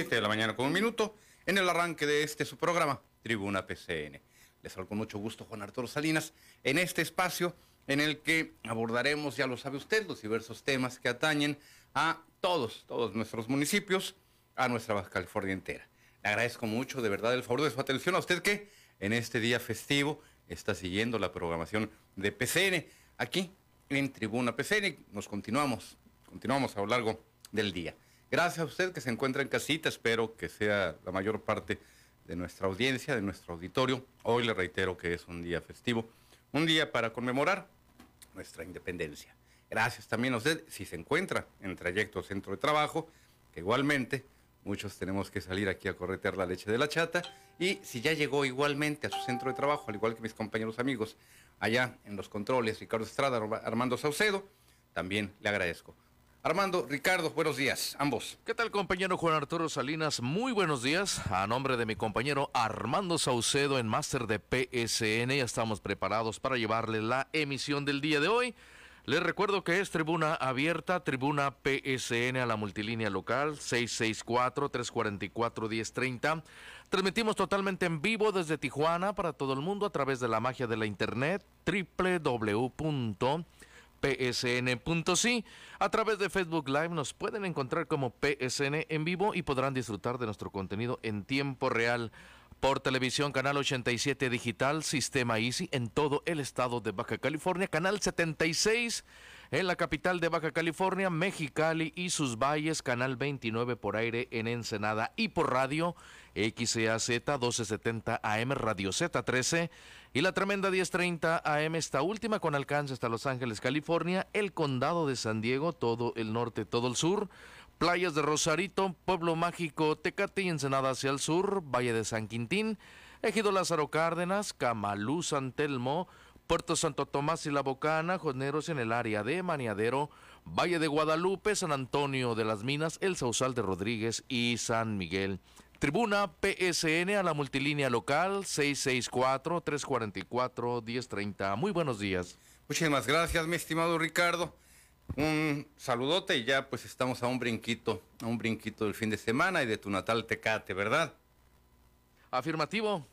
7 de la mañana con un minuto en el arranque de este su programa, Tribuna PCN. Les saludo con mucho gusto Juan Arturo Salinas en este espacio en el que abordaremos, ya lo sabe usted, los diversos temas que atañen a todos, todos nuestros municipios, a nuestra Baja California entera. Le agradezco mucho de verdad el favor de su atención a usted que en este día festivo está siguiendo la programación de PCN aquí en Tribuna PCN. Nos continuamos, continuamos a lo largo del día. Gracias a usted que se encuentra en casita, espero que sea la mayor parte de nuestra audiencia, de nuestro auditorio. Hoy le reitero que es un día festivo, un día para conmemorar nuestra independencia. Gracias también a usted si se encuentra en trayecto centro de trabajo, que igualmente muchos tenemos que salir aquí a corretear la leche de la chata, y si ya llegó igualmente a su centro de trabajo, al igual que mis compañeros amigos allá en los controles, Ricardo Estrada, Armando Saucedo, también le agradezco. Armando, Ricardo, buenos días, ambos. ¿Qué tal, compañero Juan Arturo Salinas? Muy buenos días. A nombre de mi compañero Armando Saucedo en Máster de PSN, ya estamos preparados para llevarle la emisión del día de hoy. Les recuerdo que es tribuna abierta, tribuna PSN a la multilínea local 664-344-1030. Transmitimos totalmente en vivo desde Tijuana para todo el mundo a través de la magia de la internet www psn.si. A través de Facebook Live nos pueden encontrar como PSN en vivo y podrán disfrutar de nuestro contenido en tiempo real. Por televisión, canal 87 digital, sistema Easy en todo el estado de Baja California, canal 76 en la capital de Baja California, Mexicali y sus valles, canal 29 por aire en Ensenada y por radio XEAZ 1270 AM Radio Z13 y la tremenda 1030 AM, esta última con alcance hasta Los Ángeles, California, el condado de San Diego, todo el norte, todo el sur, playas de Rosarito, Pueblo Mágico, Tecate y Ensenada hacia el sur, Valle de San Quintín, Ejido Lázaro Cárdenas, Camalú, San Telmo, Puerto Santo Tomás y La Bocana, Joneros en el área de Maniadero, Valle de Guadalupe, San Antonio de las Minas, El Sausal de Rodríguez y San Miguel. Tribuna PSN a la multilínea local 664-344-1030. Muy buenos días. Muchísimas gracias, mi estimado Ricardo. Un saludote y ya pues estamos a un brinquito, a un brinquito del fin de semana y de tu natal Tecate, ¿verdad? Afirmativo.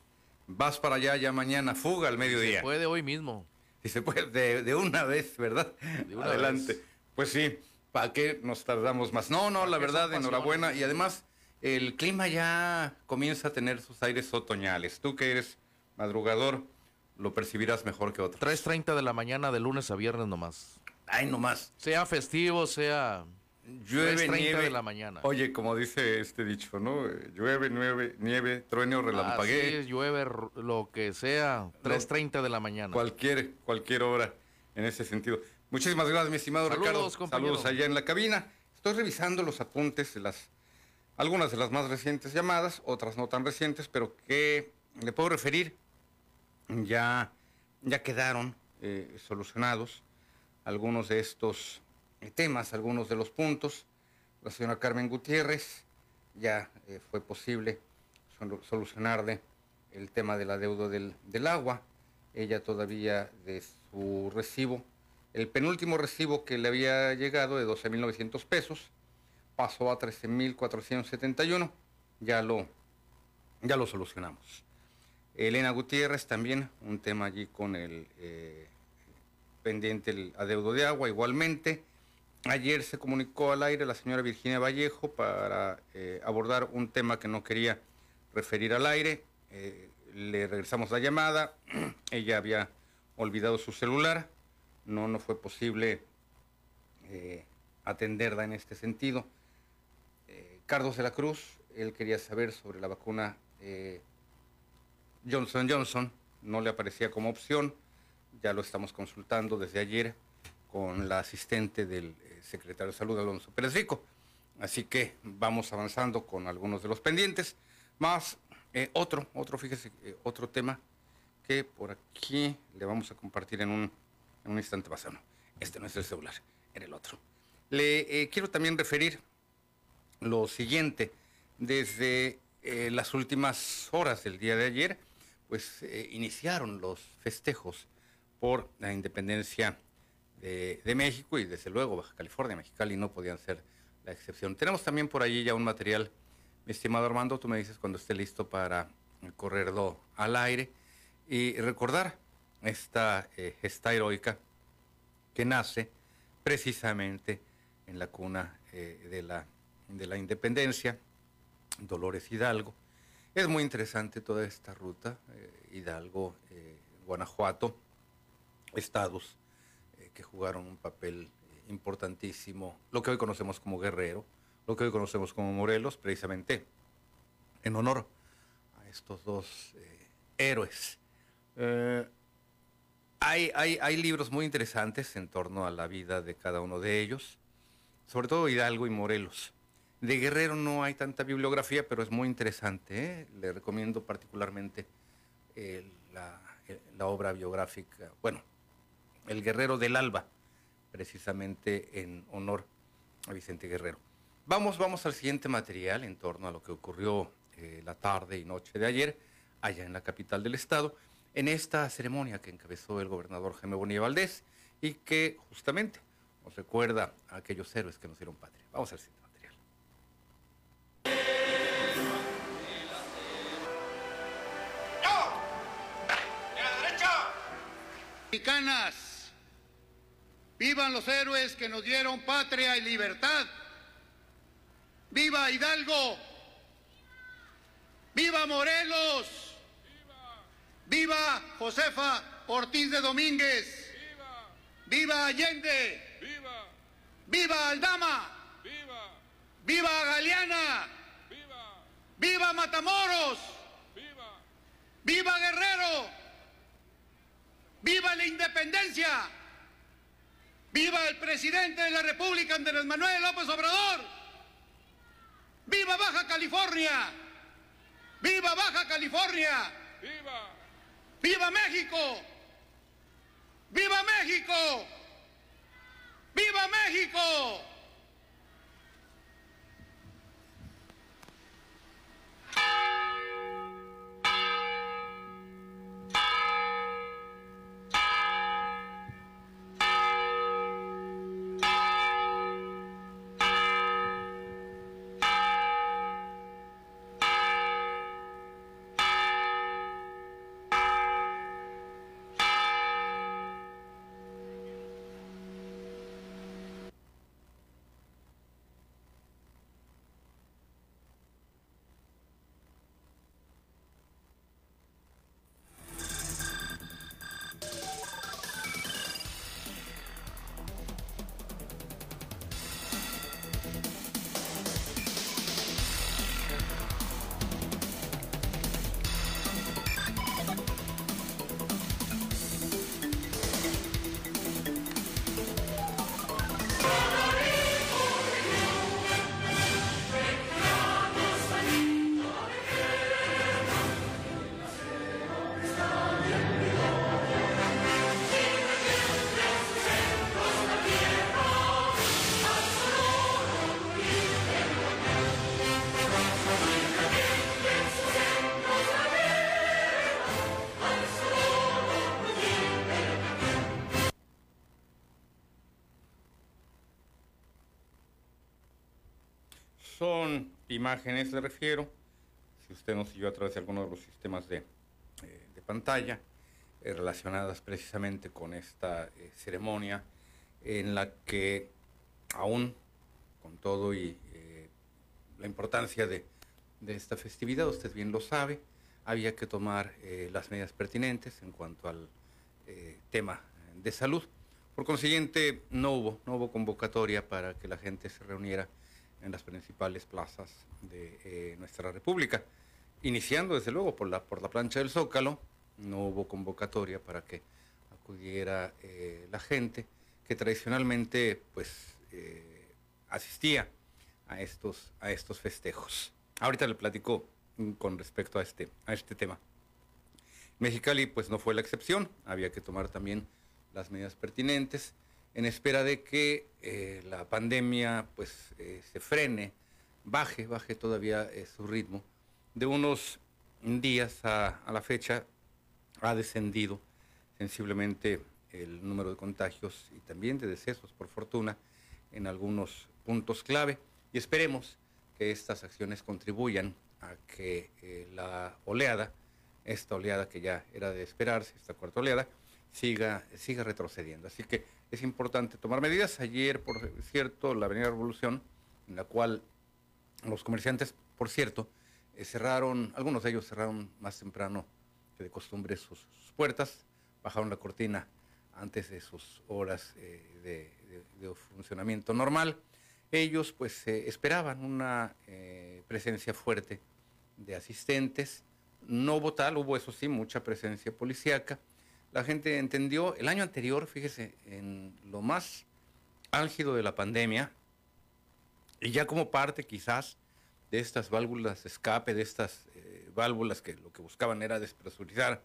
Vas para allá ya mañana, fuga al mediodía. Se puede hoy mismo. Si se puede, de, una vez, ¿verdad? De una Adelante. Pues sí, ¿para qué nos tardamos más? No, no, la verdad, enhorabuena. Y además el clima ya comienza a tener sus aires otoñales. Tú que eres madrugador, lo percibirás mejor que otros. 3.30 de la mañana de lunes a viernes nomás. Ay, nomás. Sea festivo, sea... Llueve, nieve. de la mañana. Oye, como dice este dicho, ¿no? Llueve, nieve, nieve, truene o relampaguee. Así llueve, lo que sea, 3.30 de la mañana. Cualquier, cualquier hora en ese sentido. Muchísimas gracias, mi estimado Saludos, Ricardo. compañero. Saludos allá en la cabina. Estoy revisando los apuntes de las algunas de las más recientes llamadas, otras no tan recientes, pero que le puedo referir, ya, ya quedaron eh, solucionados algunos de estos temas, algunos de los puntos. La señora Carmen Gutiérrez ya eh, fue posible solu- solucionarle el tema de la deuda del, del agua. Ella todavía de su recibo, el penúltimo recibo que le había llegado de 12.900 pesos, pasó a 13.471. Ya lo, ya lo solucionamos. Elena Gutiérrez también, un tema allí con el eh, pendiente el adeudo de agua igualmente. Ayer se comunicó al aire la señora Virginia Vallejo para eh, abordar un tema que no quería referir al aire. Eh, le regresamos la llamada. Ella había olvidado su celular. No, no fue posible atenderla en este sentido. Carlos de la Cruz, él quería saber sobre la vacuna eh, Johnson Johnson no le aparecía como opción, ya lo estamos consultando desde ayer con la asistente del eh, secretario de Salud, Alonso Pérez Rico. Así que vamos avanzando con algunos de los pendientes. Más eh, otro, otro, fíjese, otro tema que por aquí le vamos a compartir en un, instante. No, este no es el celular, era el otro. Le quiero también referir lo siguiente. Desde las últimas horas del día de ayer, pues iniciaron los festejos por la independencia de, México y desde luego Baja California, Mexicali no podían ser la excepción. Tenemos también por allí ya un material, mi estimado Armando, tú me dices cuando esté listo para correrlo al aire y recordar esta eh, gesta heroica que nace precisamente en la cuna eh, de, la, de la independencia, Dolores Hidalgo. Es muy interesante toda esta ruta, eh, Hidalgo, Guanajuato, estados eh, que jugaron un papel eh, importantísimo, lo que hoy conocemos como Guerrero, lo que hoy conocemos como Morelos, precisamente en honor a estos dos eh, héroes. hay, hay, hay libros muy interesantes en torno a la vida de cada uno de ellos, sobre todo Hidalgo y Morelos. De Guerrero no hay tanta bibliografía, pero es muy interesante. Le recomiendo particularmente la, la, obra biográfica, bueno, el Guerrero del Alba, precisamente en honor a Vicente Guerrero. Vamos, vamos al siguiente material en torno a lo que ocurrió eh, la tarde y noche de ayer, allá en la capital del estado, en esta ceremonia que encabezó el gobernador Jaime Bonilla Valdés y que justamente nos recuerda a aquellos héroes que nos dieron patria. Vamos al siguiente Mexicanas Vivan los héroes que nos dieron patria y libertad. Viva Hidalgo. Viva Morelos. Viva Josefa Ortiz de Domínguez. Viva Allende. Viva Aldama. Viva Galeana. Viva Matamoros. Viva Guerrero. Viva la independencia. ¡Viva el presidente de la República, Andrés Manuel López Obrador! ¡Viva Baja California! ¡Viva Baja California! ¡Viva! ¡Viva México! ¡Viva México! ¡Viva México! Imágenes, le refiero, si usted nos siguió a través de alguno de los sistemas de, eh, pantalla, eh, relacionadas precisamente con esta eh, ceremonia en la que aún con todo y la importancia de, de, esta festividad, usted bien lo sabe, había que tomar las medidas pertinentes en cuanto al tema de salud. Por consiguiente, no hubo, no hubo convocatoria para que la gente se reuniera en las principales plazas de eh, nuestra República. iniciando desde luego por la, por la plancha del Zócalo, no hubo convocatoria para que acudiera eh, la gente que tradicionalmente pues eh, asistía a estos, a estos festejos. Ahorita le platico con respecto a este, a este tema. Mexicali pues no fue la excepción, había que tomar también las medidas pertinentes en espera de que eh, la pandemia pues se frene, baje, baje todavía su ritmo. De unos días a, a la fecha ha descendido sensiblemente el número de contagios y también de decesos, por fortuna, en algunos puntos clave. Y esperemos que estas acciones contribuyan a que eh, la oleada, esta oleada que ya era de esperarse, esta cuarta oleada, siga, siga retrocediendo. Así que es importante tomar medidas. Ayer, por cierto, la Avenida Revolución, en la cual los comerciantes, por cierto, eh, cerraron, algunos de ellos cerraron más temprano que de costumbre sus, puertas, bajaron la cortina antes de sus horas eh, de, funcionamiento normal. Ellos pues eh, esperaban una presencia fuerte de asistentes. No tal, hubo eso sí, mucha presencia policíaca. La gente entendió, el año anterior, fíjese, en lo más álgido de la pandemia, y ya como parte quizás de estas válvulas de escape, de estas válvulas que lo que buscaban era despresurizar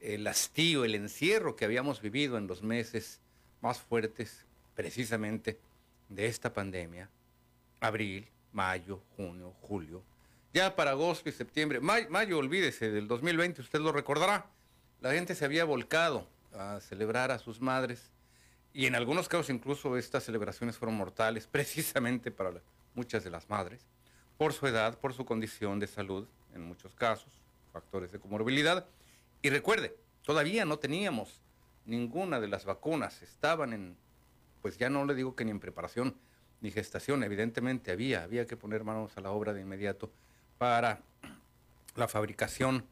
el hastío, el encierro que habíamos vivido en los meses más fuertes precisamente de esta pandemia, abril, mayo, junio, julio, ya para agosto y septiembre, mayo, olvídese, del 2020, usted lo recordará, la gente se había volcado a celebrar a sus madres. Y en algunos casos incluso estas celebraciones fueron mortales precisamente para muchas de las madres, por su edad, por su condición de salud, en muchos casos, factores de comorbilidad. Y recuerde, todavía no teníamos ninguna de las vacunas, estaban en, pues ya no le digo que ni en preparación ni gestación, evidentemente había, había que poner manos a la obra de inmediato para la fabricación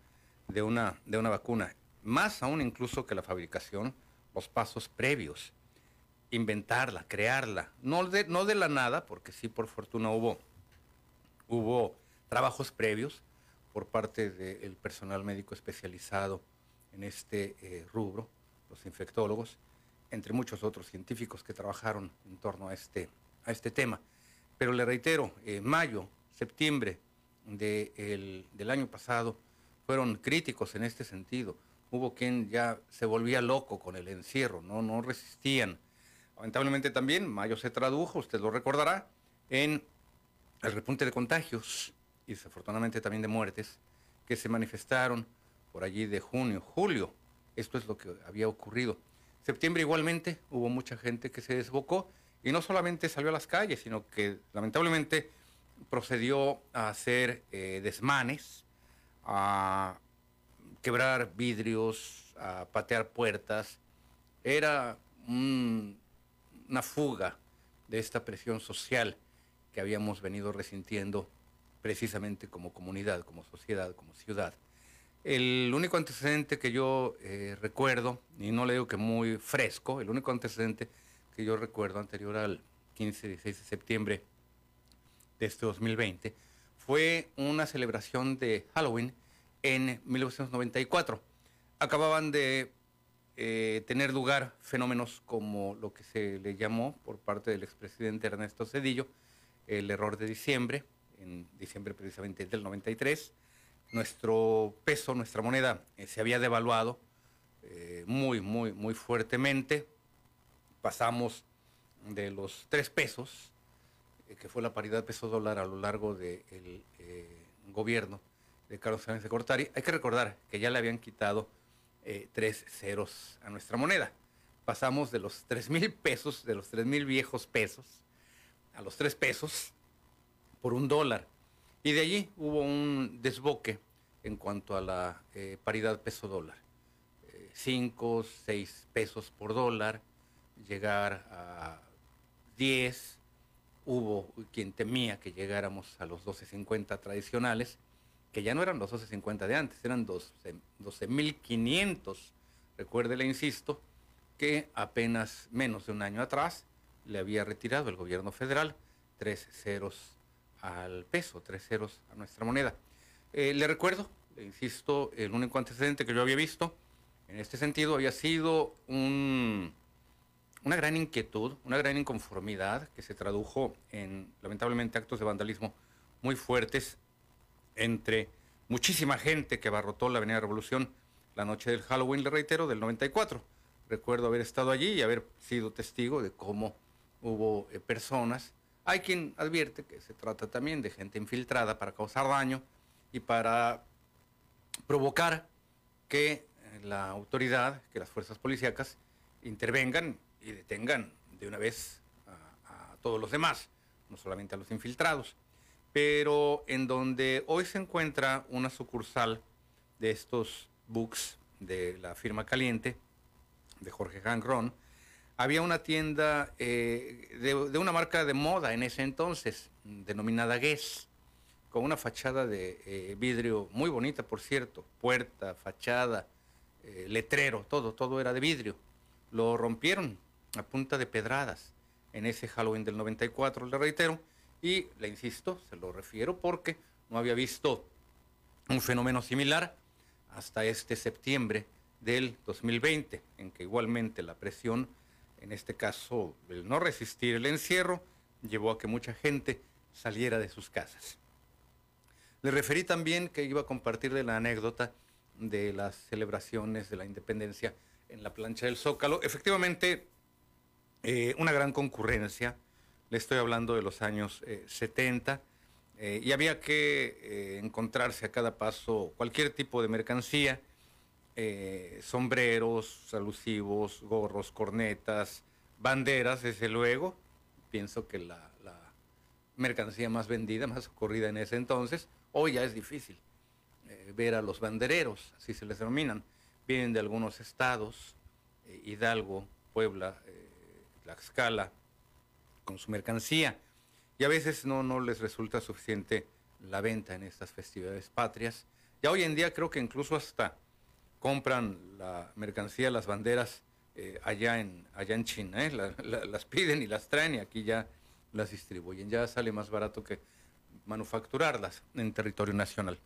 de una, de una vacuna, más aún incluso que la fabricación, los pasos previos, inventarla, crearla, no de, no de la nada, porque sí por fortuna hubo, hubo trabajos previos, por parte del personal médico especializado en este eh, rubro, los infectólogos, entre muchos otros científicos que trabajaron en torno a este, a este tema. Pero le reitero, eh, mayo, septiembre del año pasado fueron críticos en este sentido. Hubo quien ya se volvía loco con el encierro, no, no resistían. Lamentablemente también mayo se tradujo, usted lo recordará, en el repunte de contagios y desafortunadamente también de muertes que se manifestaron por allí de junio, julio. Esto es lo que había ocurrido. Septiembre igualmente hubo mucha gente que se desbocó y no solamente salió a las calles, sino que lamentablemente procedió a hacer eh, desmanes, a quebrar vidrios, a patear puertas. Era una fuga de esta presión social que habíamos venido resintiendo precisamente como comunidad, como sociedad, como ciudad. El único antecedente que yo eh, recuerdo, y no le digo que muy fresco, el único antecedente que yo recuerdo anterior al 15, 16 de septiembre de este 2020, fue una celebración de Halloween en 1994. Acababan de eh, tener lugar fenómenos como lo que se le llamó por parte del expresidente Ernesto Cedillo, el error de diciembre, en diciembre precisamente del 93. Nuestro peso, nuestra moneda, eh, se había devaluado eh, muy, muy, muy fuertemente. Pasamos de los tres pesos, que fue la paridad peso-dólar a lo largo del gobierno de Carlos Sánchez de Cortari. Hay que recordar que ya le habían quitado tres ceros a nuestra moneda. Pasamos de los tres mil pesos, de los tres mil viejos pesos, a los tres pesos, por un dólar. Y de allí hubo un desboque en cuanto a la eh, paridad peso-dólar. Eh, cinco, seis pesos por dólar, llegar a 10. Hubo quien temía que llegáramos a los 12.50 tradicionales, que ya no eran los 12.50 de antes, eran 12.500. 12, Recuérdele, insisto, que apenas menos de un año atrás le había retirado el gobierno federal tres ceros al peso, tres ceros a nuestra moneda. Eh, le recuerdo, le insisto, el único antecedente que yo había visto en este sentido había sido un, una gran inquietud, una gran inconformidad que se tradujo en, lamentablemente, actos de vandalismo muy fuertes entre muchísima gente que abarrotó la Avenida Revolución la noche del Halloween, le reitero, del 94. Recuerdo haber estado allí y haber sido testigo de cómo hubo eh, personas. Hay quien advierte que se trata también de gente infiltrada para causar daño y para provocar que eh, la autoridad, que las fuerzas policíacas intervengan y detengan de una vez a, a todos los demás, no solamente a los infiltrados. Pero en donde hoy se encuentra una sucursal de estos books de la firma Caliente, de Jorge Ron, había una tienda eh, de, una marca de moda en ese entonces, denominada Guess, con una fachada de eh, vidrio muy bonita, por cierto, puerta, fachada, eh, letrero, todo, todo era de vidrio. Lo rompieron a punta de pedradas en ese Halloween del 94, le reitero, y le insisto, se lo refiero porque no había visto un fenómeno similar hasta este septiembre del 2020, en que igualmente la presión, en este caso el no resistir el encierro, llevó a que mucha gente saliera de sus casas. Le referí también que iba a compartir de la anécdota de las celebraciones de la independencia en la plancha del Zócalo. Efectivamente, eh, una gran concurrencia, le estoy hablando de los años 70, eh, eh, y había que eh, encontrarse a cada paso cualquier tipo de mercancía, sombreros alusivos, gorros, cornetas, banderas, desde luego. Pienso que la, la, mercancía más vendida, más ocurrida en ese entonces, hoy ya es difícil ver a los bandereros, así se les denominan. Vienen de algunos estados, Hidalgo, Puebla, Tlaxcala, con su mercancía y a veces no, no les resulta suficiente la venta en estas festividades patrias. Ya hoy en día creo que incluso hasta compran la mercancía, las banderas eh, allá, en, allá en China, ¿eh? las piden y las traen y aquí ya las distribuyen. Ya sale más barato que manufacturarlas en territorio nacional.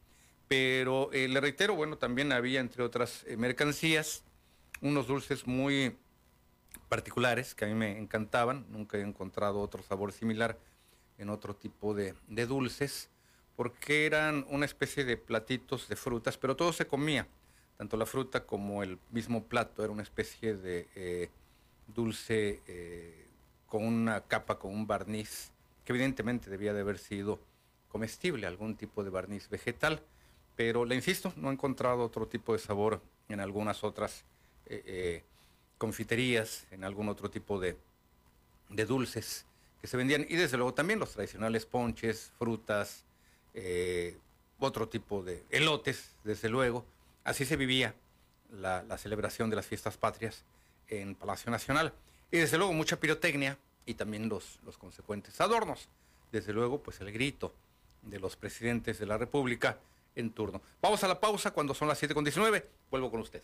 Pero eh, le reitero, bueno, también había entre otras mercancías unos dulces muy particulares que a mí me encantaban, nunca he encontrado otro sabor similar en otro tipo de, dulces, porque eran una especie de platitos de frutas, pero todo se comía, tanto la fruta como el mismo plato, era una especie de eh, dulce eh, con una capa, con un barniz, que evidentemente debía de haber sido comestible, algún tipo de barniz vegetal, pero le insisto, no he encontrado otro tipo de sabor en algunas otras eh, confiterías, en algún otro tipo de, de dulces que se vendían y desde luego también los tradicionales ponches, frutas, eh, otro tipo de elotes, desde luego. Así se vivía la, celebración de las fiestas patrias en Palacio Nacional. Y desde luego mucha pirotecnia y también los, los consecuentes adornos. Desde luego, pues el grito de los presidentes de la República en turno. Vamos a la pausa cuando son las 7.19. Vuelvo con usted.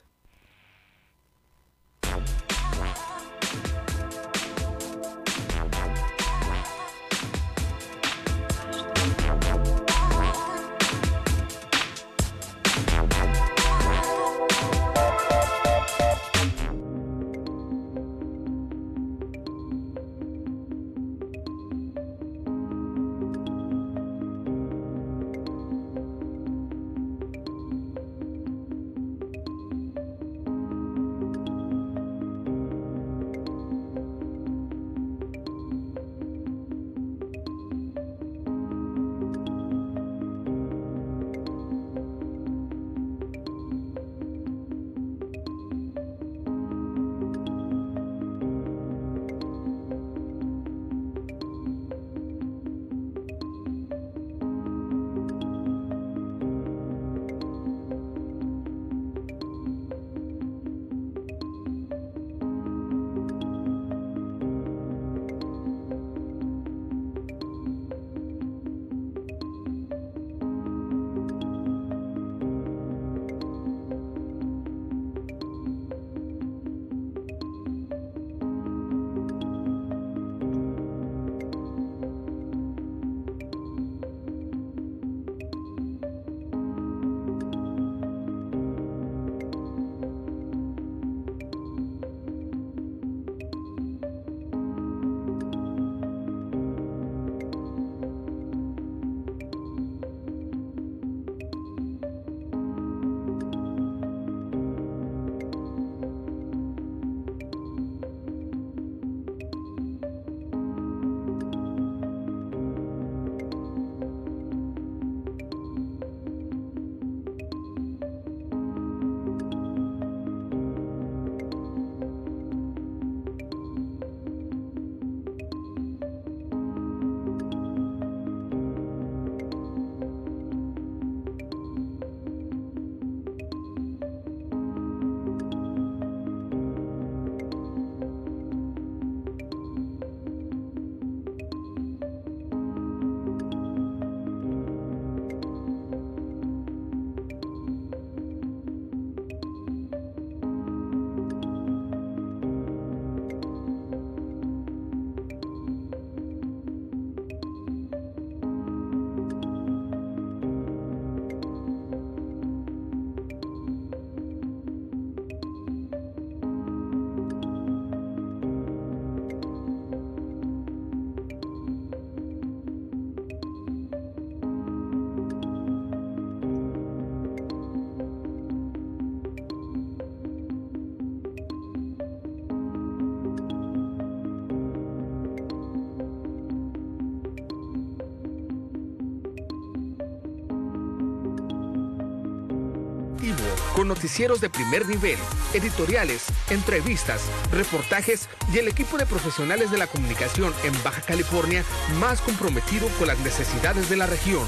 Noticieros de primer nivel, editoriales, entrevistas, reportajes y el equipo de profesionales de la comunicación en Baja California más comprometido con las necesidades de la región.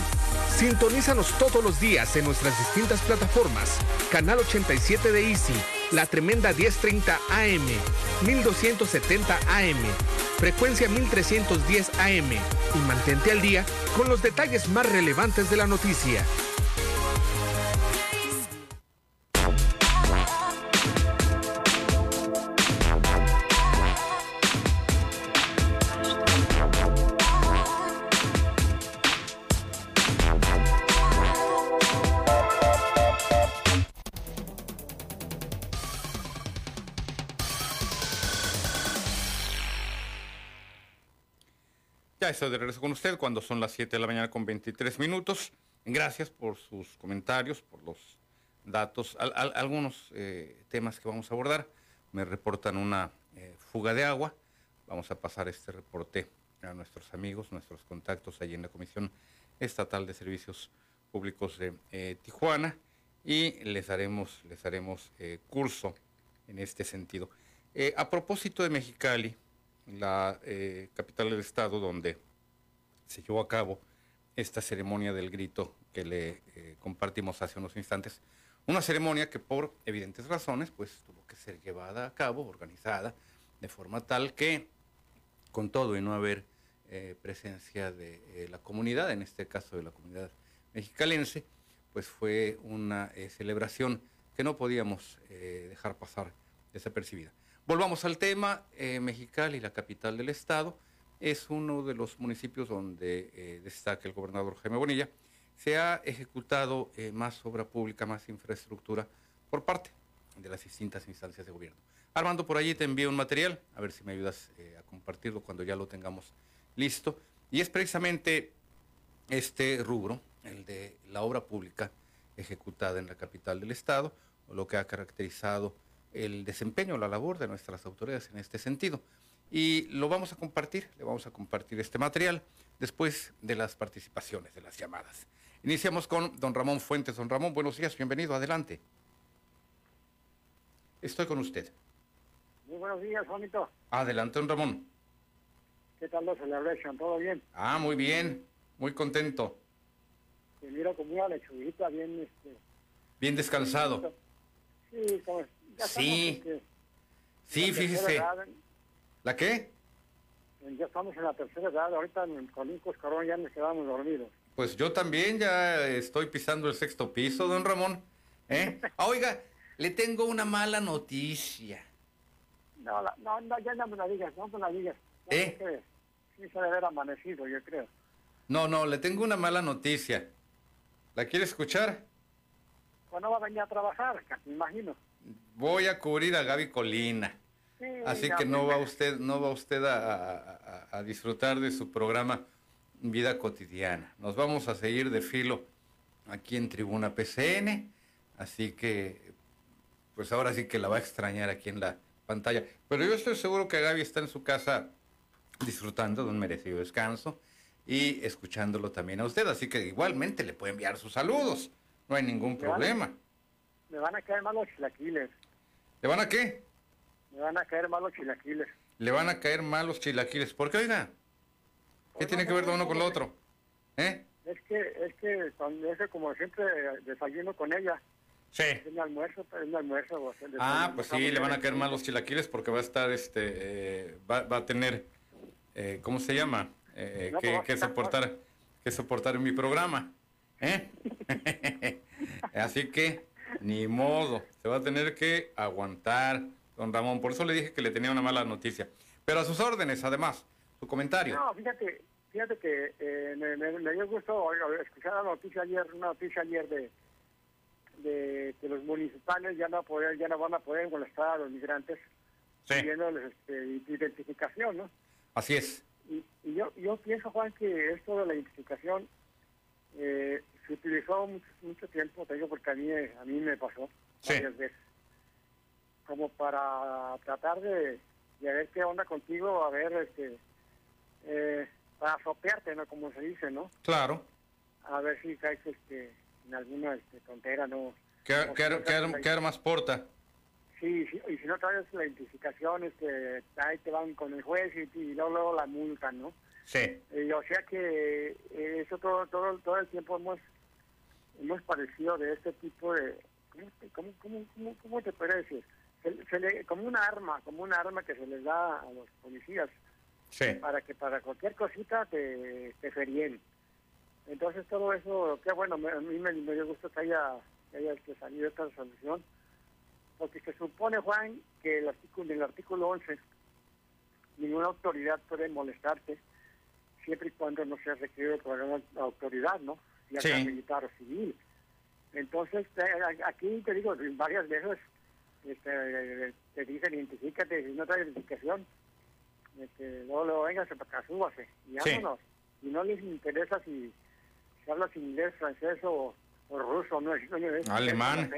Sintonízanos todos los días en nuestras distintas plataformas. Canal 87 de Easy, la tremenda 1030 AM, 1270 AM, frecuencia 1310 AM y mantente al día con los detalles más relevantes de la noticia. Estoy de regreso con usted cuando son las 7 de la mañana con 23 minutos. Gracias por sus comentarios, por los datos, al- al- algunos eh, temas que vamos a abordar. Me reportan una eh, fuga de agua. Vamos a pasar este reporte a nuestros amigos, nuestros contactos allí en la Comisión Estatal de Servicios Públicos de eh, Tijuana y les haremos, les haremos curso en este sentido. A propósito de Mexicali, la capital del estado donde se llevó a cabo esta ceremonia del grito que le eh, compartimos hace unos instantes. Una ceremonia que por evidentes razones pues tuvo que ser llevada a cabo, organizada, de forma tal que con todo y no haber eh, presencia de eh, la comunidad, en este caso de la comunidad mexicalense, pues fue una celebración que no podíamos dejar pasar desapercibida. Volvamos al tema, Mexicali, la capital del estado, es uno de los municipios donde eh, destaca el gobernador Jaime Bonilla. Se ha ejecutado eh, más obra pública, más infraestructura por parte de las distintas instancias de gobierno. Armando, por allí te envío un material, a ver si me ayudas eh, a compartirlo cuando ya lo tengamos listo. Y es precisamente este rubro, el de la obra pública ejecutada en la capital del estado, lo que ha caracterizado el desempeño, la labor de nuestras autoridades en este sentido. Y lo vamos a compartir, le vamos a compartir este material después de las participaciones, de las llamadas. Iniciamos con don Ramón Fuentes. Don Ramón, buenos días, bienvenido, adelante. Estoy con usted. Muy buenos días, Juanito. Adelante, don Ramón. ¿Qué tal la celebration? ¿Todo bien? Ah, muy bien, muy contento, Te miro como una lechuguita bien, este... bien descansado. Sí, como... Ya Sí, estamos, este, Sí, fíjese. edad, ¿La qué? en- ya estamos en la tercera edad, ahorita en- con un coscarón ya nos quedamos dormidos. Pues yo también ya estoy pisando el sexto piso, don Ramón. ¿Eh? Ah, oiga, le tengo una mala noticia. No, no, no, ya no me la digas, no me la digas. No, ¿Eh? Sí se debe haber amanecido, yo creo. No, no, le tengo una mala noticia. ¿La quiere escuchar? Cuando va a venir a trabajar, me imagino. Voy a cubrir a Gaby Colina. Sí, Así que no va usted, no va usted a, a- a- a disfrutar de su programa Vida Cotidiana. Nos vamos a seguir de filo aquí en Tribuna PCN. Así que, pues ahora sí que la va a extrañar aquí en la pantalla. Pero yo estoy seguro que Gaby está en su casa disfrutando de un merecido descanso y escuchándolo también a usted. Así que igualmente le puede enviar sus saludos. No hay ningún problema. Me van a caer mal los chilaquiles. ¿Le van a qué? Me van a caer mal los chilaquiles. Le van a caer mal los chilaquiles. ¿Por qué, oiga? ¿Qué tiene que ver lo uno con lo otro? ¿Eh? Es que, es que, cuando, es que como siempre desayuno con ella, Sí. es mi almuerzo, es mi almuerzo. o sea, el Ah, pues sí, le van a caer mal los chilaquiles porque va a estar, este, eh, va, va a tener, eh, ¿cómo se llama? Eh, No, que, pues soportar, que soportar en mi programa. ¿Eh? Así que, ni modo, se va a tener que aguantar, don Ramón. Por eso le dije que le tenía una mala noticia. Pero a sus órdenes, además, su comentario. No, fíjate, fíjate que eh, me, me, me dio gusto escuchar la noticia ayer, una noticia ayer de, de que los municipales ya no, poder, ya no van a poder molestar a los migrantes Sí, pidiéndoles este, identificación, ¿no? así es. Y, y yo, yo pienso, Juan, que esto de la identificación eh, se utilizó mucho, mucho tiempo, te digo, porque a mí, a mí me pasó Sí. varias veces, como para tratar de, de ver qué onda contigo, a ver, este, eh, para sopearte, ¿no? Como se dice, ¿no? Claro. A ver si caes este, en alguna este, tontera, ¿no? ¿Qué, qué, qué- armas porta? Sí, sí, y si no traes la identificación, este, ahí te van con el juez y, y luego, luego la multan, ¿no? Sí. Eh, o sea que eh, eso todo, todo, todo el tiempo hemos hemos padecido de este tipo de ¿cómo, cómo, cómo, cómo, cómo te decir? Se, se le- como un arma, como un arma que se les da a los policías Sí. para que para cualquier cosita te, te ferien. Entonces todo eso, qué bueno, me- a mí me, me dio gusto que haya, que haya salido esta resolución, porque se supone, Juan, que el artículo, en el artículo 11 ninguna autoridad puede molestarte siempre y cuando no sea requerido por una autoridad, ¿no? Ya sea Sí. militar o civil. Entonces, te- aquí te digo, varias veces este, te dicen identifícate, si no traes identificación, este, luego, luego véngase para acá, súbase, y Sí. vámonos. Y no les interesa si, si hablas inglés, francés o, o ruso, no, no, no, Alemán.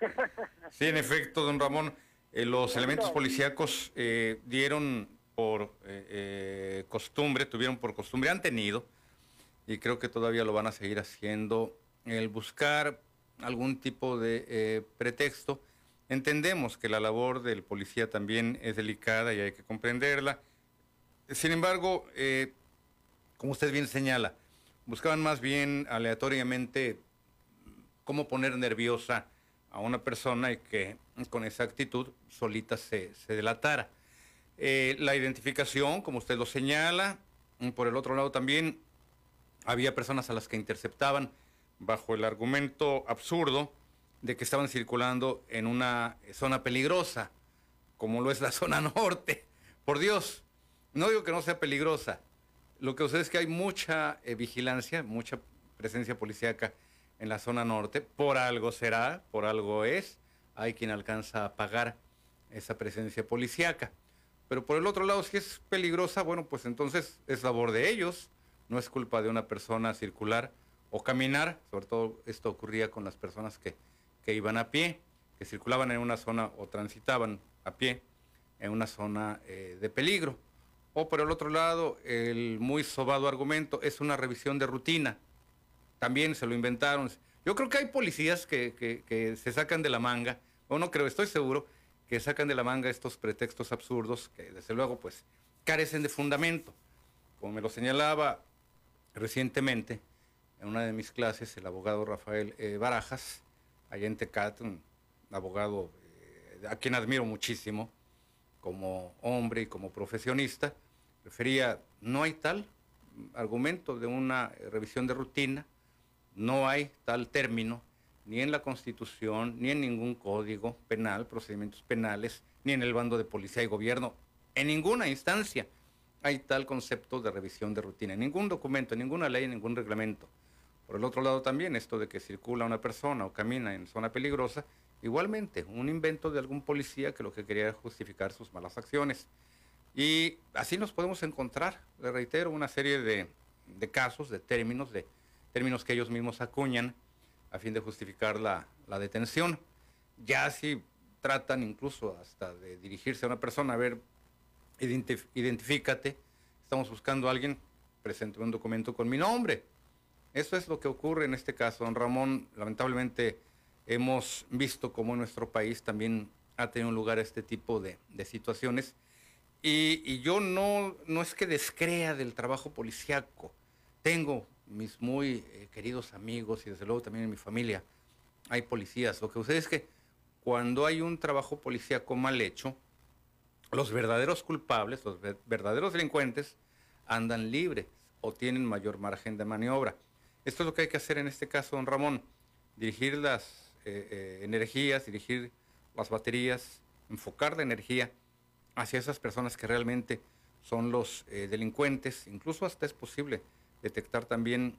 Sí, en efecto, don Ramón, eh, los elementos policíacos eh, dieron por eh, eh, costumbre, tuvieron por costumbre, han tenido, y creo que todavía lo van a seguir haciendo, el buscar algún tipo de eh, pretexto. Entendemos que la labor del policía también es delicada y hay que comprenderla. Sin embargo, eh, como usted bien señala, buscaban más bien aleatoriamente cómo poner nerviosa a una persona y que con esa actitud solita se, se delatara. Eh, la identificación, como usted lo señala, y por el otro lado también había personas a las que interceptaban bajo el argumento absurdo de que estaban circulando en una zona peligrosa, como lo es la zona norte. Por Dios, no digo que no sea peligrosa. Lo que sucede es que hay mucha eh, vigilancia, mucha presencia policíaca en la zona norte. Por algo será, por algo es. Hay quien alcanza a pagar esa presencia policíaca. Pero por el otro lado, si es peligrosa, bueno, pues entonces es labor de ellos. No es culpa de una persona circular o caminar. Sobre todo esto ocurría con las personas que, que iban a pie, que circulaban en una zona o transitaban a pie en una zona eh, de peligro. O por el otro lado, el muy sobado argumento es una revisión de rutina. También se lo inventaron. Yo creo que hay policías que, se sacan de la manga, o no creo, estoy seguro, que sacan de la manga estos pretextos absurdos que desde luego pues carecen de fundamento. Como me lo señalaba recientemente en una de mis clases el abogado Rafael eh, Barajas, allá en un abogado eh, a quien admiro muchísimo como hombre y como profesionista, refería, no hay tal argumento de una eh, revisión de rutina, no hay tal término ni en la Constitución, ni en ningún código penal, procedimientos penales, ni en el bando de policía y gobierno. En ninguna instancia hay tal concepto de revisión de rutina, en ningún documento, en ninguna ley, en ningún reglamento. Por el otro lado también, esto de que circula una persona o camina en zona peligrosa, igualmente, un invento de algún policía que lo que quería era justificar sus malas acciones. Y así nos podemos encontrar, le reitero, una serie de, casos, de términos, de términos que ellos mismos acuñan a fin de justificar la, la detención. Ya si tratan incluso hasta de dirigirse a una persona, a ver, identif- identifícate, estamos buscando a alguien, presente un documento con mi nombre. Eso es lo que ocurre en este caso. Don Ramón, lamentablemente hemos visto cómo en nuestro país también ha tenido lugar este tipo de, situaciones. Y, yo no, no es que descrea del trabajo policíaco. Tengo mis muy eh, queridos amigos y desde luego también en mi familia hay policías. Lo que sucede es que cuando hay un trabajo policíaco mal hecho, los verdaderos culpables, los ver- verdaderos delincuentes, andan libres o tienen mayor margen de maniobra. Esto es lo que hay que hacer en este caso, don Ramón. Dirigir las eh, eh, energías, dirigir las baterías, enfocar la energía hacia esas personas que realmente son los eh, delincuentes. Incluso hasta es posible detectar también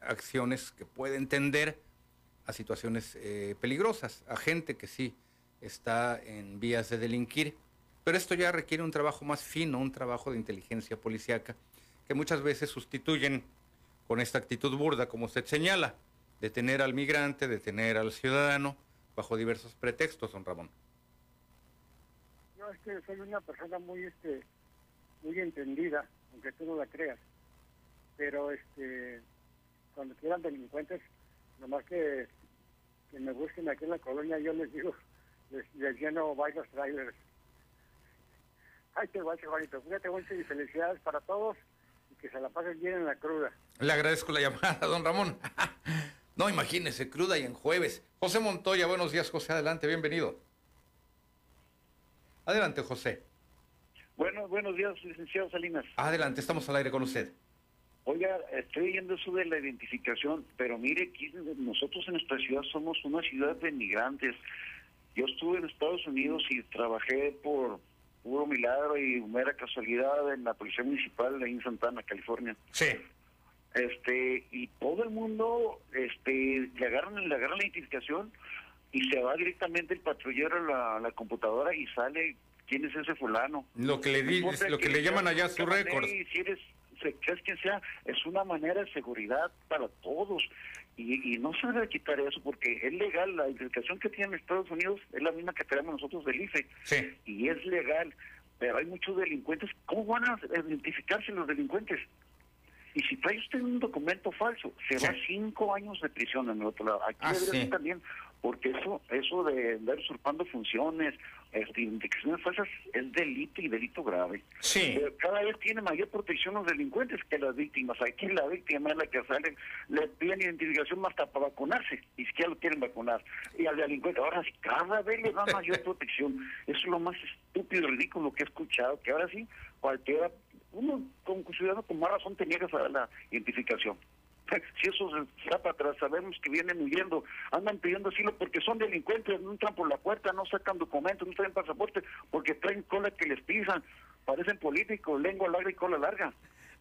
acciones que pueden tender a situaciones peligrosas, a gente que sí está en vías de delinquir. Pero esto ya requiere un trabajo más fino, un trabajo de inteligencia policíaca, que muchas veces sustituyen con esta actitud burda, como usted señala, de tener al migrante, de tener al ciudadano, bajo diversos pretextos, don Ramón. Yo es que soy una persona muy este muy entendida, aunque tú no la creas. Pero este cuando quieran delincuentes, nomás que que me busquen aquí en la colonia, yo les digo, les, les lleno varios trailers. Ay, qué guay, Juanito. Fíjate, mucho y felicidades para todos que se la pasen bien en la cruda. Le agradezco la llamada, don Ramón. no, imagínese, cruda y en jueves. José Montoya, buenos días, José, adelante, bienvenido. Adelante, José. Bueno, buenos días, licenciado Salinas. Adelante, estamos al aire con usted. Oiga, estoy oyendo eso de la identificación, pero mire, aquí nosotros en nuestra ciudad somos una ciudad de migrantes. Yo estuve en Estados Unidos y trabajé por puro milagro y mera casualidad en la policía municipal de en Santana, California. Sí. Este, y todo el mundo este, le, agarran, le agarran la identificación y se va directamente el patrullero a la, computadora y sale quién es ese fulano. Lo que le, di- lo que le llaman allá su récord. Si eres, se- crees que sea, es una manera de seguridad para todos. Y, y no se debe quitar eso porque es legal. La identificación que tienen Estados Unidos es la misma que tenemos nosotros del IFE. Sí. Y es legal. Pero hay muchos delincuentes. ¿Cómo van a identificarse los delincuentes? Y si trae usted un documento falso, se Sí. va cinco años de prisión en el otro lado. Aquí Ah, debería sí. ser también, porque eso eso de andar usurpando funciones, este, identificaciones falsas, es delito y delito grave. Sí. Pero cada vez tiene mayor protección los delincuentes que las víctimas. Aquí la víctima es la que sale, le piden identificación hasta para vacunarse, y siquiera lo quieren vacunar. Y al delincuente, ahora sí, cada vez le dan mayor protección. Eso es lo más estúpido y ridículo que he escuchado, que ahora sí, cualquiera, uno como ciudadano con más razón te niegas a dar la identificación. Si eso se está para atrás, sabemos que vienen huyendo, andan pidiendo asilo porque son delincuentes, no entran por la puerta, no sacan documentos, no traen pasaporte, porque traen cola que les pisan, parecen políticos, lengua larga y cola larga.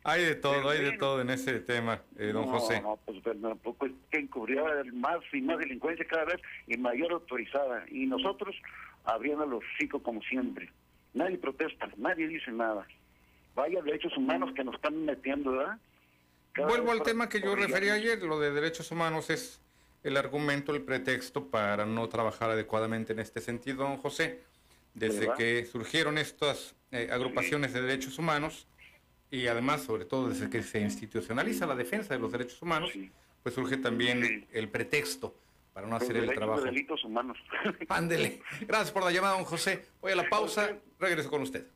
Hay de todo, Pero hay de todo en ese tema, eh, don no, José. No, pues pero tampoco es que encubrir más y más delincuencia cada vez y mayor autorizada. Y nosotros abriendo los hocico como siempre. Nadie protesta, nadie dice nada. Vaya derechos humanos que nos están metiendo, ¿verdad? Vuelvo al tema que yo ellos. ayer, lo de derechos humanos es el argumento, el pretexto para no trabajar adecuadamente en este sentido, don José. Desde ¿Verdad? que surgieron estas eh, agrupaciones de derechos humanos y además, sobre todo, desde que se institucionaliza la defensa de los derechos humanos, Sí. pues surge también Sí. el pretexto para no hacer el trabajo. de delitos humanos. Ándele. Gracias por la llamada, don José. Voy a la pausa, regreso con usted.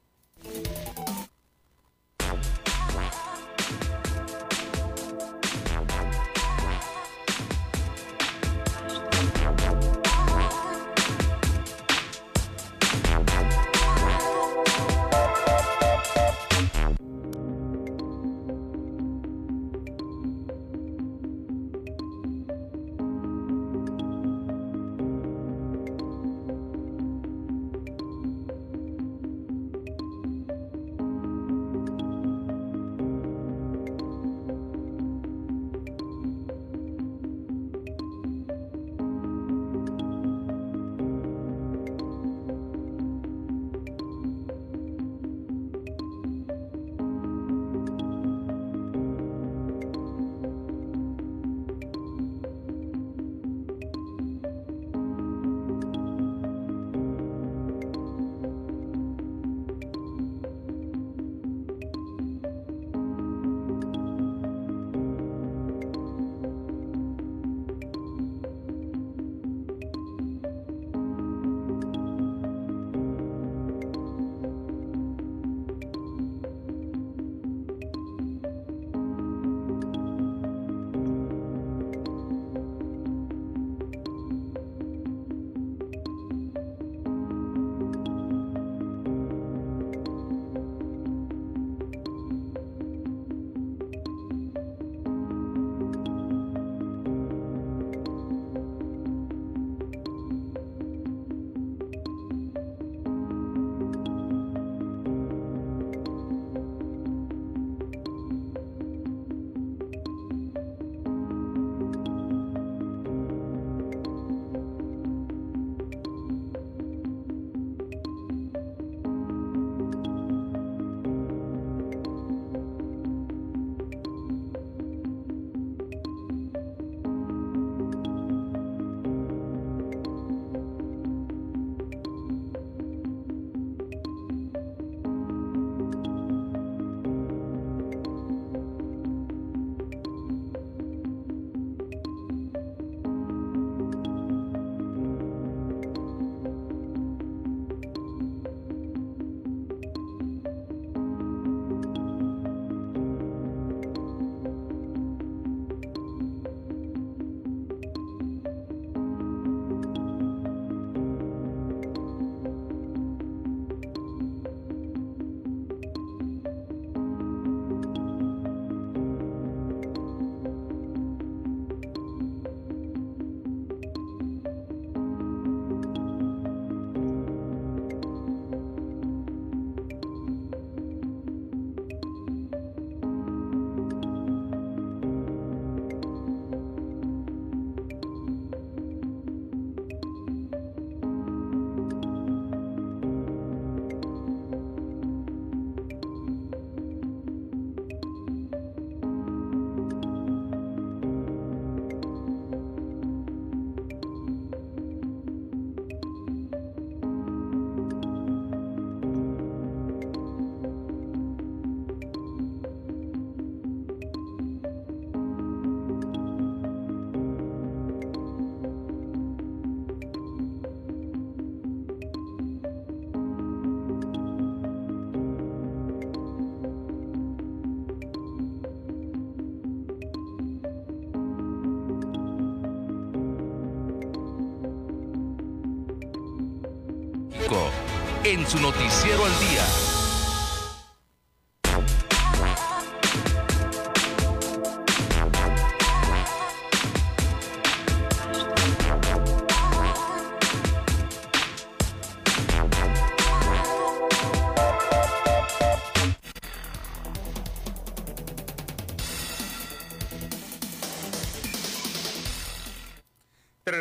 Su noticiero al día.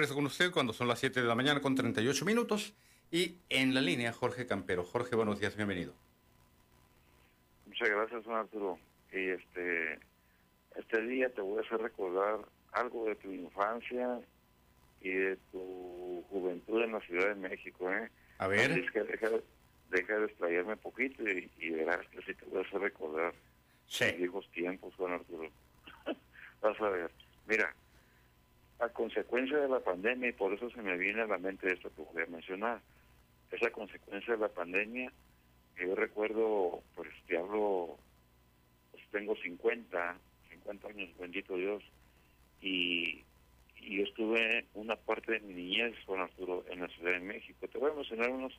con usted cuando son las 7 de la mañana con 38 minutos. Y en la línea, Jorge Campero. Jorge, buenos días, bienvenido. Muchas gracias, Arturo. Y este, este día te voy a hacer recordar algo de tu infancia y de tu juventud en la Ciudad de México, ¿eh? A ver. es que deja, deja de explayarme poquito y, verás que sí te voy a hacer recordar sí. viejos tiempos, Juan Arturo. Vas a ver. Mira, a consecuencia de la pandemia, y por eso se me viene a la mente esto que voy a mencionar, es la consecuencia de la pandemia, yo recuerdo, pues te hablo, pues tengo 50, 50 años, bendito Dios, y, y estuve una parte de mi niñez, con Arturo, en la Ciudad de México. Te voy a mencionar unos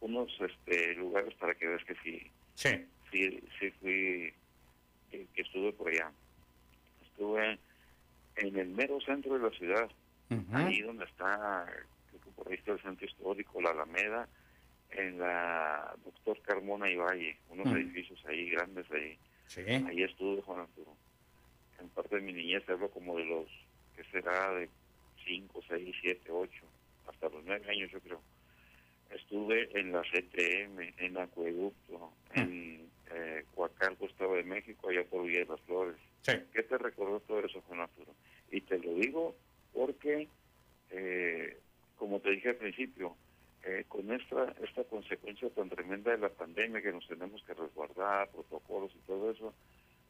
unos este lugares para que veas que sí, sí, sí, sí fui, que, que estuve por allá. Estuve en el mero centro de la ciudad, ahí donde está, por ahí está el centro histórico, la Alameda, en la Doctor Carmona y Valle, unos edificios ahí grandes ahí. Ahí estuve, Juan Arturo. En parte de mi niñez hablo como de los, que será? De 5, 6, 7, 8, hasta los 9 años yo creo. Estuve en la CTM, en Acueducto, en eh, Coacalco, Estado de México, allá por Villa de las Flores. ¿Qué te recordó todo eso, Juan Arturo? Y te lo digo porque, eh, como te dije al principio, eh, con esta, esta consecuencia tan tremenda de la pandemia que nos tenemos que resguardar, protocolos y todo eso,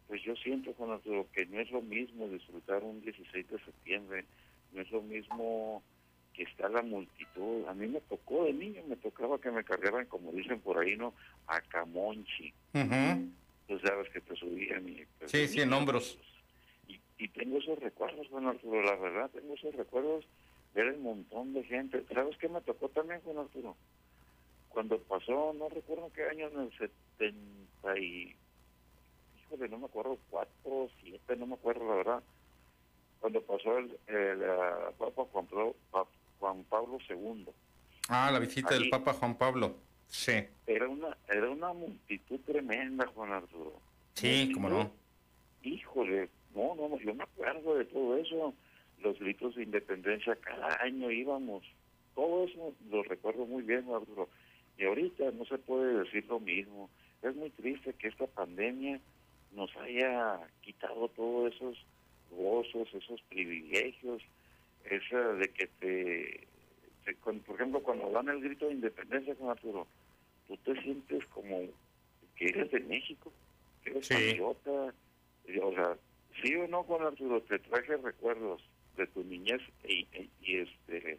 pues yo siento, Juan Arturo, que no es lo mismo disfrutar un 16 de septiembre, no es lo mismo que está la multitud. A mí me tocó de niño, me tocaba que me cargaran, como dicen por ahí, ¿no? A Camonchi. Tú sabes que te subían y... Pues, sí, sí, en hombros y tengo esos recuerdos, Juan Arturo, la verdad, tengo esos recuerdos, ver el montón de gente. ¿Sabes qué me tocó también, Juan Arturo? Cuando pasó, no recuerdo qué año, en el 70 y... Híjole, no me acuerdo, cuatro, siete, no me acuerdo, la verdad. Cuando pasó el, Papa Juan Pablo, Juan Pablo II. Ah, la visita del Papa Juan Pablo. Sí. Era una, era una multitud tremenda, Juan Arturo. Sí, cómo no. Híjole, no, no, yo me acuerdo de todo eso. Los gritos de independencia, cada año íbamos. Todo eso lo recuerdo muy bien, Arturo. Y ahorita no se puede decir lo mismo. Es muy triste que esta pandemia nos haya quitado todos esos gozos, esos privilegios, esa de que te, por ejemplo, cuando dan el grito de independencia con Arturo, tú te sientes como que eres de México, que eres patriota, o sea, Sí o no, Juan Arturo, te traje recuerdos de tu niñez y, este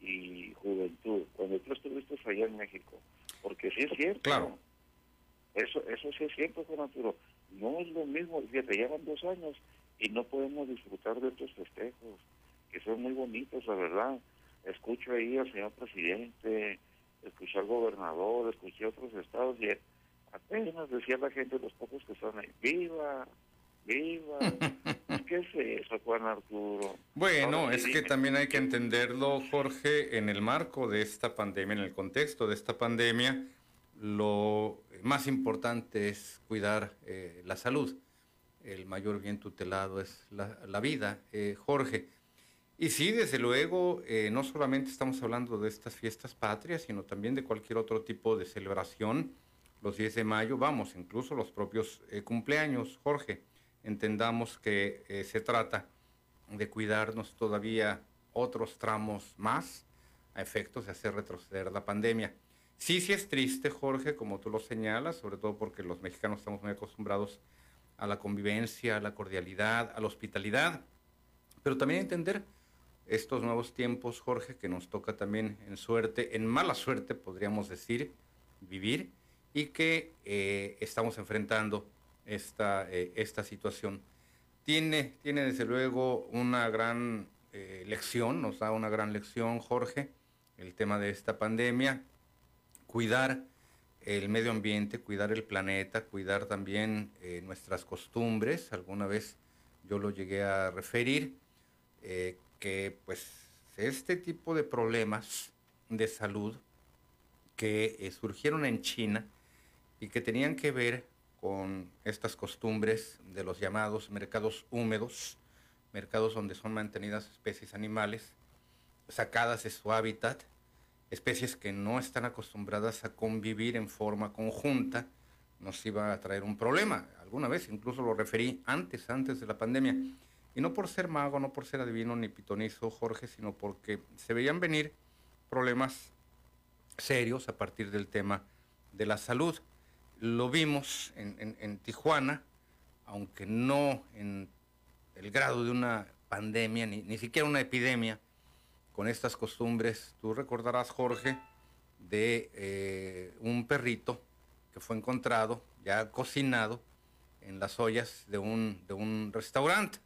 y juventud, cuando tú estuviste allá en México. Porque sí es cierto. Claro. Eso, eso sí es cierto, Juan Arturo. No es lo mismo, te llevan dos años y no podemos disfrutar de estos festejos, que son muy bonitos, la verdad. Escucho ahí al señor presidente, escuché al gobernador, escuché a otros estados y apenas decía la gente, los pocos que están ahí, ¡viva! viva. ¿Qué es eso, Juan Arturo? Bueno, es que también hay que entenderlo, Jorge, en el marco de esta pandemia, en el contexto de esta pandemia, lo más importante es cuidar eh, la salud. El mayor bien tutelado es la, vida, eh, Jorge. Y sí, desde luego, eh, no solamente estamos hablando de estas fiestas patrias, sino también de cualquier otro tipo de celebración. Los 10 de mayo, vamos, incluso los propios cumpleaños, Jorge entendamos que eh, se trata de cuidarnos todavía otros tramos más a efectos de hacer retroceder la pandemia. Sí, sí es triste, Jorge, como tú lo señalas, sobre todo porque los mexicanos estamos muy acostumbrados a la convivencia, a la cordialidad, a la hospitalidad, pero también entender estos nuevos tiempos, Jorge, que nos toca también en suerte, en mala suerte, podríamos decir, vivir, y que eh, estamos enfrentando esta, eh, esta situación. Tiene, tiene desde luego una gran eh, lección, nos da una gran lección, Jorge, el tema de esta pandemia, cuidar el medio ambiente, cuidar el planeta, cuidar también eh, nuestras costumbres. Alguna vez yo lo llegué a referir, que pues este tipo de problemas de salud que surgieron en China y que tenían que ver con estas costumbres de los llamados mercados húmedos, mercados donde son mantenidas especies animales sacadas de su hábitat, especies que no están acostumbradas a convivir en forma conjunta, nos iba a traer un problema. Alguna vez incluso lo referí antes, antes de la pandemia. Y no por ser mago, no por ser adivino ni pitonizo, Jorge, sino porque se veían venir problemas serios a partir del tema de la salud. Lo vimos en, Tijuana, aunque no en el grado de una pandemia, ni, ni siquiera una epidemia, con estas costumbres. Tú recordarás, Jorge, de eh, un perrito que fue encontrado ya cocinado en las ollas de un, de un restaurante.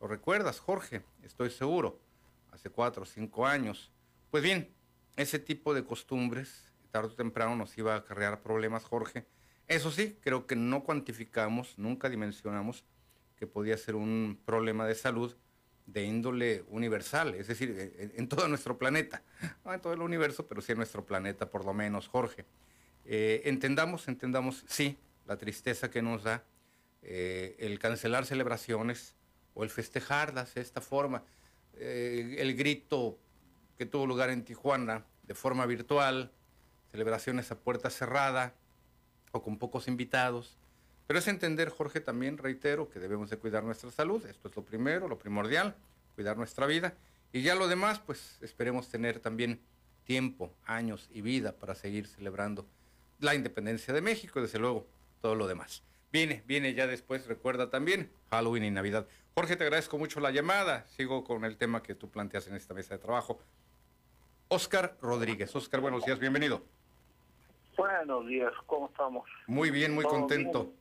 ¿Lo recuerdas, Jorge? Estoy seguro. Hace cuatro o cinco años. Pues bien, ese tipo de costumbres, tarde o temprano, nos iba a acarrear problemas, Jorge. Eso sí, creo que no cuantificamos, nunca dimensionamos que podía ser un problema de salud de índole universal, es decir, en, todo nuestro planeta, no en todo el universo, pero sí en nuestro planeta, por lo menos, Jorge. Eh, entendamos, entendamos, sí, la tristeza que nos da eh, el cancelar celebraciones o el festejarlas de esta forma, eh, el grito que tuvo lugar en Tijuana de forma virtual, celebraciones a puerta cerrada o con pocos invitados, pero es entender, Jorge, también reitero que debemos de cuidar nuestra salud. Esto es lo primero, lo primordial, cuidar nuestra vida. Y ya lo demás, pues esperemos tener también tiempo, años y vida para seguir celebrando la independencia de México y desde luego todo lo demás. Viene, viene ya después, recuerda también Halloween y Navidad. Jorge, te agradezco mucho la llamada. Sigo con el tema que tú planteas en esta mesa de trabajo. Oscar Rodríguez. Oscar, buenos días, bienvenido. Buenos días, ¿cómo estamos? Muy bien, muy contento.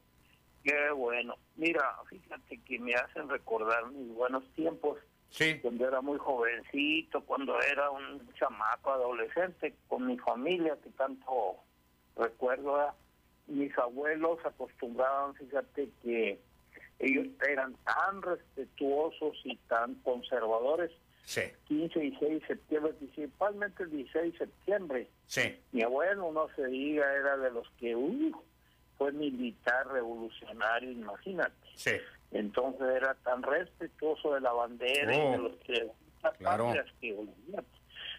Qué bueno. Mira, fíjate que me hacen recordar mis buenos tiempos. Sí. Cuando era muy jovencito, cuando era un chamaco adolescente, con mi familia, que tanto recuerdo, mis abuelos acostumbraban, fíjate que ellos eran tan respetuosos y tan conservadores. Sí. 15 y 16 de septiembre, principalmente el 16 de septiembre. Sí. Mi abuelo, no se diga, era de los que, uh, fue militar revolucionario, imagínate. Sí. Entonces era tan respetuoso de la bandera y de Oh. los que Claro. que.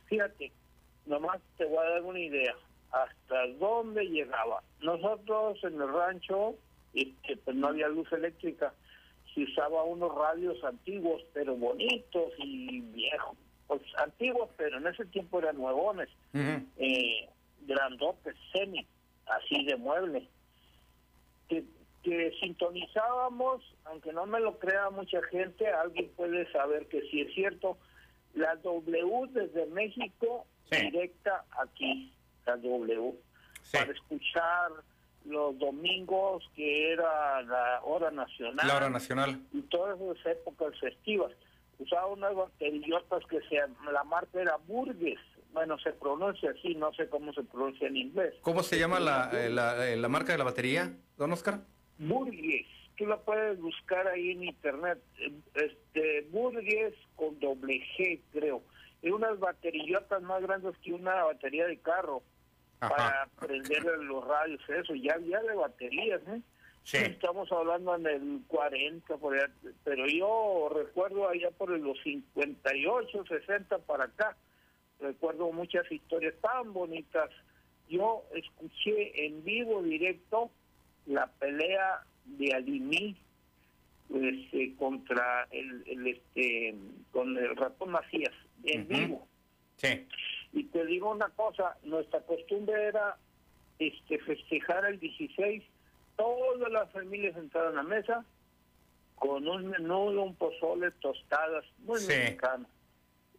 Fíjate, nomás te voy a dar una idea hasta dónde llegaba. Nosotros en el rancho, este, pues no había luz eléctrica, se usaba unos radios antiguos, pero bonitos y viejos. Pues antiguos, pero en ese tiempo eran nuevones, eh, grandotes, semi, así de mueble que, que sintonizábamos, aunque no me lo crea mucha gente, alguien puede saber que sí es cierto, la W desde México Sí. directa aquí, la W, Sí. para escuchar los domingos que era la hora nacional La hora nacional. y todas esas épocas festivas. Usaba unas baterillotas que se, la marca era Burgues, bueno, se pronuncia así, no sé cómo se pronuncia en inglés. ¿Cómo se llama la, eh, la, eh, la marca de la batería, don Oscar? Burgues. Tú la puedes buscar ahí en internet. Este, Burgues con doble G, creo. Y unas baterillotas más grandes que una batería de carro para prender los radios, eso. Ya había de baterías, ¿eh? Sí. Estamos hablando en el 40, por allá, pero yo recuerdo allá por los 58, 60 para acá. Recuerdo muchas historias tan bonitas. Yo escuché en vivo directo la pelea de Alimí este, contra el, el, este con el ratón Macías en vivo Sí. Y te digo una cosa nuestra costumbre era este festejar el 16 todas las familias sentadas en la mesa con un menudo un pozole tostadas muy Sí. mexicano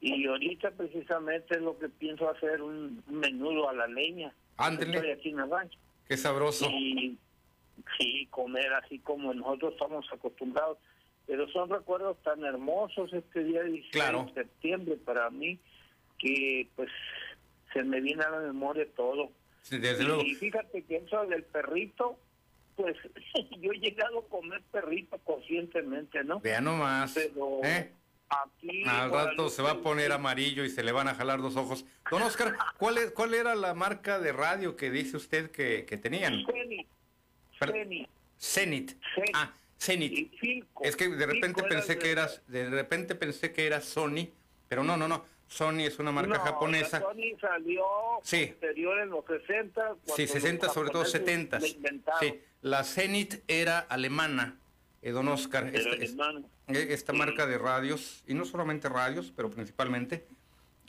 y ahorita precisamente es lo que pienso hacer un menudo a la leña Ándele. estoy aquí en el rancho Qué sabroso. y sí, comer así como nosotros estamos acostumbrados. Pero son recuerdos tan hermosos este día 16 Claro. de septiembre para mí que pues se me viene a la memoria todo. Sí, desde luego. Y fíjate que eso del perrito, pues yo he llegado a comer perrito conscientemente, ¿no? Vea nomás. Pero ¿eh? aquí... Al rato se va a poner amarillo y se le van a jalar dos ojos. Don Oscar, ¿cuál, es, cuál era la marca de radio que dice usted que, que tenían? Zenit. Zenit. Zenit. Zenit. Ah, Zenit. Es que de repente pensé que eras, de repente pensé que era Sony, pero no, no, no. Sony es una marca No, japonesa. la Sony salió Sí. posterior en los 60. cuando Sí, los 60, sobre todo japoneses 70. la inventaron. Sí, la Zenit era alemana, eh, don Oscar. Era Esta, es- alemana. eh, esta Sí. marca de radios, y no solamente radios, pero principalmente,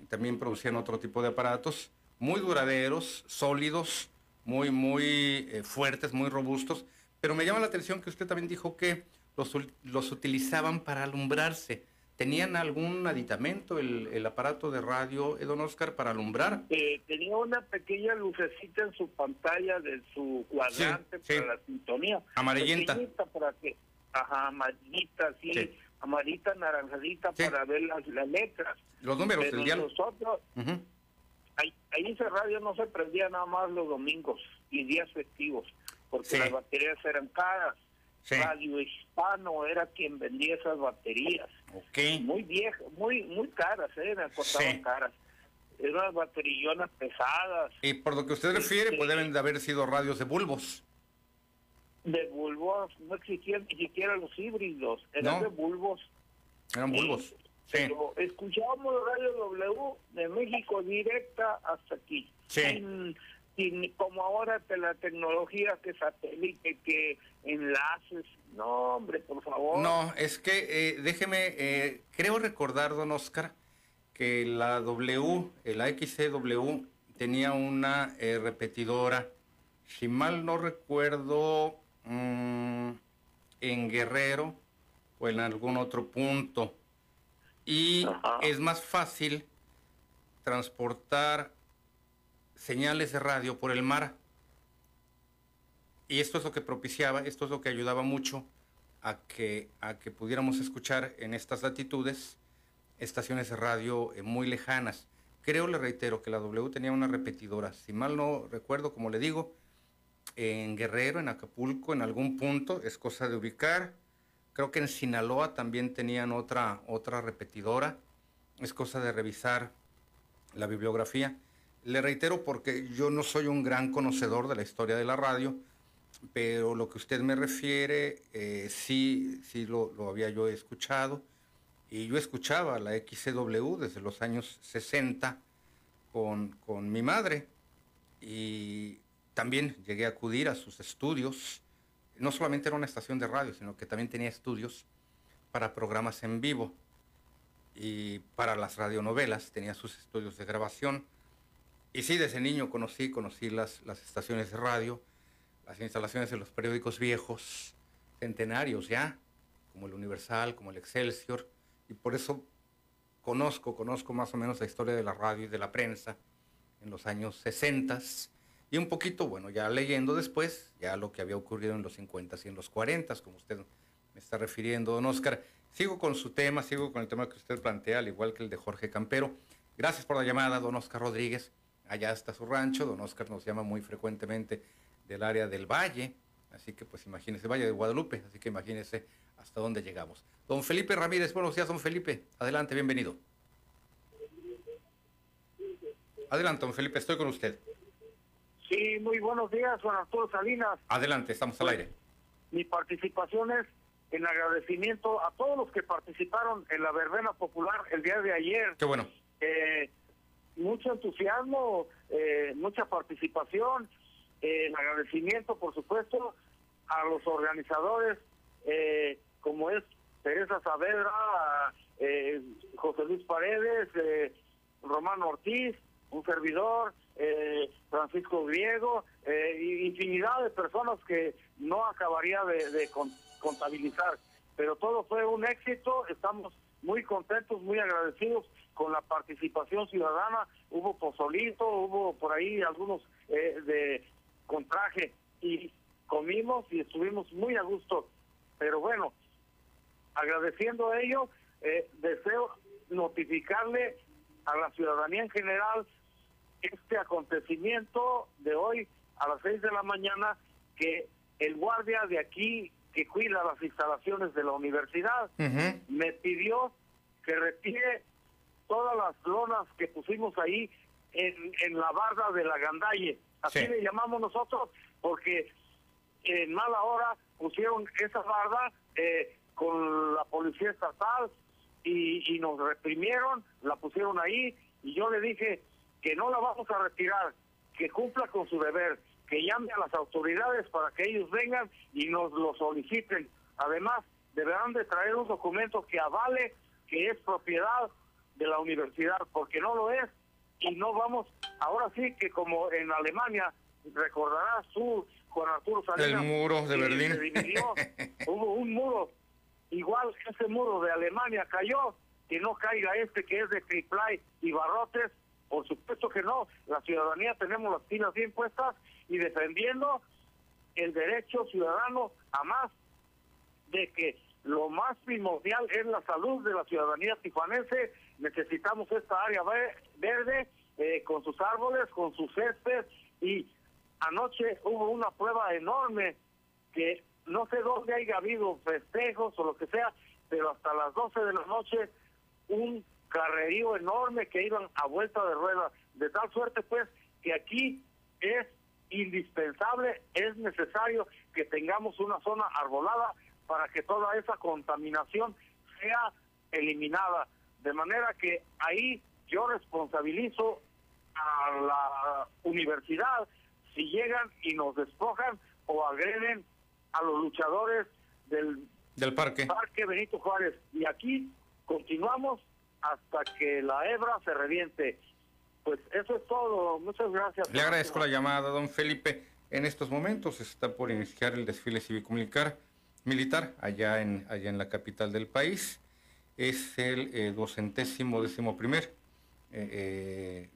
también producían otro tipo de aparatos, muy duraderos, sólidos, muy, muy eh, fuertes, muy robustos. Pero me llama la atención que usted también dijo que los, los utilizaban para alumbrarse. ¿Tenían algún aditamento el, el aparato de radio, eh, don Oscar, para alumbrar? Eh, tenía una pequeña lucecita en su pantalla de su cuadrante Sí, sí. para la sintonía. Amarillenta. Para que, ajá, amarillita, sí, Sí. amarita, naranjadita para ver las, las letras. Los números Pero diálogo. nosotros, ahí, ahí esa radio no se prendía nada más los domingos y días festivos, porque las baterías eran caras. Radio Hispano era quien vendía esas baterías. Ok. Muy viejas, muy muy caras, ¿eh? Me costaban Sí. caras. Eran unas baterillonas pesadas, Y por lo que usted refiere, pues deben de haber sido radios de bulbos. de bulbos, no existían ni siquiera los híbridos, eran No. de bulbos. Eran bulbos. Sí. Pero escuchábamos Radio W de México directa hasta aquí. Sí. Sin- como ahora que la tecnología, que satélite, que enlaces. No, hombre, por favor. No, es que eh, déjeme, eh, creo recordar, don Oscar, que la W, el XCW, tenía una eh, repetidora, si mal no recuerdo, mm, en Guerrero o en algún otro punto. Y Ajá. es más fácil transportar señales de radio por el mar. Y esto es lo que propiciaba, esto es lo que ayudaba mucho a que, a que pudiéramos escuchar en estas latitudes estaciones de radio eh, muy lejanas. Creo, le reitero, que la W tenía una repetidora. Si mal no recuerdo, como le digo, en Guerrero, en Acapulco, en algún punto, es cosa de ubicar. Creo que en Sinaloa también tenían otra, otra repetidora. Es cosa de revisar la bibliografía. Le reitero porque yo no soy un gran conocedor de la historia de la radio, pero lo que usted me refiere, eh, sí, sí lo, había yo escuchado. Y yo escuchaba la XCW desde los años 60 con, con mi madre. Y también llegué a acudir a sus estudios. No solamente era una estación de radio, sino que también tenía estudios para programas en vivo. Y para las radionovelas tenía sus estudios de grabación. Y sí, desde niño conocí, conocí las, las estaciones de radio, las instalaciones de los periódicos viejos, centenarios ya, como el Universal, como el Excelsior, y por eso conozco, conozco más o menos la historia de la radio y de la prensa en los años 60 y un poquito, bueno, ya leyendo después, ya lo que había ocurrido en los 50 y en los 40, como usted me está refiriendo, don Oscar. Sigo con su tema, sigo con el tema que usted plantea, al igual que el de Jorge Campero. Gracias por la llamada, don Oscar Rodríguez. Allá está su rancho, don Oscar nos llama muy frecuentemente del área del Valle, así que pues imagínese, Valle de Guadalupe, así que imagínese hasta dónde llegamos. Don Felipe Ramírez, buenos días, don Felipe. Adelante, bienvenido. Adelante, don Felipe, estoy con usted. Sí, muy buenos días, Juan Arturo Salinas. Adelante, estamos al aire. Mi participación es en agradecimiento a todos los que participaron en la verbena popular el día de ayer. Qué bueno. Eh, mucho entusiasmo, eh, mucha participación, eh, en agradecimiento, por supuesto, a los organizadores, eh, como es Teresa Saavedra, eh, José Luis Paredes, eh, Romano Ortiz, un servidor, eh, Francisco Griego, infinidad de personas que no acabaría de, de con- contabilizar. Pero todo fue un éxito, estamos muy contentos, muy agradecidos con la participación ciudadana. Hubo pozolito, hubo por ahí algunos eh, de con traje y comimos y estuvimos muy a gusto. Pero bueno, agradeciendo ello, eh, deseo notificarle a la ciudadanía en general este acontecimiento de hoy a las seis de la mañana que el guardia de aquí que cuida las instalaciones de la universidad me pidió que retire todas las lonas que pusimos ahí en, en la barda de la Gandalle. Así le llamamos nosotros porque en mala hora pusieron esa barda eh, con la policía estatal y, y nos reprimieron, la pusieron ahí y yo le dije que no la vamos a retirar, que cumpla con su deber, que llame a las autoridades para que ellos vengan y nos lo soliciten. Además, deberán de traer un documento que avale que es propiedad de la universidad, porque no lo es y no vamos, ahora sí que como en Alemania, recordarás tú con Arturo Salinas. El muro de Berlín. hubo un muro, igual ese muro de Alemania cayó, que no caiga este que es de triplay y barrotes, por supuesto que no, la ciudadanía tenemos las pilas bien puestas y defendiendo el derecho ciudadano a más de que lo más primordial es la salud de la ciudadanía tijuanense. Necesitamos esta área verde eh, con sus árboles, con sus césped y anoche hubo una prueba enorme que no sé dónde haya habido festejos o lo que sea, pero hasta las 12 de la noche un carrerío enorme que iban a vuelta de rueda, de tal suerte pues que aquí es indispensable, es necesario que tengamos una zona arbolada para que toda esa contaminación sea eliminada. De manera que ahí yo responsabilizo a la universidad si llegan y nos despojan o agreden a los luchadores del, del parque. parque Benito Juárez. Y aquí continuamos hasta que la hebra se reviente. Pues eso es todo. Muchas gracias. Le agradezco la llamada, don Felipe. En estos momentos está por iniciar el desfile cívico-militar militar allá en, allá en la capital del país es el eh, décimo primer eh, eh,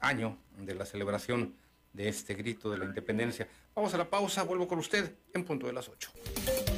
año de la celebración de este grito de la independencia. Vamos a la pausa, vuelvo con usted en punto de las 8.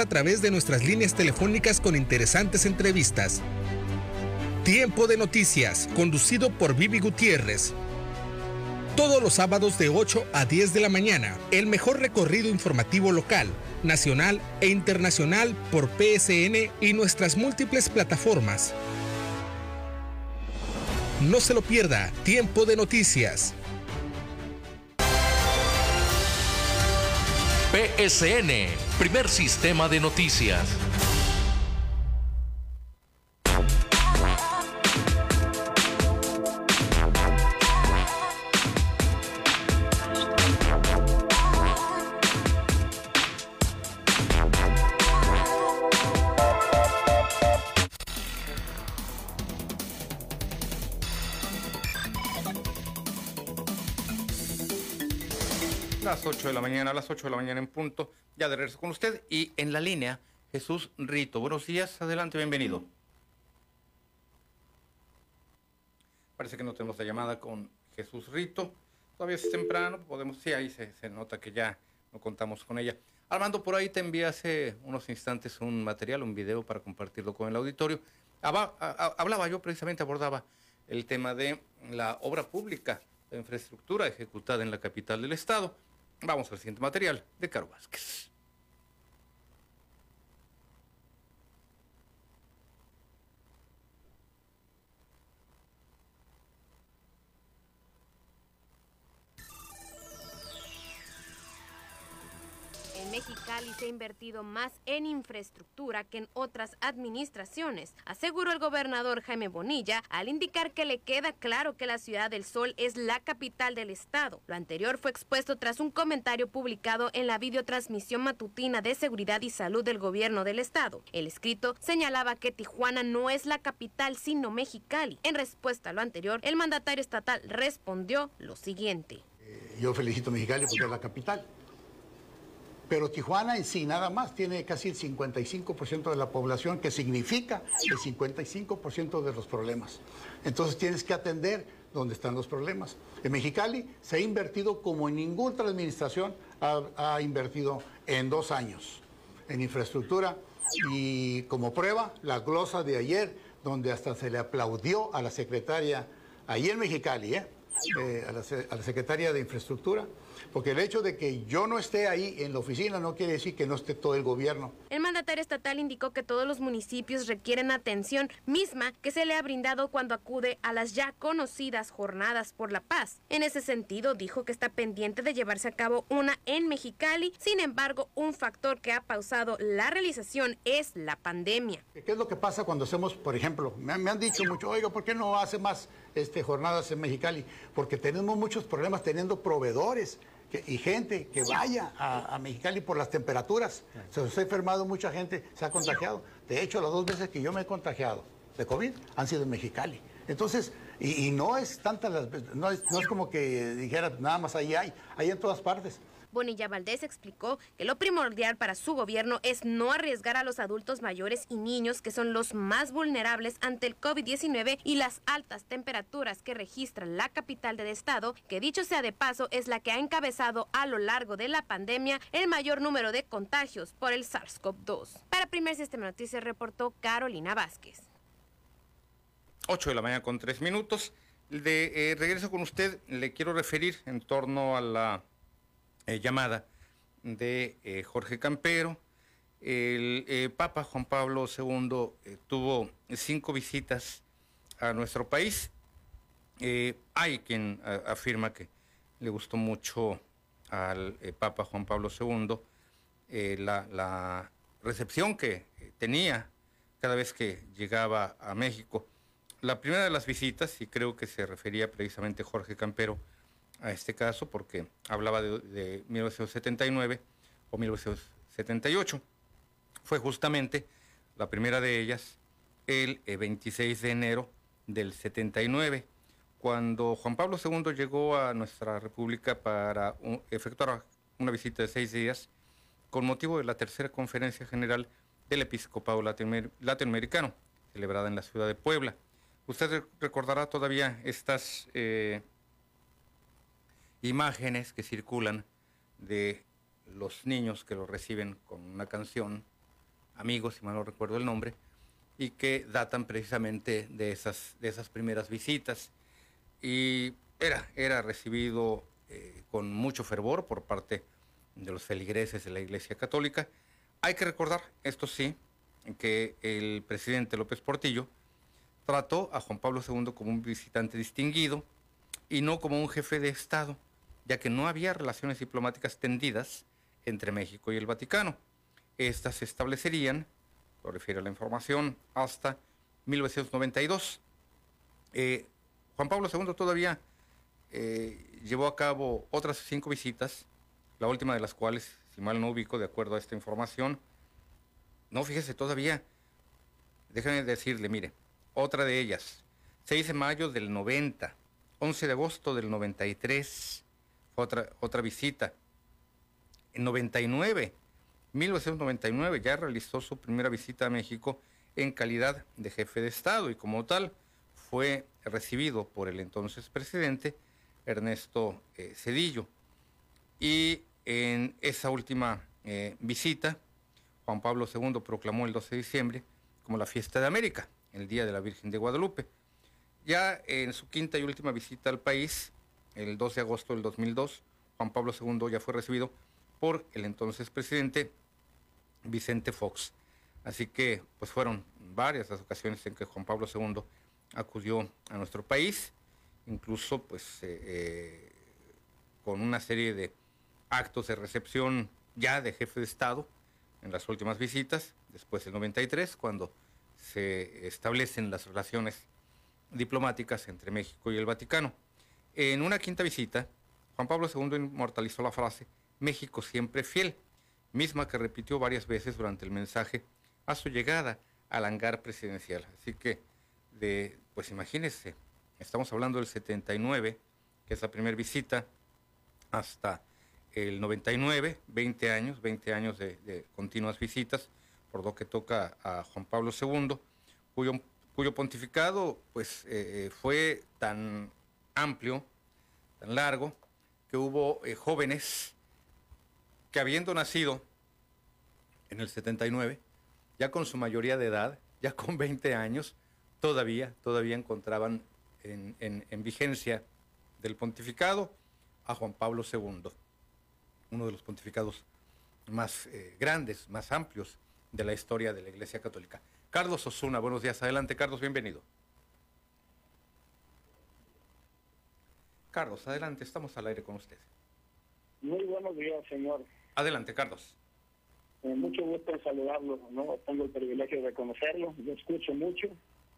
A través de nuestras líneas telefónicas con interesantes entrevistas. Tiempo de Noticias, conducido por Vivi Gutiérrez. Todos los sábados de 8 a 10 de la mañana, el mejor recorrido informativo local, nacional e internacional por PSN y nuestras múltiples plataformas. No se lo pierda, Tiempo de Noticias. PSN, primer sistema de noticias. A las 8 de la mañana en punto, ya de regreso con usted. Y en la línea, Jesús Rito. Buenos días, adelante, bienvenido. Parece que no tenemos la llamada con Jesús Rito. Todavía es temprano, podemos, sí, ahí se, se nota que ya no contamos con ella. Armando, por ahí te envié hace unos instantes un material, un video para compartirlo con el auditorio. Hablaba yo, precisamente abordaba el tema de la obra pública, la infraestructura ejecutada en la capital del estado. Vamos al siguiente material de Caro Vázquez. Mexicali se ha invertido más en infraestructura que en otras administraciones, aseguró el gobernador Jaime Bonilla al indicar que le queda claro que la Ciudad del Sol es la capital del estado. Lo anterior fue expuesto tras un comentario publicado en la videotransmisión matutina de seguridad y salud del gobierno del estado. El escrito señalaba que Tijuana no es la capital sino Mexicali. En respuesta a lo anterior, el mandatario estatal respondió lo siguiente. Yo felicito a Mexicali porque es la capital. Pero Tijuana en sí nada más tiene casi el 55% de la población, que significa el 55% de los problemas. Entonces tienes que atender donde están los problemas. En Mexicali se ha invertido como en ninguna otra administración ha, invertido en dos años en infraestructura y como prueba la glosa de ayer, donde hasta se le aplaudió a la secretaria, ahí en Mexicali, ¿eh? Eh, a, la, a la secretaria de infraestructura, porque el hecho de que yo no esté ahí en la oficina no quiere decir que no esté todo el gobierno. El mandatario estatal indicó que todos los municipios requieren atención misma que se le ha brindado cuando acude a las ya conocidas jornadas por la paz. En ese sentido, dijo que está pendiente de llevarse a cabo una en Mexicali. Sin embargo, un factor que ha pausado la realización es la pandemia. ¿Qué es lo que pasa cuando hacemos, por ejemplo, me, han- dicho mucho, oiga, ¿por qué no hace más este, jornadas en Mexicali? Porque tenemos muchos problemas teniendo proveedores que- y gente que vaya a, a Mexicali por las temperaturas. Se ha enfermado mucha gente, se ha contagiado. De hecho, las dos veces que yo me he contagiado de COVID han sido en Mexicali. Entonces, y, y no es tanta las no es, no es como que dijera nada más ahí hay, hay en todas partes. Bonilla Valdés explicó que lo primordial para su gobierno es no arriesgar a los adultos mayores y niños que son los más vulnerables ante el COVID-19 y las altas temperaturas que registra la capital del estado, que dicho sea de paso es la que ha encabezado a lo largo de la pandemia el mayor número de contagios por el SARS-CoV-2. Para Primer Sistema Noticias reportó Carolina Vázquez. 8 de la mañana con 3 minutos. De eh, regreso con usted, le quiero referir en torno a la eh, llamada de eh, Jorge Campero. El eh, Papa Juan Pablo II tuvo cinco visitas a nuestro país. Hay quien afirma que le gustó mucho al Papa Juan Pablo II la, la recepción que tenía cada vez que llegaba a México. La primera de las visitas, y creo que se refería precisamente Jorge Campero a este caso, porque hablaba de, de 1979 o 1978, fue justamente la primera de ellas el eh, 26 de enero del 79, cuando Juan Pablo II llegó a nuestra república para efectuar una visita de seis días con motivo de la tercera conferencia general del episcopado latinoamer- latinoamericano, celebrada en la ciudad de Puebla. Usted re- recordará todavía estas eh, imágenes que circulan de los niños que lo reciben con una canción, Amigos, si mal no recuerdo el nombre, y que datan precisamente de esas, de esas primeras visitas. Y era, era recibido eh, con mucho fervor por parte de los feligreses de la Iglesia Católica. Hay que recordar, esto sí, que el presidente López Portillo trató a Juan Pablo II como un visitante distinguido y no como un jefe de Estado, ya que no había relaciones diplomáticas tendidas entre México y el Vaticano. Estas se establecerían, lo refiere a la información, hasta 1992. Eh, Juan Pablo II todavía eh, llevó a cabo otras cinco visitas, la última de las cuales, si mal no ubico, de acuerdo a esta información, no, fíjese, todavía, déjenme decirle, mire, otra de ellas, 6 de mayo del 90, 11 de agosto del 93, otra, otra visita. En 99, 1999, ya realizó su primera visita a México en calidad de jefe de Estado y como tal fue recibido por el entonces presidente Ernesto eh, Cedillo. Y en esa última eh, visita, Juan Pablo II proclamó el 12 de diciembre como la fiesta de América, el Día de la Virgen de Guadalupe. Ya en su quinta y última visita al país, el 12 de agosto del 2002, Juan Pablo II ya fue recibido por el entonces presidente Vicente Fox. Así que pues fueron varias las ocasiones en que Juan Pablo II acudió a nuestro país, incluso pues eh, eh, con una serie de actos de recepción ya de jefe de Estado, en las últimas visitas, después del 93, cuando se establecen las relaciones diplomáticas entre México y el Vaticano. En una quinta visita, Juan Pablo II inmortalizó la frase México siempre fiel, misma que repitió varias veces durante el mensaje a su llegada al hangar presidencial. Así que, pues imagínense, estamos hablando del 79, que es la primera visita, hasta el 99, 20 años, 20 años de, continuas visitas, por lo que toca a Juan Pablo II, cuyo, cuyo pontificado pues, eh, eh, fue tan amplio, tan largo, que hubo eh, jóvenes que habiendo nacido en el 79, ya con su mayoría de edad, ya con 20 años, todavía, todavía encontraban en, en vigencia del pontificado a Juan Pablo II uno de los pontificados más eh, grandes, más amplios de la historia de la Iglesia Católica. Carlos Osuna, buenos días. Adelante, Carlos, bienvenido. Carlos, adelante, estamos al aire con usted. Muy buenos días, señor. Adelante, Carlos. Eh, mucho gusto en saludarlo, ¿no? Tengo el privilegio de conocerlo, yo escucho mucho.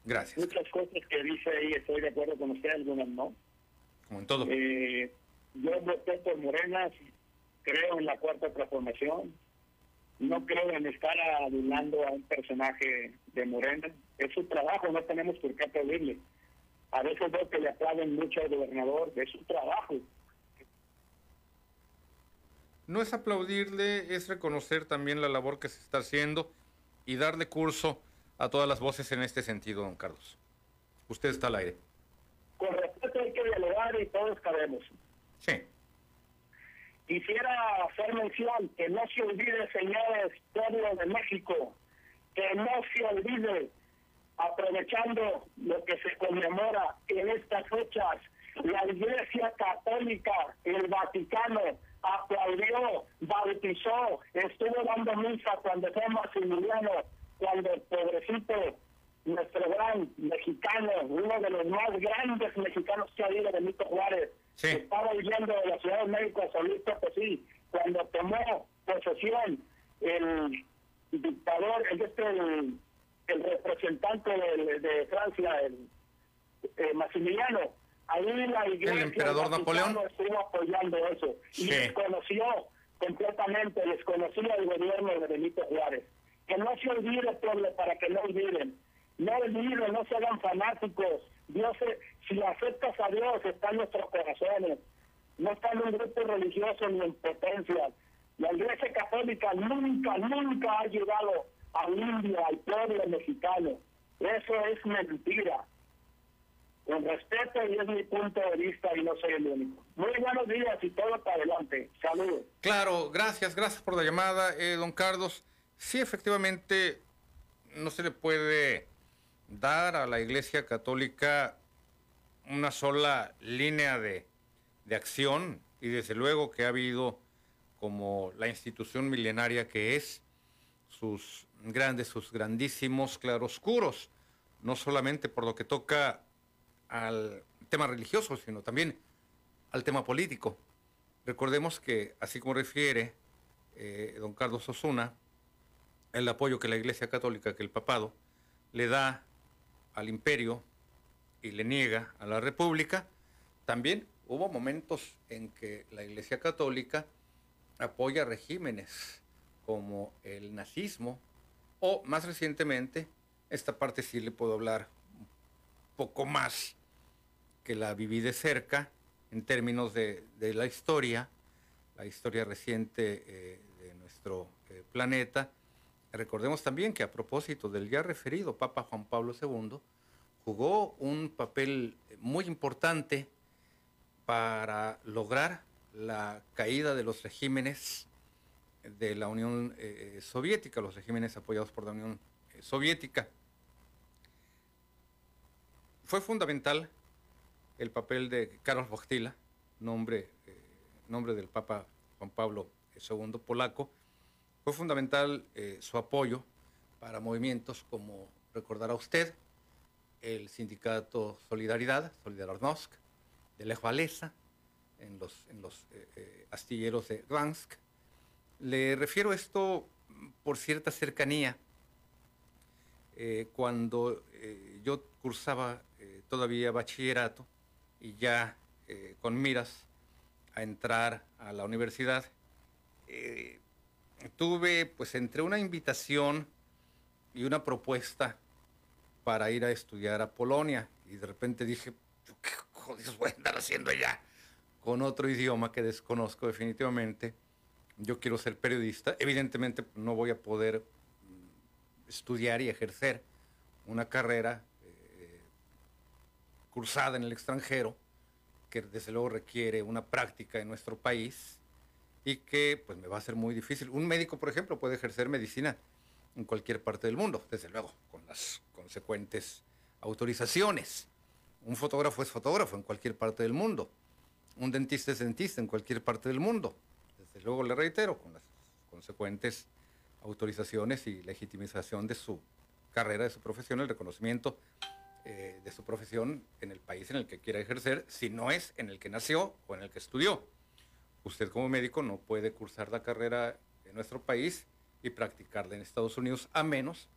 Gracias. Muchas cosas que dice ahí estoy de acuerdo con usted, algunas no. Como en todo. Eh, yo voté por Morena, creo en la cuarta transformación, no creo en estar adulando a un personaje de Morena. Es su trabajo, no tenemos por qué aplaudirle. A veces veo que le aplauden mucho al gobernador, es su trabajo. No es aplaudirle, es reconocer también la labor que se está haciendo y darle curso a todas las voces en este sentido, don Carlos. Usted está al aire. Con respeto hay que dialogar y todos cabemos. Sí. Quisiera hacer mención que no se olvide, señores, pueblo de México, que no se olvide, aprovechando lo que se conmemora en estas fechas, la Iglesia Católica, el Vaticano, aplaudió, bautizó, estuvo dando misa cuando fue Maximiliano, cuando el pobrecito, nuestro gran mexicano, uno de los más grandes mexicanos que ha habido, Benito Juárez, estaba huyendo de la Ciudad de México a Solito sí, cuando tomó posesión el dictador, el, este, el, representante de, Francia, el, eh, Maximiliano, ahí la iglesia el emperador Napoleón estuvo apoyando eso y desconoció completamente, desconocía el gobierno de Benito Juárez. Que no se olvide, pueblo, para que no olviden. No olviden, no se hagan fanáticos Dios, si aceptas a Dios, está en nuestros corazones. No está en un grupo religioso ni en potencia. La Iglesia Católica nunca, nunca ha ayudado a India, al pueblo mexicano. Eso es mentira. con respeto y es mi punto de vista y no soy el único. Muy buenos días y todo para adelante. Saludos. Claro, gracias, gracias por la llamada, eh, don Carlos. Sí, efectivamente, no se le puede dar a la Iglesia Católica una sola línea de, de acción y desde luego que ha habido como la institución milenaria que es, sus grandes, sus grandísimos claroscuros, no solamente por lo que toca al tema religioso, sino también al tema político. Recordemos que, así como refiere eh, don Carlos Osuna, el apoyo que la Iglesia Católica, que el papado, le da al imperio y le niega a la República, también hubo momentos en que la Iglesia Católica apoya regímenes como el nazismo o más recientemente, esta parte sí le puedo hablar un poco más que la viví de cerca en términos de, la historia, la historia reciente eh, de nuestro eh, planeta. Recordemos también que a propósito del ya referido Papa Juan Pablo II, jugó un papel muy importante para lograr la caída de los regímenes de la Unión eh, Soviética, los regímenes apoyados por la Unión Soviética. Fue fundamental el papel de Carlos Wojtyla, nombre, eh, nombre del Papa Juan Pablo II polaco, fue fundamental eh, su apoyo para movimientos como recordará usted, el sindicato Solidaridad, Solidarnosc, de Lech Walesa, en los, en los eh, astilleros de Gdansk. Le refiero esto por cierta cercanía. cuando yo cursaba todavía bachillerato, y ya eh, con miras a entrar a la universidad, eh, tuve pues entre una invitación y una propuesta para ir a estudiar a Polonia y de repente dije, ¿qué jodidos voy a andar haciendo allá? Con otro idioma que desconozco definitivamente. Yo quiero ser periodista. Evidentemente no voy a poder mm, estudiar y ejercer una carrera cursada en el extranjero, que desde luego requiere una práctica en nuestro país y que pues me va a ser muy difícil. Un médico, por ejemplo, puede ejercer medicina en cualquier parte del mundo, desde luego, con las consecuentes autorizaciones. Un fotógrafo es fotógrafo en cualquier parte del mundo. Un dentista es dentista en cualquier parte del mundo. Desde luego le reitero, con las consecuentes autorizaciones y legitimización de su carrera, de su profesión, el reconocimiento eh, de su profesión en el país en el que quiera ejercer, si no es en el que nació o en el que estudió. Usted como médico no puede cursar la carrera en nuestro país y practicarla en Estados Unidos a menos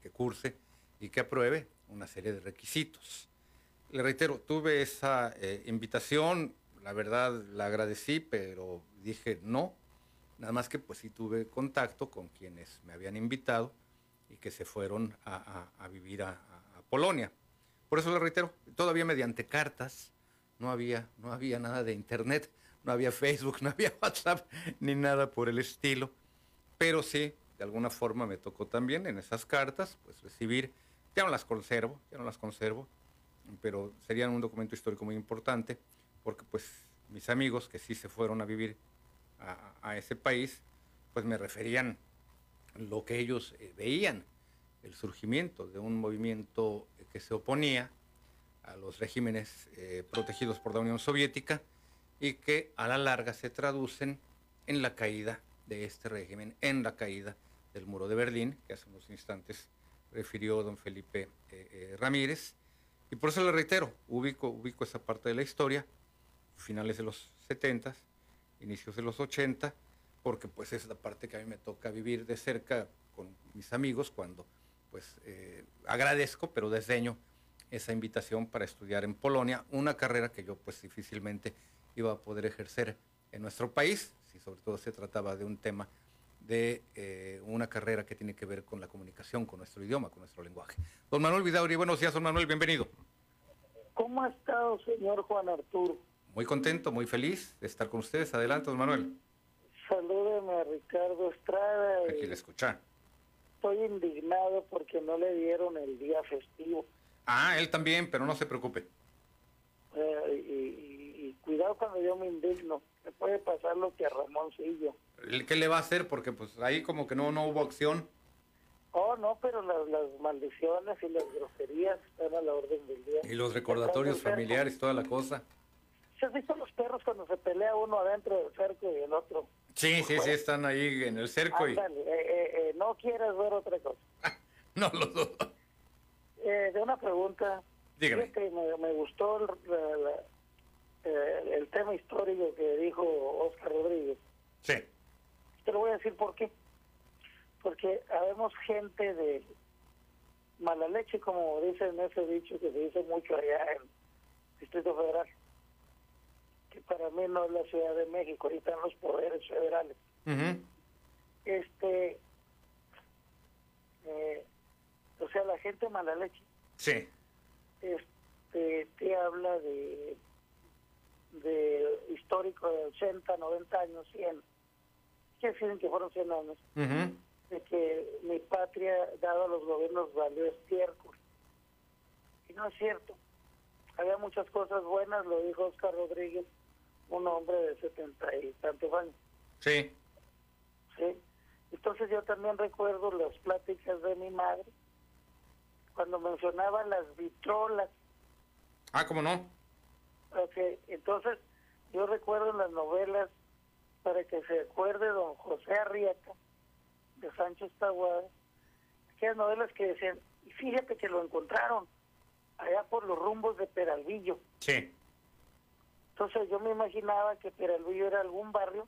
que curse y que apruebe una serie de requisitos. Le reitero, tuve esa eh, invitación, la verdad la agradecí, pero dije no, nada más que pues sí tuve contacto con quienes me habían invitado y que se fueron a, vivir a, Polonia. Por eso le reitero, todavía mediante cartas, no había, no había nada de internet, no había Facebook, no había WhatsApp, ni nada por el estilo. Pero sí, de alguna forma me tocó también en esas cartas, pues recibir, ya no las conservo, ya no las conservo, pero serían un documento histórico muy importante, porque pues mis amigos que sí se fueron a vivir a, ese país, pues me referían lo que ellos eh, veían el surgimiento de un movimiento que se oponía a los regímenes eh, protegidos por la Unión Soviética y que a la larga se traducen en la caída de este régimen, en la caída del muro de Berlín, que hace unos instantes refirió don Felipe eh, Ramírez. Y por eso le reitero, ubico, ubico esa parte de la historia, finales de los 70, inicios de los 80, porque pues es la parte que a mí me toca vivir de cerca con mis amigos cuando pues eh, agradezco, pero desdeño esa invitación para estudiar en Polonia, una carrera que yo pues difícilmente iba a poder ejercer en nuestro país, si sobre todo se trataba de un tema de eh, una carrera que tiene que ver con la comunicación, con nuestro idioma, con nuestro lenguaje. Don Manuel Vidauri, buenos días, don Manuel, bienvenido. ¿Cómo ha estado, señor Juan Arturo? Muy contento, muy feliz de estar con ustedes. Adelante, don Manuel. Salúdeme a Ricardo Estrada. Aquí le escucha estoy indignado porque no le dieron el día festivo. Ah, él también, pero no se preocupe. Eh, y, y- y cuidado cuando yo me indigno. Me puede pasar lo que a Ramoncillo. ¿El ¿Qué le va a hacer? Porque pues ahí como que no, no hubo acción. Oh, no, pero las, las maldiciones y las groserías están a la orden del día. Y los recordatorios familiares, toda la cosa. ¿Sí ¿Has visto los perros cuando se pelea uno adentro del cerco y el otro? Sí, sí, sí, están ahí en el cerco y... Ándale, eh, eh, eh, no quieres ver otra cosa. No lo dudo. Eh, de una pregunta. Dígame. Fíjate, me, me gustó el, la- eh, el tema histórico que dijo Oscar Rodríguez. Sí. Te lo voy a decir por qué. Porque habemos gente de mala leche, como dicen ese dicho que se dice mucho allá en Distrito Federal, que para mí no es la Ciudad de México, están los poderes federales. Este, eh, o sea, la gente mala leche Sí. este, te habla de, de histórico de 80, 90 años, 100. ¿Qué deciden que fueron 100 años? De que mi patria, dado a los gobiernos, valió estiércol. Y no es cierto. Había muchas cosas buenas, lo dijo Oscar Rodríguez, un hombre de 70 y tantos años. Sí. ¿sí? Entonces yo también recuerdo las pláticas de mi madre, cuando mencionaba las vitrolas Ah, ¿cómo no? Ok, entonces yo recuerdo en las novelas, para que se acuerde don José Arrieta, de Sancho Estaguada, aquellas novelas que decían, y fíjate que lo encontraron allá por los rumbos de Peralvillo. Sí. Entonces yo me imaginaba que Peralvillo era algún barrio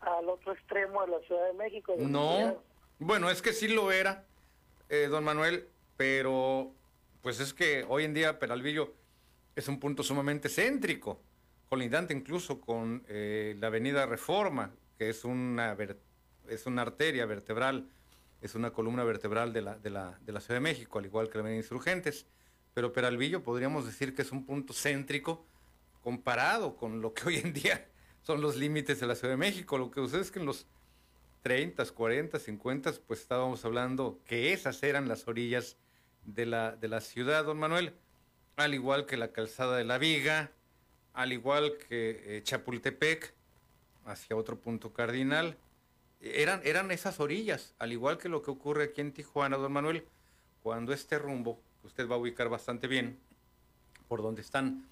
al otro extremo de la Ciudad de México. No. Bueno, es que sí lo era, eh, don Manuel, pero pues es que hoy en día Peralvillo es un punto sumamente céntrico, colindante incluso con eh, la avenida Reforma, que es una, es una arteria vertebral, es una columna vertebral de la, de, la, de la Ciudad de México, al igual que la avenida Insurgentes. Pero Peralvillo podríamos decir que es un punto céntrico comparado con lo que hoy en día son los límites de la Ciudad de México. Lo que sucede es que en los 30, 40, 50, pues estábamos hablando que esas eran las orillas de la, de la ciudad, don Manuel, al igual que la calzada de la Viga, al igual que eh, Chapultepec, hacia otro punto cardinal. Eran, eran esas orillas, al igual que lo que ocurre aquí en Tijuana, don Manuel, cuando este rumbo, que usted va a ubicar bastante bien, por donde están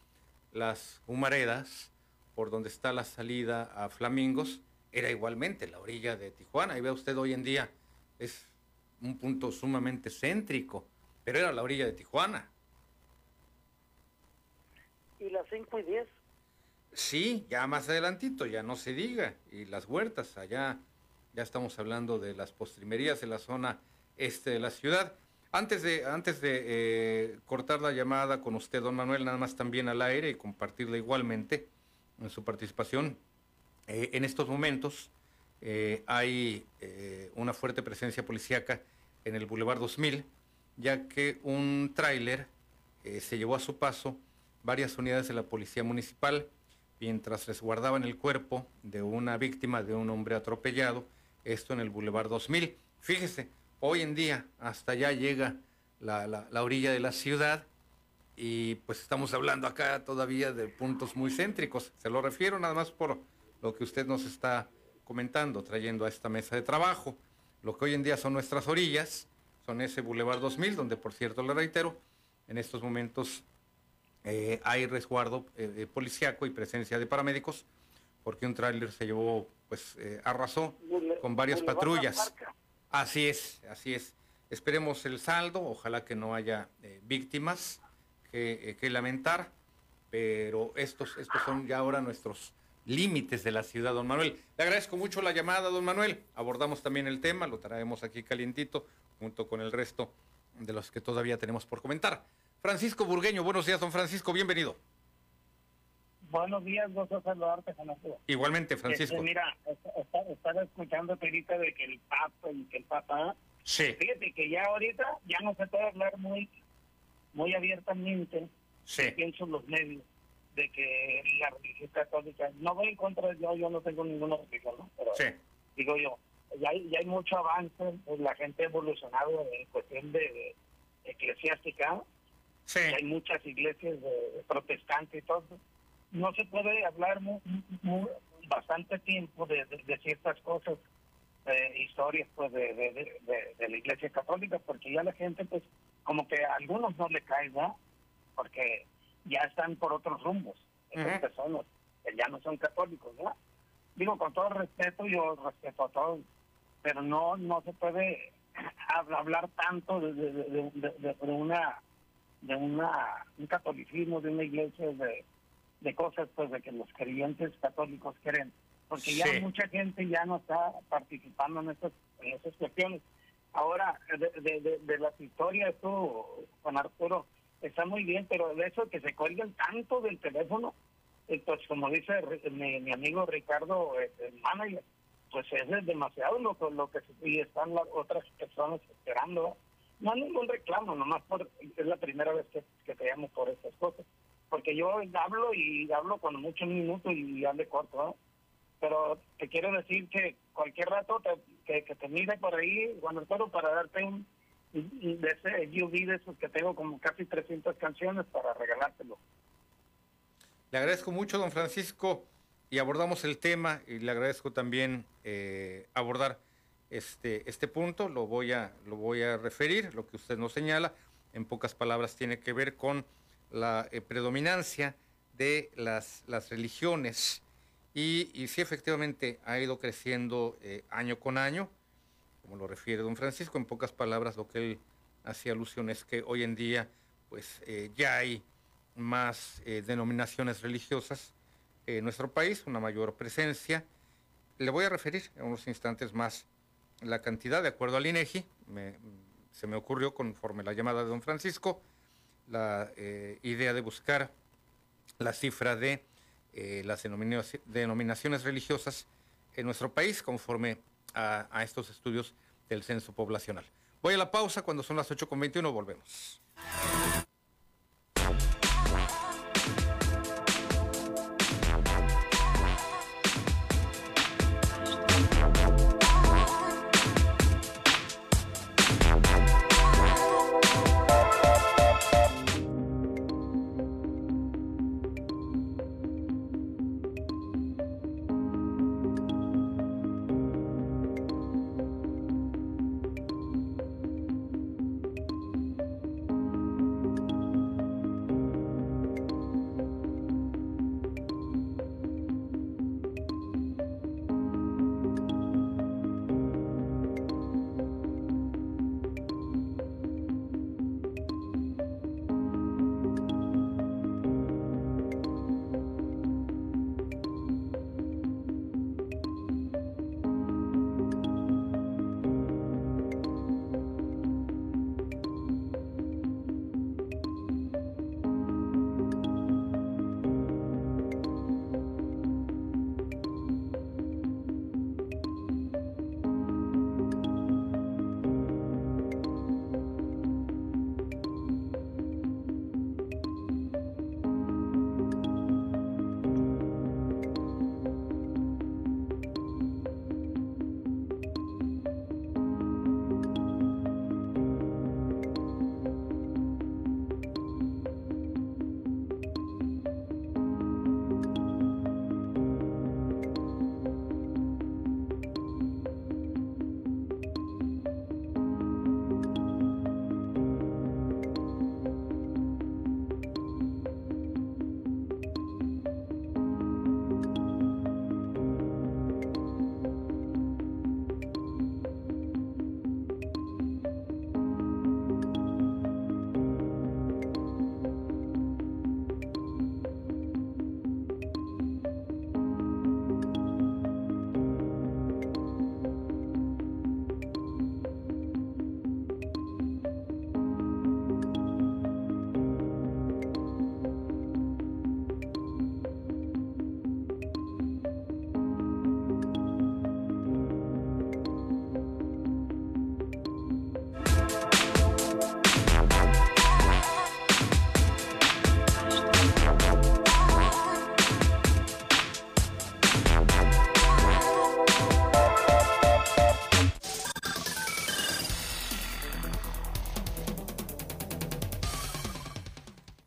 las humaredas, por donde está la salida a Flamingos, era igualmente la orilla de Tijuana. Y vea usted hoy en día, es un punto sumamente céntrico, pero era la orilla de Tijuana. Y las 5 y 10. Sí, ya más adelantito, ya no se diga. Y las huertas, allá ya estamos hablando de las postrimerías en la zona este de la ciudad. Antes de, antes de eh, cortar la llamada con usted, don Manuel, nada más también al aire y compartirla igualmente en su participación. Eh, en estos momentos eh, hay eh, una fuerte presencia policíaca en el Boulevard 2000, ya que un tráiler eh, se llevó a su paso varias unidades de la Policía Municipal mientras resguardaban el cuerpo de una víctima de un hombre atropellado, esto en el Boulevard 2000. Fíjese, hoy en día hasta allá llega la, la- la orilla de la ciudad y pues estamos hablando acá todavía de puntos muy céntricos. Se lo refiero nada más por lo que usted nos está comentando, trayendo a esta mesa de trabajo. Lo que hoy en día son nuestras orillas, son ese Boulevard 2000, donde por cierto le reitero, en estos momentos eh, hay resguardo eh, eh, policiaco y presencia de paramédicos, porque un tráiler se llevó, pues eh, arrasó con varias patrullas. Así es, así es. Esperemos el saldo, ojalá que no haya eh, víctimas que, eh, que lamentar, pero estos, estos son ya ahora nuestros límites de la ciudad, don Manuel. Le agradezco mucho la llamada, don Manuel. Abordamos también el tema, lo traemos aquí calientito, junto con el resto de los que todavía tenemos por comentar. Francisco Burgueño, buenos días, don Francisco, bienvenido. Buenos días, gozo saludarte, Jonathan. Igualmente, Francisco. Este, mira, est- est- estaba escuchando ahorita de que el Papa y que el Papa... Sí. Fíjate que ya ahorita ya no se puede hablar muy muy abiertamente, Sí. pienso en los medios, de que la religión católica... No voy en contra de yo, yo no tengo ninguna religión, ¿no? Pero Sí. digo yo, ya hay, ya hay mucho avance, pues, la gente ha evolucionado en cuestión de, de eclesiástica hay muchas iglesias protestantes y todo. No se puede hablar bastante tiempo de, ciertas cosas, historias pues de, la iglesia católica, porque ya la gente pues como que a algunos no le cae, ¿no? Porque ya están por otros rumbos, esas personas que ya no son católicos, ¿no? Digo, con todo respeto, yo respeto a todos, pero no no se puede hablar tanto de, de, una de una un catolicismo de una iglesia de, de cosas pues de que los creyentes católicos creen porque ya mucha gente ya no está participando en esas en esas cuestiones ahora de, de, las historias tú con Arturo está muy bien pero de eso que se cuelguen tanto del teléfono eh, pues como dice mi, amigo Ricardo el manager pues es demasiado lo, lo que y están las otras personas esperando. No hay ningún reclamo, nomás por, es la primera vez que, que te llamo por estas cosas. Porque yo hablo y hablo con muchos minutos y le corto, Pero te quiero decir que cualquier rato que, que te mire por ahí, Juan Arturo, para darte un, de ese UV de esos que tengo como casi 300 canciones para regalártelo. Le agradezco mucho, don Francisco y abordamos el tema y le agradezco también eh, abordar este, este punto, lo voy, a, lo voy a referir, lo que usted nos señala, en pocas palabras tiene que ver con la eh, predominancia de las, las religiones y, y sí efectivamente ha ido creciendo eh, año con año, como lo refiere don Francisco, en pocas palabras lo que él hacía alusión es que hoy en día pues ya hay más denominaciones religiosas en nuestro país, una mayor presencia. Le voy a referir en unos instantes más la cantidad, de acuerdo al INEGI, se me ocurrió conforme la llamada de don Francisco, la eh, idea de buscar la cifra de eh, las denominaciones religiosas en nuestro país conforme a, a, estos estudios del censo poblacional. Voy a la pausa, cuando son las 8.21 volvemos.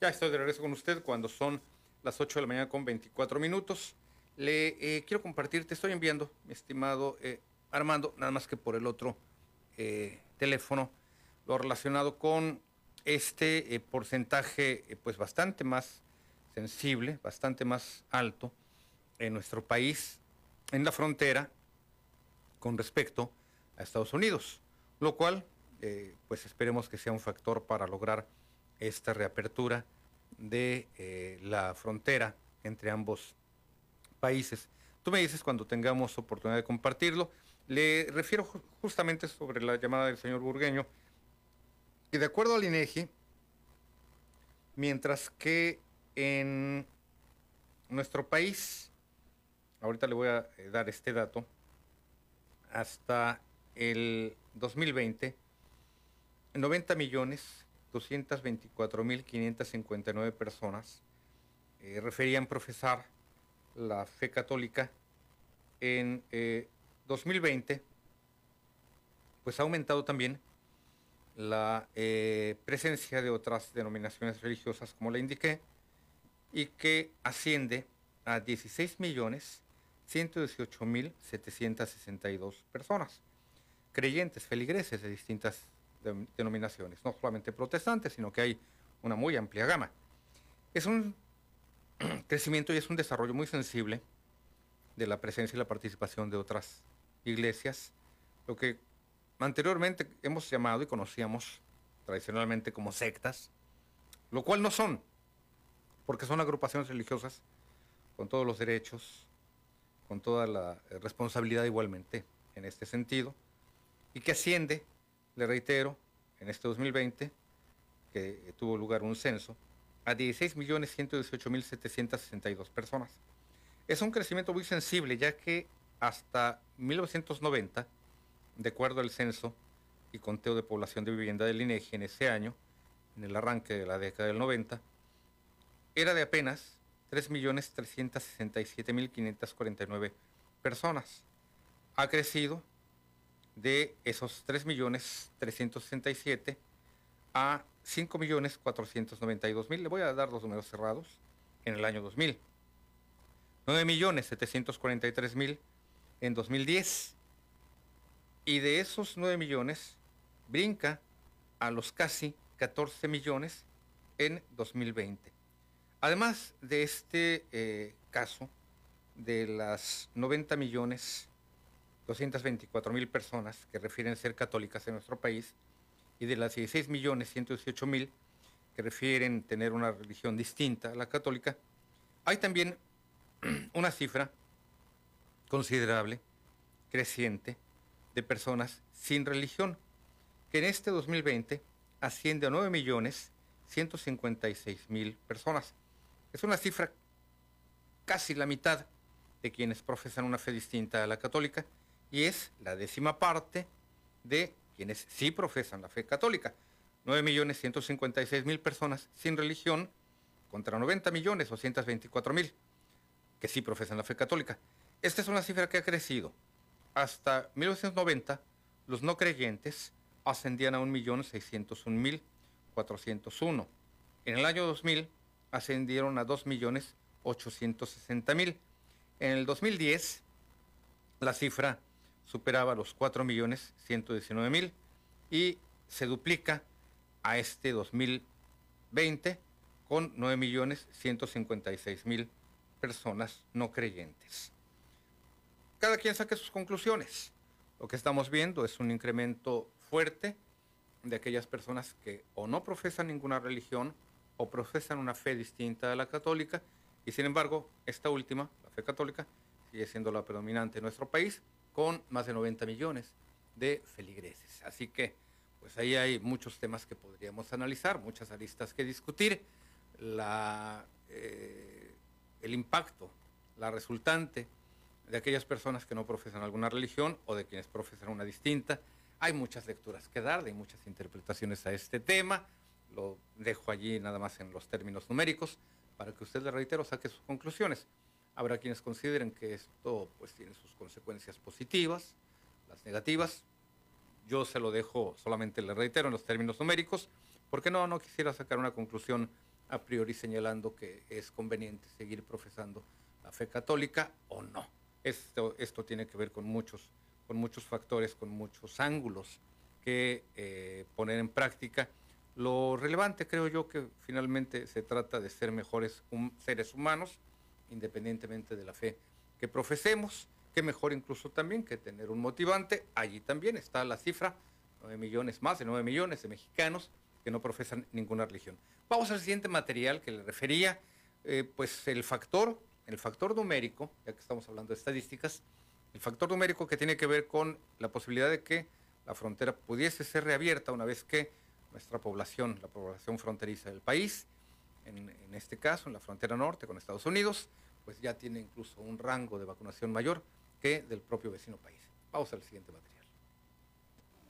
Estoy de regreso con usted cuando son las 8 de la mañana con 24 minutos. Le eh, quiero compartir, te estoy enviando, mi estimado eh, Armando, nada más que por el otro eh, teléfono, lo relacionado con este porcentaje pues bastante más sensible, bastante más alto en nuestro país, en la frontera, con respecto a Estados Unidos, lo cual pues esperemos que sea un factor para lograr esta reapertura de eh, la frontera entre ambos países. Tú me dices cuando tengamos oportunidad de compartirlo. Le refiero ju- justamente sobre la llamada del señor Burgueño, y de acuerdo al INEGI, mientras que en nuestro país, ahorita le voy a eh, dar este dato, hasta el 2020, 90 millones 224 mil 559 personas eh, referían profesar la fe católica. En eh, 2020, pues ha aumentado también la eh, presencia de otras denominaciones religiosas, como le indiqué, y que asciende a 16 millones 118 mil 762 personas, creyentes, feligreses de distintas de- denominaciones, no solamente protestantes, sino que hay una muy amplia gama. Es un crecimiento y es un desarrollo muy sensible de la presencia y la participación de otras iglesias, lo que anteriormente hemos llamado y conocíamos tradicionalmente como sectas, lo cual no son, porque son agrupaciones religiosas con todos los derechos, con toda la eh, responsabilidad igualmente en este sentido, y que asciende, le reitero, en este 2020, que tuvo lugar un censo, a 16.118.762 personas. Es un crecimiento muy sensible, ya que hasta 1990, de acuerdo al censo y conteo de población de vivienda del INEGI en ese año, en el arranque de la década del 90, era de apenas 3.367.549 personas. Ha crecido de esos 3.367 a 5.492.000. Le voy a dar los números cerrados en el año 2000. 9.743.000 en 2010. Y de esos 9 millones brinca a los casi 14 millones en 2020. Además de este eh, caso de las 90 millones 224 mil personas que refieren ser católicas en nuestro país y de las 16 millones 118 mil que refieren tener una religión distinta a la católica, hay también una cifra considerable, creciente, de personas sin religión, que en este 2020 asciende a 9 millones 156 mil personas. Es una cifra casi la mitad de quienes profesan una fe distinta a la católica y es la décima parte de quienes sí profesan la fe católica. 9 millones 156 mil personas sin religión contra 90 millones 224 mil que sí profesan la fe católica. Esta es una cifra que ha crecido. Hasta 1990, los no creyentes ascendían a 1.601.401. En el año 2000 ascendieron a 2.860.000. En el 2010, la cifra superaba los 4.119.000 y se duplica a este 2020 con 9.156.000 personas no creyentes. Cada quien saque sus conclusiones. Lo que estamos viendo es un incremento fuerte de aquellas personas que o no profesan ninguna religión o profesan una fe distinta a la católica y sin embargo esta última, la fe católica, sigue siendo la predominante en nuestro país con más de 90 millones de feligreses. Así que pues ahí hay muchos temas que podríamos analizar, muchas aristas que discutir. La, eh, el impacto, la resultante de aquellas personas que no profesan alguna religión o de quienes profesan una distinta. Hay muchas lecturas que dar, hay muchas interpretaciones a este tema. Lo dejo allí nada más en los términos numéricos para que usted, le reitero, saque sus conclusiones. Habrá quienes consideren que esto pues, tiene sus consecuencias positivas, las negativas. Yo se lo dejo, solamente le reitero en los términos numéricos, porque no, no quisiera sacar una conclusión a priori señalando que es conveniente seguir profesando la fe católica o no. Esto, esto tiene que ver con muchos, con muchos factores, con muchos ángulos que eh, poner en práctica. Lo relevante creo yo que finalmente se trata de ser mejores seres humanos, independientemente de la fe que profesemos, que mejor incluso también que tener un motivante. Allí también está la cifra, 9 millones más de 9 millones de mexicanos que no profesan ninguna religión. Vamos al siguiente material que le refería, eh, pues el factor, el factor numérico, ya que estamos hablando de estadísticas, el factor numérico que tiene que ver con la posibilidad de que la frontera pudiese ser reabierta una vez que nuestra población, la población fronteriza del país, en, este caso en la frontera norte con Estados Unidos, pues ya tiene incluso un rango de vacunación mayor que del propio vecino país. Vamos al siguiente material.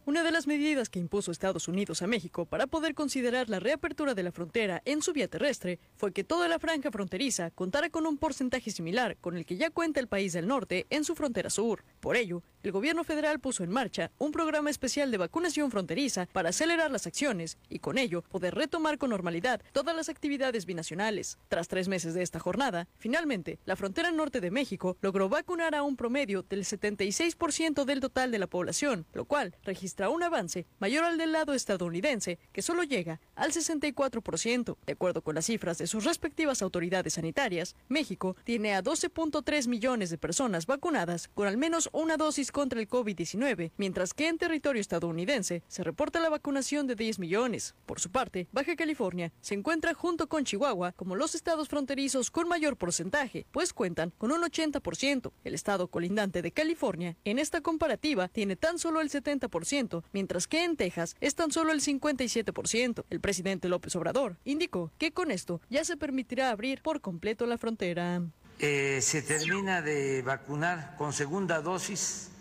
Una de las medidas que impuso Estados Unidos a México para poder considerar la reapertura de la frontera en su vía terrestre fue que toda la franja fronteriza contara con un porcentaje similar con el que ya cuenta el país del norte en su frontera sur. Por ello, el gobierno federal puso en marcha un programa especial de vacunación fronteriza para acelerar las acciones y con ello poder retomar con normalidad todas las actividades binacionales. Tras tres meses de esta jornada, finalmente, la frontera norte de México logró vacunar a un promedio del 76% del total de la población, lo cual registró un avance mayor al del lado estadounidense, que solo llega al 64%. De acuerdo con las cifras de sus respectivas autoridades sanitarias, México tiene a 12.3 millones de personas vacunadas con al menos una dosis contra el COVID-19, mientras que en territorio estadounidense se reporta la vacunación de 10 millones. Por su parte, Baja California se encuentra junto con Chihuahua como los estados fronterizos con mayor porcentaje, pues cuentan con un 80%. El estado colindante de California, en esta comparativa, tiene tan solo el 70%, mientras que en Texas es tan solo el 57%. El presidente López Obrador indicó que con esto ya se permitirá abrir por completo la frontera. Eh, se termina de vacunar con segunda dosis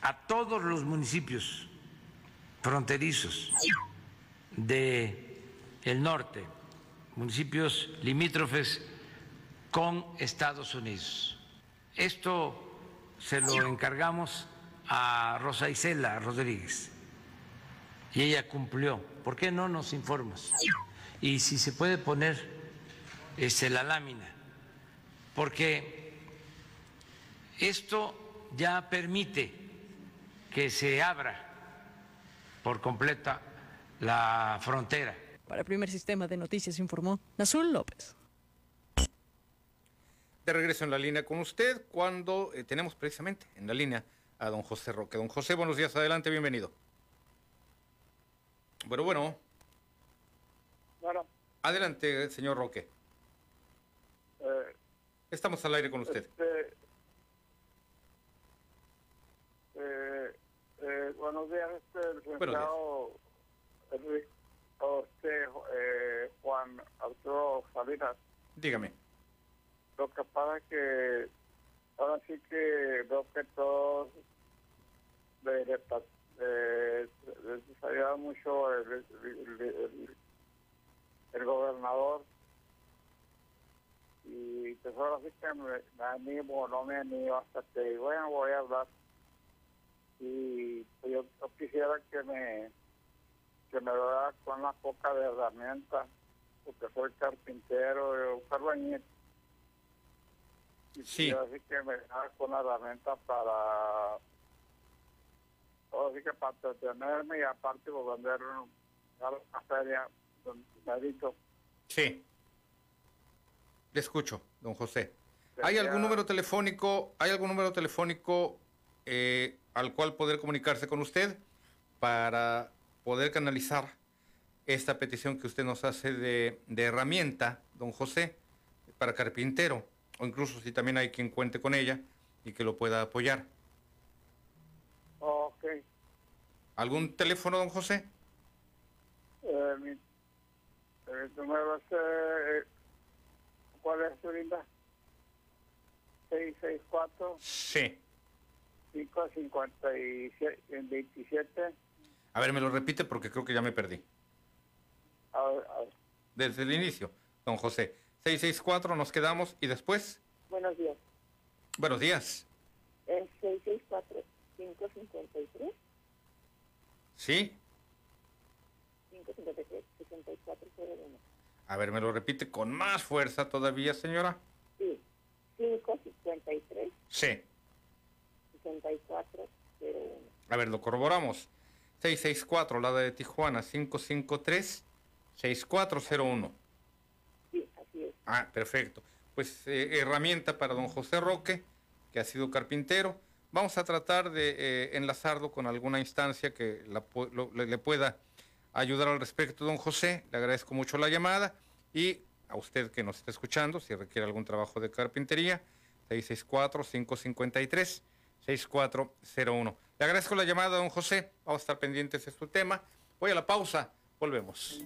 a todos los municipios fronterizos de el norte, municipios limítrofes con Estados Unidos. Esto se lo encargamos a Rosa Isela Rodríguez y ella cumplió. ¿Por qué no nos informas? Y si se puede poner este, la lámina, porque esto ya permite que se abra por completa la frontera. Para el primer sistema de noticias informó Nazul López. De regreso en la línea con usted cuando eh, tenemos precisamente en la línea a don José Roque. Don José, buenos días, adelante, bienvenido. Bueno, bueno. Bueno. Adelante, señor Roque. Eh, Estamos al aire con usted. Este, eh, eh, buenos días, este, el licenciado eh, Juan Arturo Salinas. Dígame. Lo que pasa es que ahora sí que veo que todos de, les ayuda mucho el, el, el, el, gobernador y pues ahora sí que me, me animo no me animo hasta que bueno voy a hablar y pues yo, yo, quisiera que me que me vea con la poca de herramientas porque soy carpintero un carbañil Sí. así que me da con la herramienta para así que para entretenerme y aparte vender a la feria medito. Sí. Le escucho, don José. ¿Hay algún número telefónico, hay algún número telefónico eh, al cual poder comunicarse con usted para poder canalizar esta petición que usted nos hace de, de herramienta, don José, para carpintero? o incluso si también hay quien cuente con ella y que lo pueda apoyar. Ok. ¿Algún teléfono, don José? Eh, mi, el número es, eh, ¿cuál es tu linda? 664. Sí. 557. A ver, me lo repite porque creo que ya me perdí. A ver, a ver. Desde el inicio, don José. 664, nos quedamos y después. Buenos días. Buenos días. Es 664-553. ¿Sí? 553-6401. A ver, ¿me lo repite con más fuerza todavía, señora? Sí, 553 Sí. 6401. A ver, lo corroboramos. 664, la de Tijuana, 553 6401. Sí, así es. Ah, perfecto. Pues eh, herramienta para don José Roque, que ha sido carpintero. Vamos a tratar de eh, enlazarlo con alguna instancia que la pu- lo- le, le pueda ayudar al respecto, don José. Le agradezco mucho la llamada y a usted que nos está escuchando, si requiere algún trabajo de carpintería, 664-553-6401. Le agradezco la llamada, don José. Vamos a estar pendientes de su tema. Voy a la pausa. Volvemos.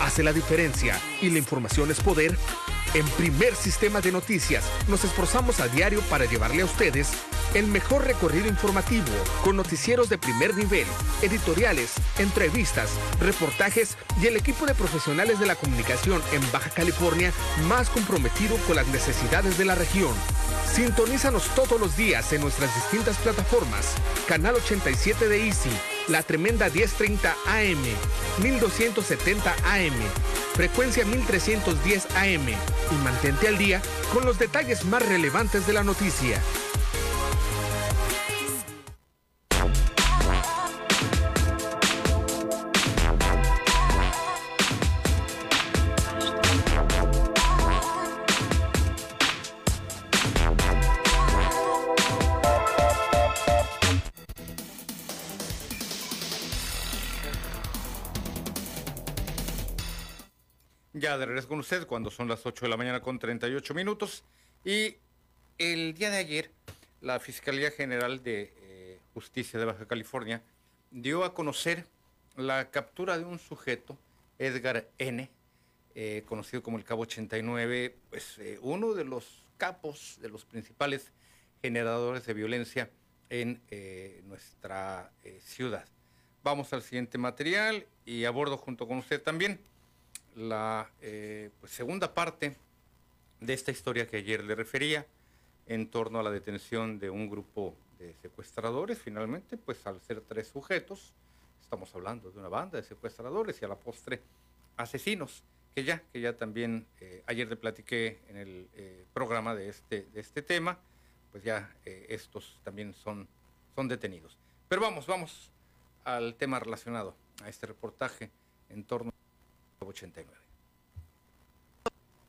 Hace la diferencia y la información es poder, en Primer Sistema de Noticias nos esforzamos a diario para llevarle a ustedes el mejor recorrido informativo con noticieros de primer nivel, editoriales, entrevistas, reportajes y el equipo de profesionales de la comunicación en Baja California más comprometido con las necesidades de la región. Sintonízanos todos los días en nuestras distintas plataformas. Canal 87 de Easy, la tremenda 1030 AM, 1270 AM, frecuencia 1310 AM y mantente al día con los detalles más relevantes de la noticia. Con usted cuando son las 8 de la mañana con 38 minutos. Y el día de ayer, la Fiscalía General de eh, Justicia de Baja California dio a conocer la captura de un sujeto, Edgar N., eh, conocido como el Cabo 89, pues eh, uno de los capos, de los principales generadores de violencia en nuestra ciudad. Vamos al siguiente material y abordo junto con usted también la pues, segunda parte de esta historia que ayer le refería en torno a la detención de un grupo de secuestradores, finalmente, pues al ser tres sujetos, estamos hablando de una banda de secuestradores y a la postre asesinos, que ya, que ya también eh, ayer le platiqué en el eh, programa de este, de este tema, pues ya eh, estos también son, son detenidos. Pero vamos, vamos al tema relacionado a este reportaje en torno 89.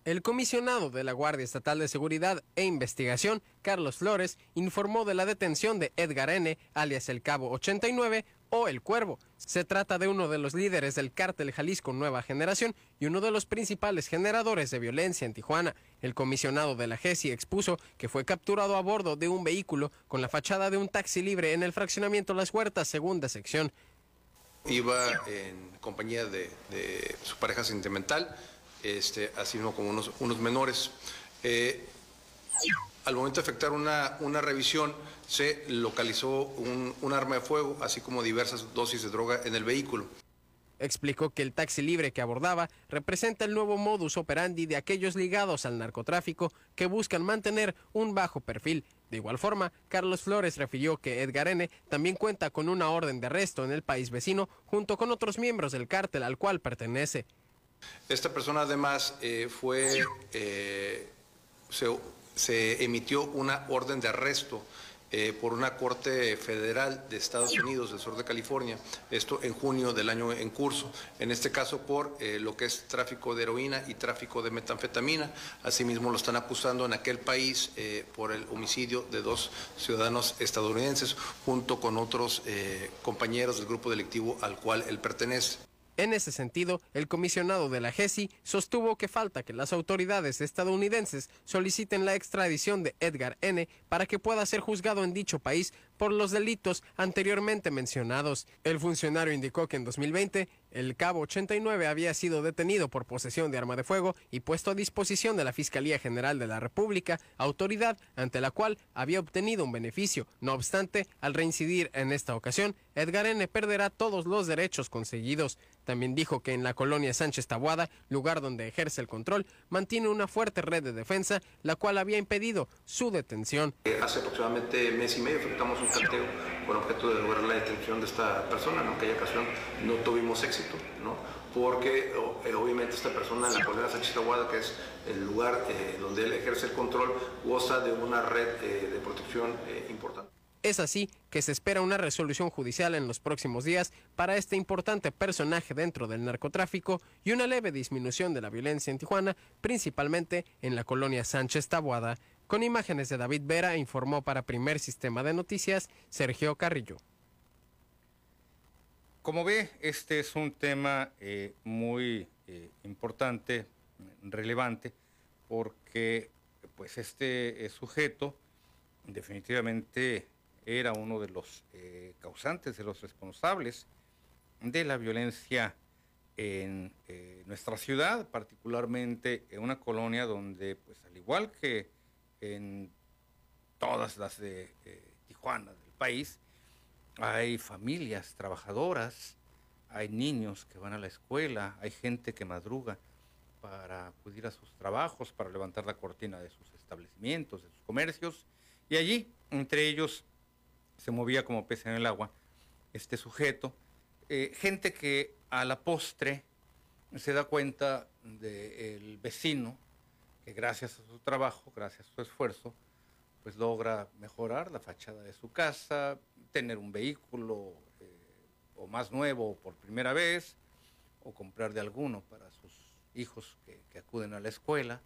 El comisionado de la Guardia Estatal de Seguridad e Investigación, Carlos Flores, informó de la detención de Edgar N., alias el Cabo 89 o el Cuervo. Se trata de uno de los líderes del cártel Jalisco Nueva Generación y uno de los principales generadores de violencia en Tijuana. El comisionado de la GESI expuso que fue capturado a bordo de un vehículo con la fachada de un taxi libre en el fraccionamiento Las Huertas, segunda sección. Iba en compañía de, su pareja sentimental este, así como unos, unos menores. Eh, al momento de efectuar una, revisión, se localizó un, arma de fuego, así como diversas dosis de droga en el vehículo. Explicó que el taxi libre que abordaba representa el nuevo modus operandi de aquellos ligados al narcotráfico que buscan mantener un bajo perfil. De igual forma, Carlos Flores refirió que Edgar N. también cuenta con una orden de arresto en el país vecino junto con otros miembros del cártel al cual pertenece. Esta persona además eh, fue, eh, se, emitió una orden de arresto eh, por una corte federal de Estados Unidos, del sur de California, esto en junio del año en curso, en este caso por lo que es tráfico de heroína y tráfico de metanfetamina. Asimismo lo están acusando en aquel país por el homicidio de dos ciudadanos estadounidenses, junto con otros compañeros del grupo delictivo al cual él pertenece. En ese sentido, el comisionado de la GESI sostuvo que falta que las autoridades estadounidenses soliciten la extradición de Edgar N. para que pueda ser juzgado en dicho país por los delitos anteriormente mencionados. El funcionario indicó que en 2020 el cabo 89 había sido detenido por posesión de arma de fuego y puesto a disposición de la Fiscalía General de la República, autoridad ante la cual había obtenido un beneficio. No obstante, al reincidir en esta ocasión, Edgar N. perderá todos los derechos conseguidos. También dijo que en la colonia Sánchez Tabuada, lugar donde ejerce el control, mantiene una fuerte red de defensa, la cual había impedido su detención. Hace aproximadamente mes y medio un cateo con objeto de lograr la detención de esta persona. En aquella ocasión no tuvimos éxito, ¿no? porque eh, obviamente esta persona en la colonia Sánchez Tabuada, que es el lugar eh, donde él ejerce el control, goza de una red eh, de protección importante. Es así que se espera una resolución judicial en los próximos días para este importante personaje dentro del narcotráfico y una leve disminución de la violencia en Tijuana, principalmente en la colonia Sánchez Tabuada. Con imágenes de David Vera informó para Primer Sistema de Noticias Sergio Carrillo. Como ve, este es un tema eh, muy eh, importante, relevante, porque pues este eh, sujeto definitivamente era uno de los causantes, de los responsables de la violencia en nuestra ciudad, particularmente en una colonia donde, pues al igual que en todas las de Tijuana, del país, hay familias trabajadoras, hay niños que van a la escuela, hay gente que madruga para acudir a sus trabajos, para levantar la cortina de sus establecimientos, de sus comercios, y allí, entre ellos, se movía como pez en el agua este sujeto, eh, gente que a la postre se da cuenta del vecino, que gracias a su trabajo, gracias a su esfuerzo, pues logra mejorar la fachada de su casa, tener un vehículo eh, o más nuevo por primera vez, o comprar de alguno para sus hijos que, acuden a la escuela,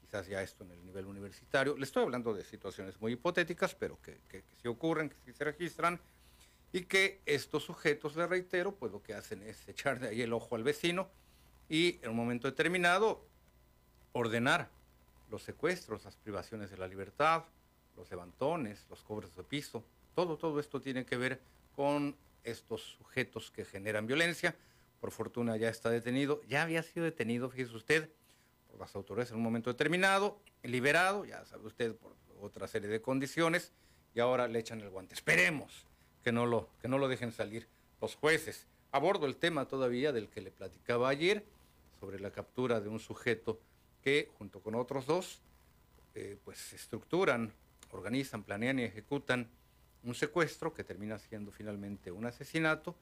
quizás ya esto en el nivel universitario. Le estoy hablando de situaciones muy hipotéticas, pero que, que, que sí ocurren, que sí se registran, y que estos sujetos, le reitero, pues lo que hacen es echar de ahí el ojo al vecino y en un momento determinado ordenar los secuestros, las privaciones de la libertad, los levantones, los cobres de piso, todo, todo esto tiene que ver con estos sujetos que generan violencia, por fortuna ya está detenido. Ya había sido detenido, fíjese usted, por las autoridades en un momento determinado, liberado, ya sabe usted, por otra serie de condiciones, y ahora le echan el guante. Esperemos que no lo, que no lo dejen salir los jueces. Abordo el tema todavía del que le platicaba ayer, sobre la captura de un sujeto que, junto con otros dos, eh, pues estructuran, organizan, planean y ejecutan un secuestro que termina siendo finalmente un asesinato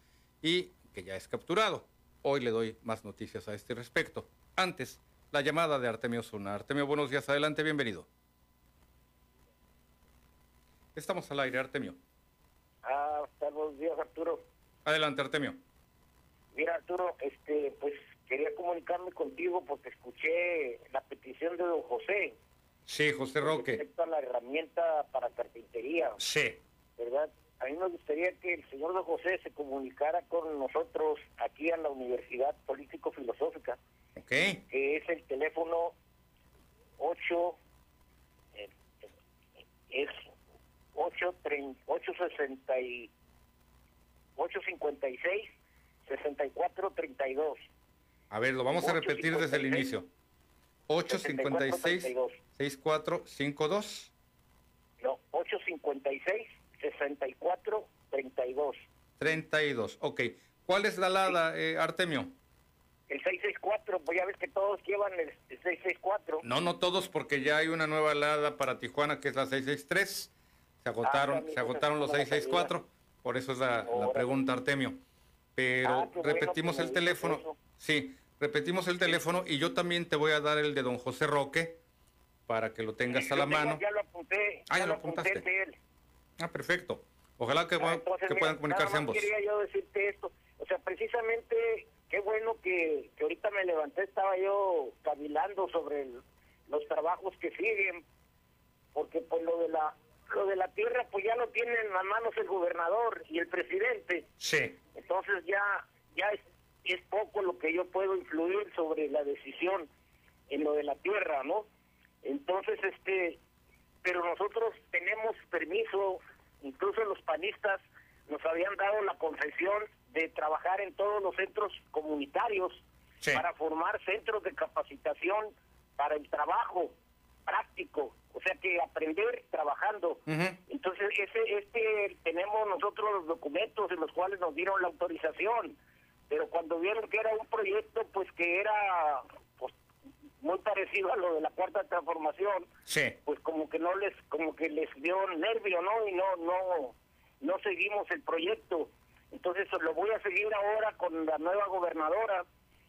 y que ya es capturado. Hoy le doy más noticias a este respecto. Antes, la llamada de Artemio Zuna. Artemio, buenos días, adelante, bienvenido. Estamos al aire, Artemio. Ah, buenos días, Arturo. Adelante, Artemio. Mira, Arturo, este, pues quería comunicarme contigo porque escuché la petición de don José. Sí, José Roque. Respecto a la herramienta para carpintería. Sí. ¿Verdad? A mí me gustaría que el señor don José se comunicara con nosotros aquí en la Universidad Político-Filosófica. Ok. Que es el teléfono 8, eh, es 8, 860 y 856 6432. A ver, lo vamos a repetir desde el inicio. 856 6452. No, 856 6432. 32, ok. ¿Cuál es la alada, eh, Artemio? El 664, voy a ver que todos llevan el, 664. No, no todos, porque ya hay una nueva alada para Tijuana que es la 663. Se agotaron, Ah, se agotaron los 664. Por eso es la, la pregunta, Artemio. Pero Ah, bueno repetimos me el teléfono. Sí, repetimos el teléfono y yo también te voy a dar el de don José Roque para que lo tengas a Yo la tengo- mano. Ya lo apunté. Ah, ya lo apunté apuntaste. de él. Ah, perfecto. Ojalá que, Ah, puedan- entonces, que mira, puedan comunicarse nada más ambos. Quería yo decirte esto. O sea, precisamente, qué bueno que, que ahorita me levanté, estaba yo cavilando sobre el- los trabajos que siguen, porque pues lo de la lo de la tierra pues ya lo tienen en las manos el gobernador y el presidente. Sí. Entonces ya ya es, poco lo que yo puedo influir sobre la decisión en lo de la tierra, ¿no? Entonces, este, pero nosotros tenemos permiso, incluso los panistas nos habían dado la concesión de trabajar en todos los centros comunitarios para formar centros de capacitación para el trabajo práctico, o sea que aprender trabajando. Entonces, ese, este, tenemos nosotros los documentos en los cuales nos dieron la autorización, pero cuando vieron que era un proyecto, pues que era pues, muy parecido a lo de la cuarta transformación, Sí. pues como que no les, como que les dio nervio, ¿no? Y no, no, no seguimos el proyecto. Entonces lo voy a seguir ahora con la nueva gobernadora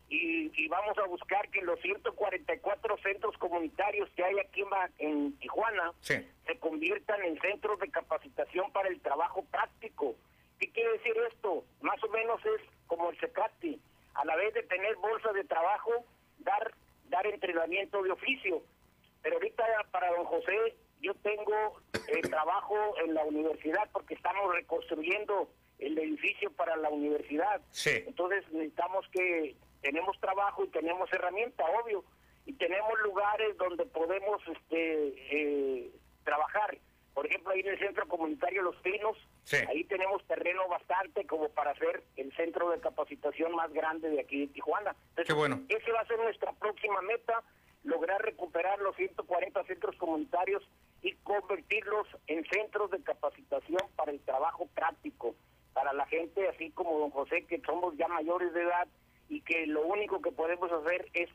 y, y vamos a buscar que los 144 centros comunitarios que hay aquí en, Tijuana Sí. se conviertan en centros de capacitación para el trabajo práctico. ¿Qué quiere decir esto? Más o menos es como el CECATI. A la vez de tener bolsa de trabajo, dar, dar entrenamiento de oficio. Pero ahorita para don José, yo tengo el trabajo en la universidad porque estamos reconstruyendo el edificio para la universidad. Sí. Entonces necesitamos que tenemos trabajo y tenemos herramienta, obvio, y tenemos lugares donde podemos este eh, trabajar. Por ejemplo, ahí en el centro comunitario Los Pinos, Sí. ahí tenemos terreno bastante como para hacer el centro de capacitación más grande de aquí de Tijuana. Entonces, Qué bueno. ese va a ser nuestra próxima meta, lograr recuperar los 140 centros comunitarios y convertirlos en centros de capacitación para el trabajo práctico, para la gente así como don José, que somos ya mayores de edad y que lo único que podemos hacer es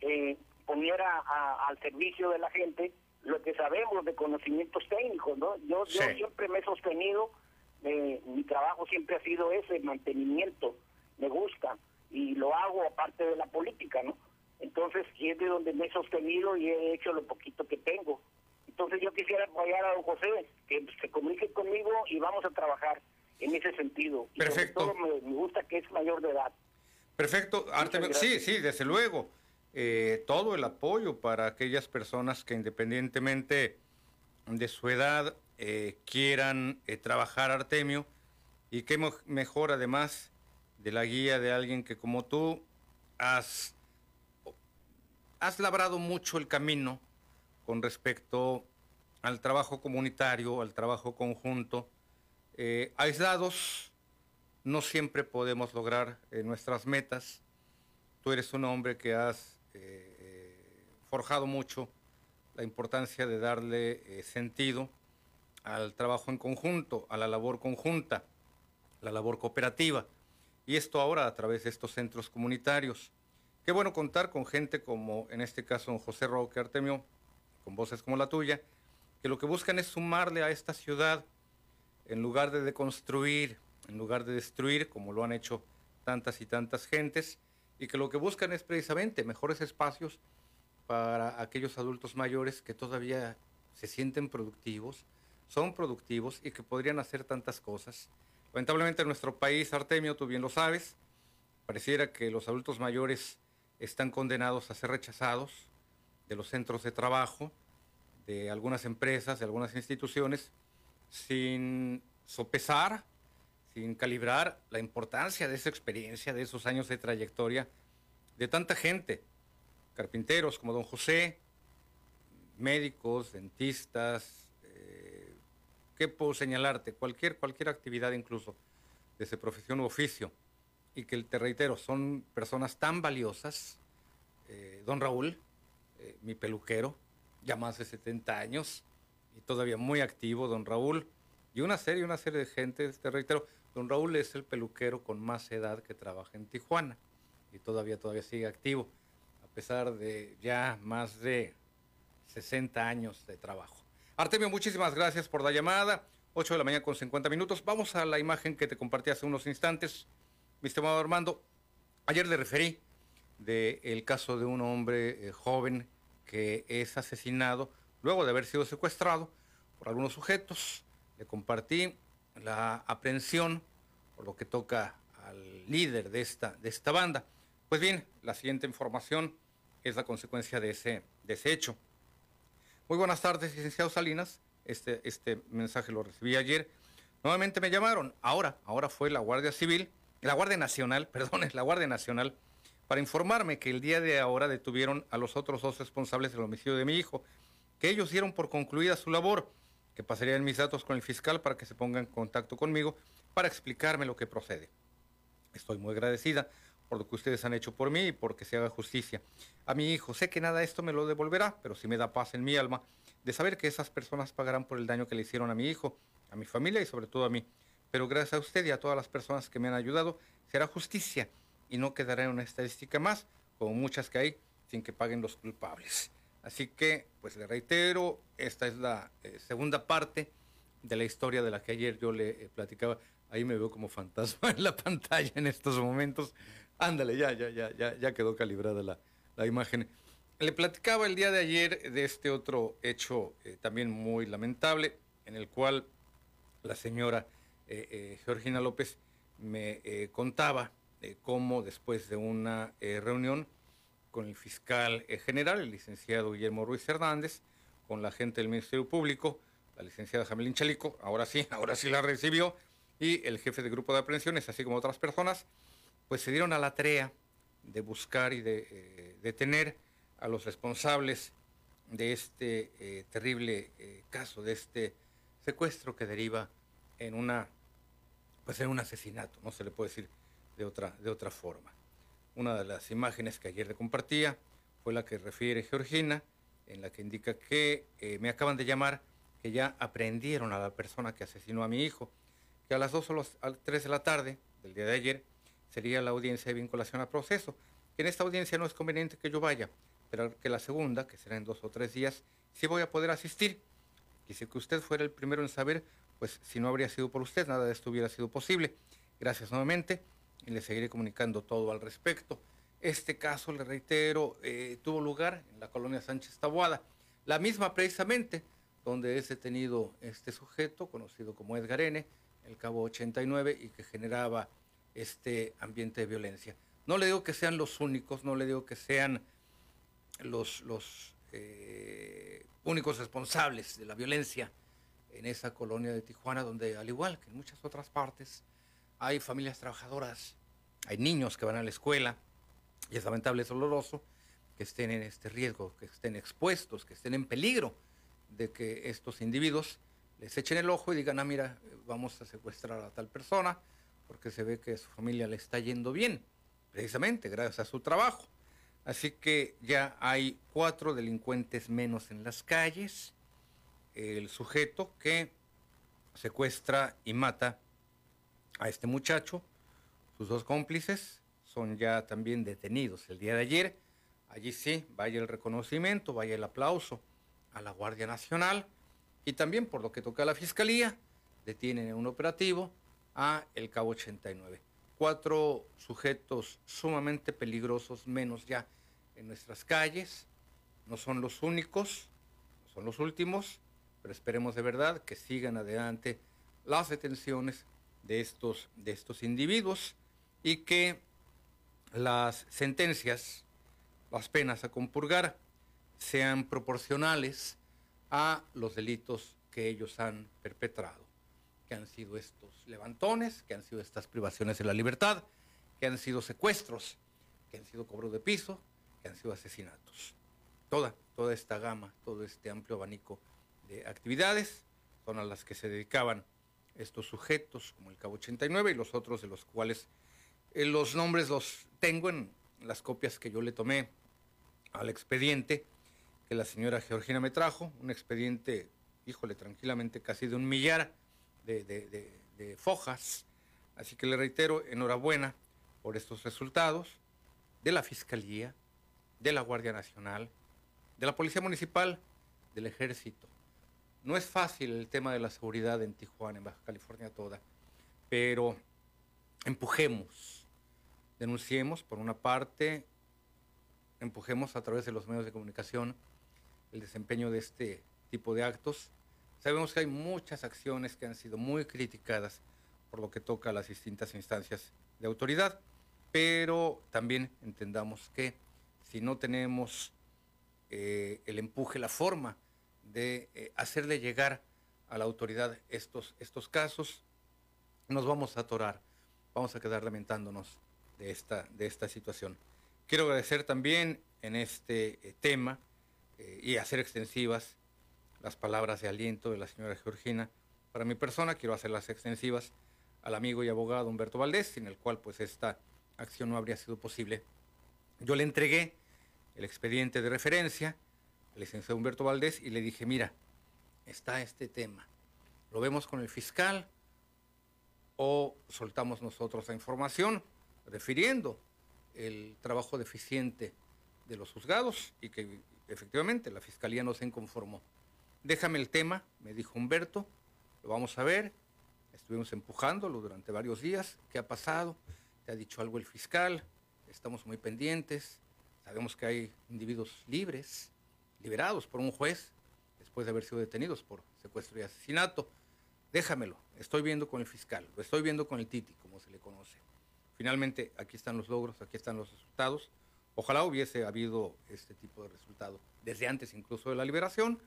eh, poner a- a- al servicio de la gente lo que sabemos de conocimientos técnicos, ¿no? Yo, yo siempre me he sostenido, eh, mi trabajo siempre ha sido ese, mantenimiento, me gusta, y lo hago aparte de la política, ¿no? Entonces, y es de donde me he sostenido y he hecho lo poquito que tengo. Entonces yo quisiera apoyar a don José, que se comunique conmigo y vamos a trabajar en ese sentido. Y sobre Perfecto. todo me, me gusta que es mayor de edad. Perfecto. Sí, sí, desde luego. Eh, todo el apoyo para aquellas personas que independientemente de su edad eh, quieran eh, trabajar Artemio y qué mejor además de la guía de alguien que como tú has, has labrado mucho el camino con respecto al trabajo comunitario, al trabajo conjunto, eh, aislados, no siempre podemos lograr eh, nuestras metas. Tú eres un hombre que has eh, eh, forjado mucho la importancia de darle eh, sentido al trabajo en conjunto, a la labor conjunta, la labor cooperativa. Y esto ahora a través de estos centros comunitarios. Qué bueno contar con gente como, en este caso, don José Roque Artemio, con voces como la tuya, que lo que buscan es sumarle a esta ciudad, en lugar de deconstruir, en lugar de destruir, como lo han hecho tantas y tantas gentes, y que lo que buscan es precisamente mejores espacios para aquellos adultos mayores que todavía se sienten productivos, son productivos y que podrían hacer tantas cosas. Lamentablemente en nuestro país, Artemio, tú bien lo sabes, pareciera que los adultos mayores están condenados a ser rechazados de los centros de trabajo, de algunas empresas, de algunas instituciones, sin sopesar, sin calibrar la importancia de esa experiencia, de esos años de trayectoria de tanta gente, carpinteros como don José, médicos, dentistas, eh, ¿qué puedo señalarte? Cualquier, cualquier actividad incluso de esa profesión u oficio, y que te reitero, son personas tan valiosas, eh, don Raúl, eh, mi peluquero, ya más de 70 años, y todavía muy activo, don Raúl, y una serie, una serie de gente, te reitero, don Raúl es el peluquero con más edad que trabaja en Tijuana, y todavía, todavía sigue activo a pesar de ya más de 60 años de trabajo. Artemio, muchísimas gracias por la llamada. 8 de la mañana con 50 minutos. Vamos a la imagen que te compartí hace unos instantes. Mi estimado Armando, ayer le referí del caso de un hombre eh, joven que es asesinado luego de haber sido secuestrado por algunos sujetos. Le compartí la aprehensión por lo que toca al líder de esta, de esta banda. Pues bien, la siguiente información es la consecuencia de ese, de ese hecho. Muy buenas tardes, licenciado Salinas. Este, este mensaje lo recibí ayer. Nuevamente me llamaron. Ahora, ahora fue la Guardia Civil, la Guardia Nacional, perdón, la Guardia Nacional, para informarme que el día de ahora detuvieron a los otros dos responsables del homicidio de mi hijo, que ellos dieron por concluida su labor, que pasarían mis datos con el fiscal para que se ponga en contacto conmigo para explicarme lo que procede. Estoy muy agradecida por lo que ustedes han hecho por mí y porque se haga justicia. A mi hijo, sé que nada de esto me lo devolverá, pero sí me da paz en mi alma de saber que esas personas pagarán por el daño que le hicieron a mi hijo, a mi familia y sobre todo a mí. Pero gracias a usted y a todas las personas que me han ayudado, será justicia y no quedará en una estadística más, como muchas que hay, sin que paguen los culpables. Así que, pues le reitero, esta es la eh, segunda parte de la historia de la que ayer yo le eh, platicaba. Ahí me veo como fantasma en la pantalla en estos momentos. Ándale, ya, ya, ya, ya, ya quedó calibrada la, la imagen. Le platicaba el día de ayer de este otro hecho eh, también muy lamentable, en el cual la señora Georgina López me contaba cómo después de una reunión con el fiscal general, el licenciado Guillermo Ruiz Hernández, con la gente del Ministerio Público, la licenciada Jamelín Chalico, ahora sí, ahora sí la recibió, y el jefe de grupo de aprehensiones, así como otras personas, pues se dieron a la tarea de buscar y de eh, detener a los responsables de este eh, terrible eh, caso, de este secuestro que deriva en una, pues en un asesinato, no se le puede decir de otra, de otra forma. Una de las imágenes que ayer le compartía fue la que refiere Georgina, en la que indica que me acaban de llamar que ya aprendieron a la persona que asesinó a mi hijo, que a las 2 o las 3 de la tarde del día de ayer sería la audiencia de vinculación al proceso. En esta audiencia no es conveniente que yo vaya, pero que la segunda, que será en dos o tres días, sí voy a poder asistir. Quise que usted fuera el primero en saber, pues si no habría sido por usted, nada de esto hubiera sido posible. Gracias nuevamente y le seguiré comunicando todo al respecto. Este caso, le reitero, eh, tuvo lugar en la colonia Sánchez Tabuada, la misma precisamente donde es detenido este sujeto, conocido como Edgar N., el cabo 89, y que generaba este ambiente de violencia. No le digo que sean los únicos, no le digo que sean los, los eh, únicos responsables de la violencia en esa colonia de Tijuana, donde al igual que en muchas otras partes, hay familias trabajadoras, hay niños que van a la escuela, y es lamentable, es doloroso que estén en este riesgo, que estén expuestos, que estén en peligro de que estos individuos les echen el ojo y digan, ah, mira, vamos a secuestrar a tal persona, porque se ve que su familia le está yendo bien, precisamente gracias a su trabajo. Así que ya hay cuatro delincuentes menos en las calles. El sujeto que secuestra y mata a este muchacho, sus dos cómplices, son ya también detenidos el día de ayer. Allí sí, vaya el reconocimiento, vaya el aplauso a la Guardia Nacional y también por lo que toca a la Fiscalía, detienen en un operativo a el Cabo 89 cuatro sujetos sumamente peligrosos menos ya en nuestras calles. No son los únicos, no son los últimos, pero esperemos de verdad que sigan adelante las detenciones de estos, de estos individuos y que las sentencias, las penas a compurgar, sean proporcionales a los delitos que ellos han perpetrado que han sido estos levantones, que han sido estas privaciones de la libertad, que han sido secuestros, que han sido cobro de piso, que han sido asesinatos. Toda, toda esta gama, todo este amplio abanico de actividades son a las que se dedicaban estos sujetos, como el Cabo 89 y los otros de los cuales eh, los nombres los tengo en las copias que yo le tomé al expediente que la señora Georgina me trajo, un expediente, híjole, tranquilamente casi de un millar de, fojas. Así que le reitero, enhorabuena por estos resultados de la Fiscalía, de la Guardia Nacional, de la Policía Municipal, del Ejército. No es fácil el tema de la seguridad en Tijuana, en Baja California toda, pero empujemos, denunciemos por una parte, empujemos a través de los medios de comunicación el desempeño de este tipo de actos. Sabemos que hay muchas acciones que han sido muy criticadas por lo que toca a las distintas instancias de autoridad, pero también entendamos que si no tenemos eh, el empuje, la forma de eh, hacerle llegar a la autoridad estos, estos casos, nos vamos a atorar, vamos a quedar lamentándonos de esta, de esta situación. Quiero agradecer también en este eh, tema y hacer extensivas las palabras de aliento de la señora Georgina. Para mi persona quiero hacerlas extensivas al amigo y abogado Humberto Valdés, sin el cual pues esta acción no habría sido posible. Yo le entregué el expediente de referencia al licenciado Humberto Valdés y le dije, mira, está este tema, lo vemos con el fiscal o soltamos nosotros la información refiriendo el trabajo deficiente de los juzgados y que efectivamente la fiscalía no se inconformó. Déjame el tema, me dijo Humberto, lo vamos a ver. Estuvimos empujándolo durante varios días. ¿Qué ha pasado? ¿Te ha dicho algo el fiscal? Estamos muy pendientes. Sabemos que hay individuos libres, liberados por un juez, después de haber sido detenidos por secuestro y asesinato. Déjamelo, estoy viendo con el fiscal, lo estoy viendo con el Titi, como se le conoce. Finalmente, aquí están los logros, aquí están los resultados. Ojalá hubiese habido este tipo de resultado desde antes incluso de la liberación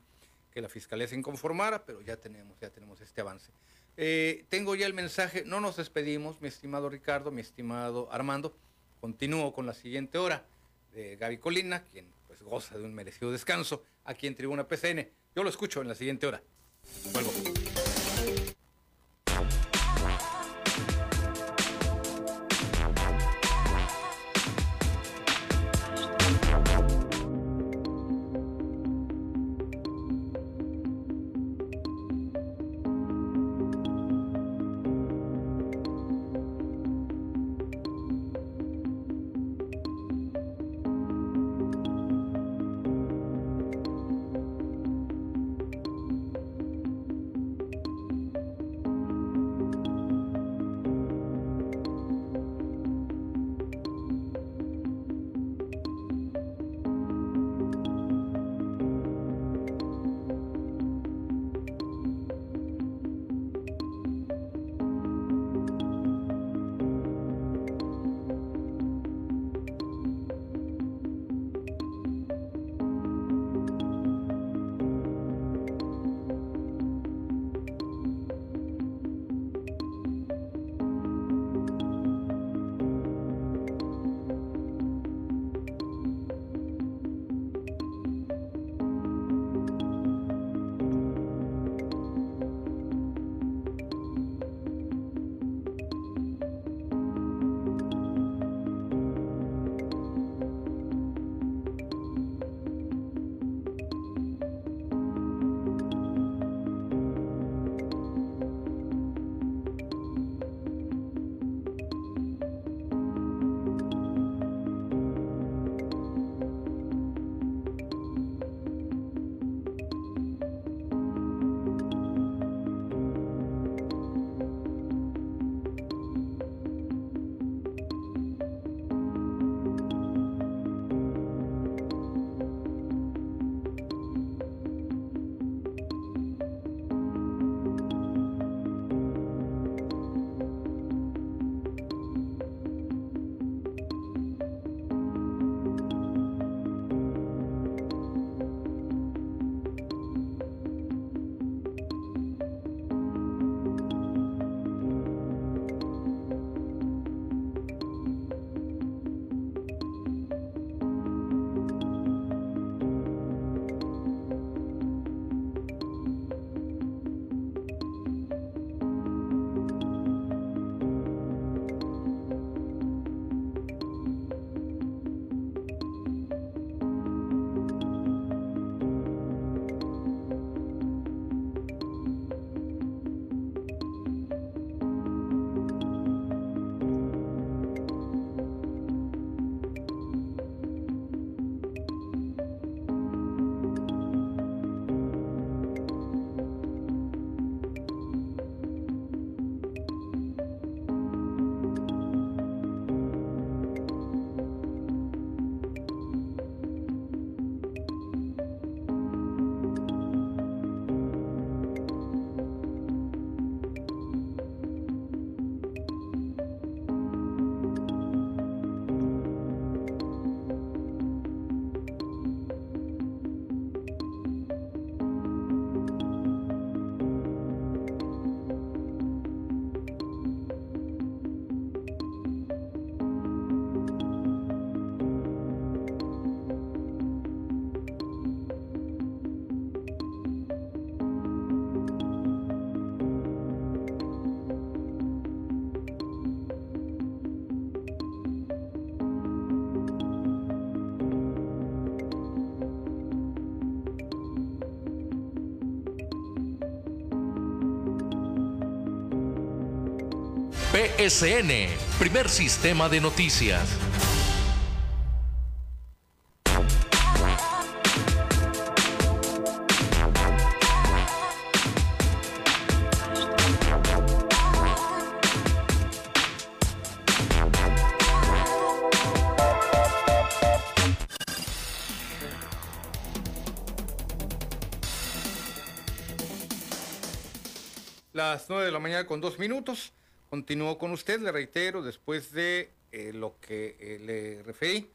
que la fiscalía se inconformara, pero ya tenemos, ya tenemos este avance. Eh, tengo ya el mensaje, no nos despedimos, mi estimado Ricardo, mi estimado Armando. Continúo con la siguiente hora de Gaby Colina, quien pues goza de un merecido descanso aquí en Tribuna PCN. Yo lo escucho en la siguiente hora. Vuelvo. PSN, primer sistema de noticias. Las 9 de la mañana con dos minutos. Continúo con usted, le reitero, después de eh, lo que eh, le referí,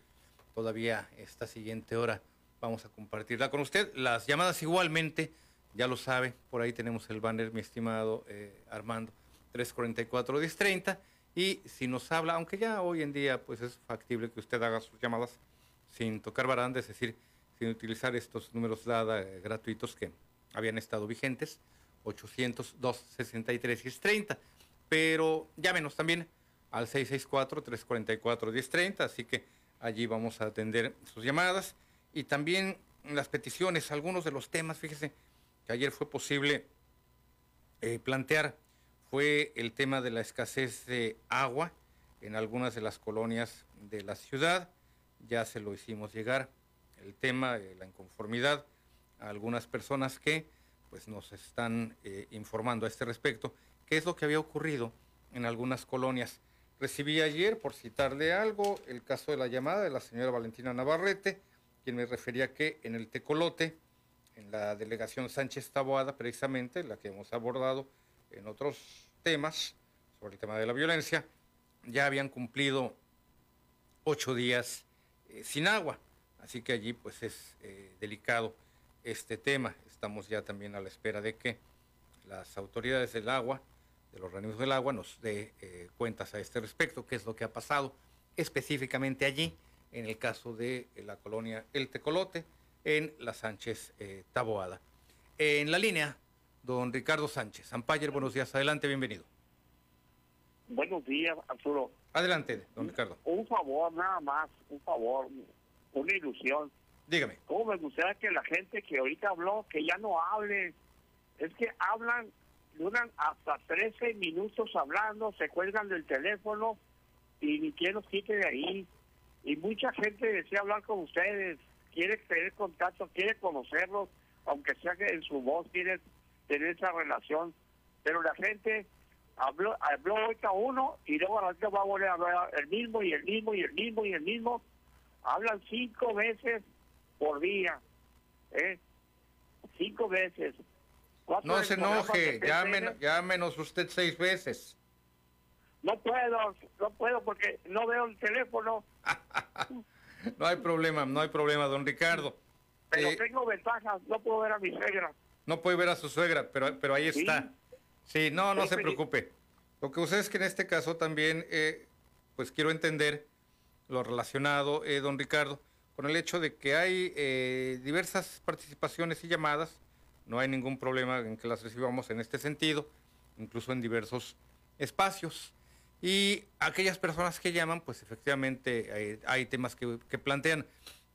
todavía esta siguiente hora vamos a compartirla con usted. Las llamadas igualmente, ya lo sabe, por ahí tenemos el banner, mi estimado eh, Armando, 344-1030. Y si nos habla, aunque ya hoy en día pues es factible que usted haga sus llamadas sin tocar baranda, es decir, sin utilizar estos números DADA gratuitos que habían estado vigentes, 800-263-1030 pero llámenos también al 664-344-1030, así que allí vamos a atender sus llamadas y también las peticiones, algunos de los temas, fíjese que ayer fue posible eh, plantear, fue el tema de la escasez de agua en algunas de las colonias de la ciudad, ya se lo hicimos llegar, el tema de la inconformidad a algunas personas que pues nos están eh, informando a este respecto qué es lo que había ocurrido en algunas colonias. Recibí ayer, por citarle algo, el caso de la llamada de la señora Valentina Navarrete, quien me refería que en el Tecolote, en la delegación Sánchez Taboada, precisamente, la que hemos abordado en otros temas, sobre el tema de la violencia, ya habían cumplido ocho días eh, sin agua. Así que allí pues es eh, delicado este tema. Estamos ya también a la espera de que las autoridades del agua de los organismos del agua nos dé eh, cuentas a este respecto, qué es lo que ha pasado específicamente allí, en el caso de eh, la colonia El Tecolote, en la Sánchez eh, Taboada. En la línea, don Ricardo Sánchez. Ampayer, buenos días, adelante, bienvenido. Buenos días, Arturo. Adelante, don Ricardo. Un favor, nada más, un favor, una ilusión. Dígame. ¿Cómo me gustaría que la gente que ahorita habló, que ya no hable? Es que hablan duran hasta 13 minutos hablando, se cuelgan del teléfono y ni quien los quite de ahí. Y mucha gente desea hablar con ustedes, quiere tener contacto, quiere conocerlos, aunque sea que en su voz quiere tener esa relación. Pero la gente habló, habló ahorita uno y luego ahorita va a volver a hablar el mismo y el mismo y el mismo y el mismo. Hablan cinco veces por día, ¿eh? Cinco veces. No se enoje, llámenos, usted seis veces. No puedo, no puedo porque no veo el teléfono. no hay problema, no hay problema, don Ricardo. Pero eh, tengo ventajas, no puedo ver a mi suegra. No puede ver a su suegra, pero, pero ahí está. Sí, no, no se preocupe. Lo que sucede es que en este caso también, eh, pues quiero entender lo relacionado, eh, don Ricardo, con el hecho de que hay diversas participaciones y llamadas no hay ningún problema en que las recibamos en este sentido, incluso en diversos espacios. Y aquellas personas que llaman, pues efectivamente hay, temas que, plantean.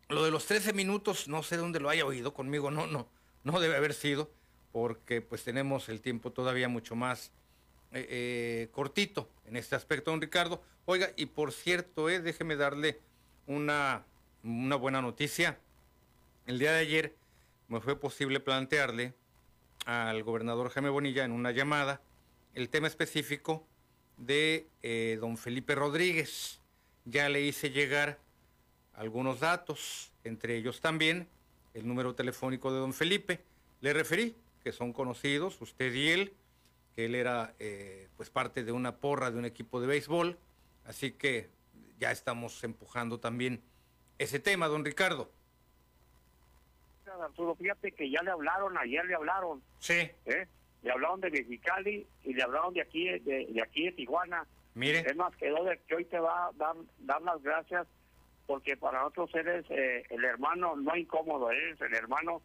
Lo de los 13 minutos, no sé dónde lo haya oído, conmigo no, no, no debe haber sido, porque pues tenemos el tiempo todavía mucho más eh, eh, cortito en este aspecto, don Ricardo. Oiga, y por cierto, eh, déjeme darle una, una buena noticia. El día de ayer me fue posible plantearle al gobernador Jaime Bonilla en una llamada el tema específico de eh, don Felipe Rodríguez. Ya le hice llegar algunos datos, entre ellos también el número telefónico de don Felipe. Le referí que son conocidos, usted y él, que él era eh, pues parte de una porra de un equipo de béisbol, así que ya estamos empujando también ese tema, don Ricardo. Arturo, fíjate que ya le hablaron, ayer le hablaron. Sí. ¿eh? Le hablaron de Mexicali y le hablaron de aquí, de, aquí de Tijuana. Mire. Es más, quedó de que hoy te va a dar, dar las gracias porque para nosotros eres eh, el hermano, no incómodo, eres el hermano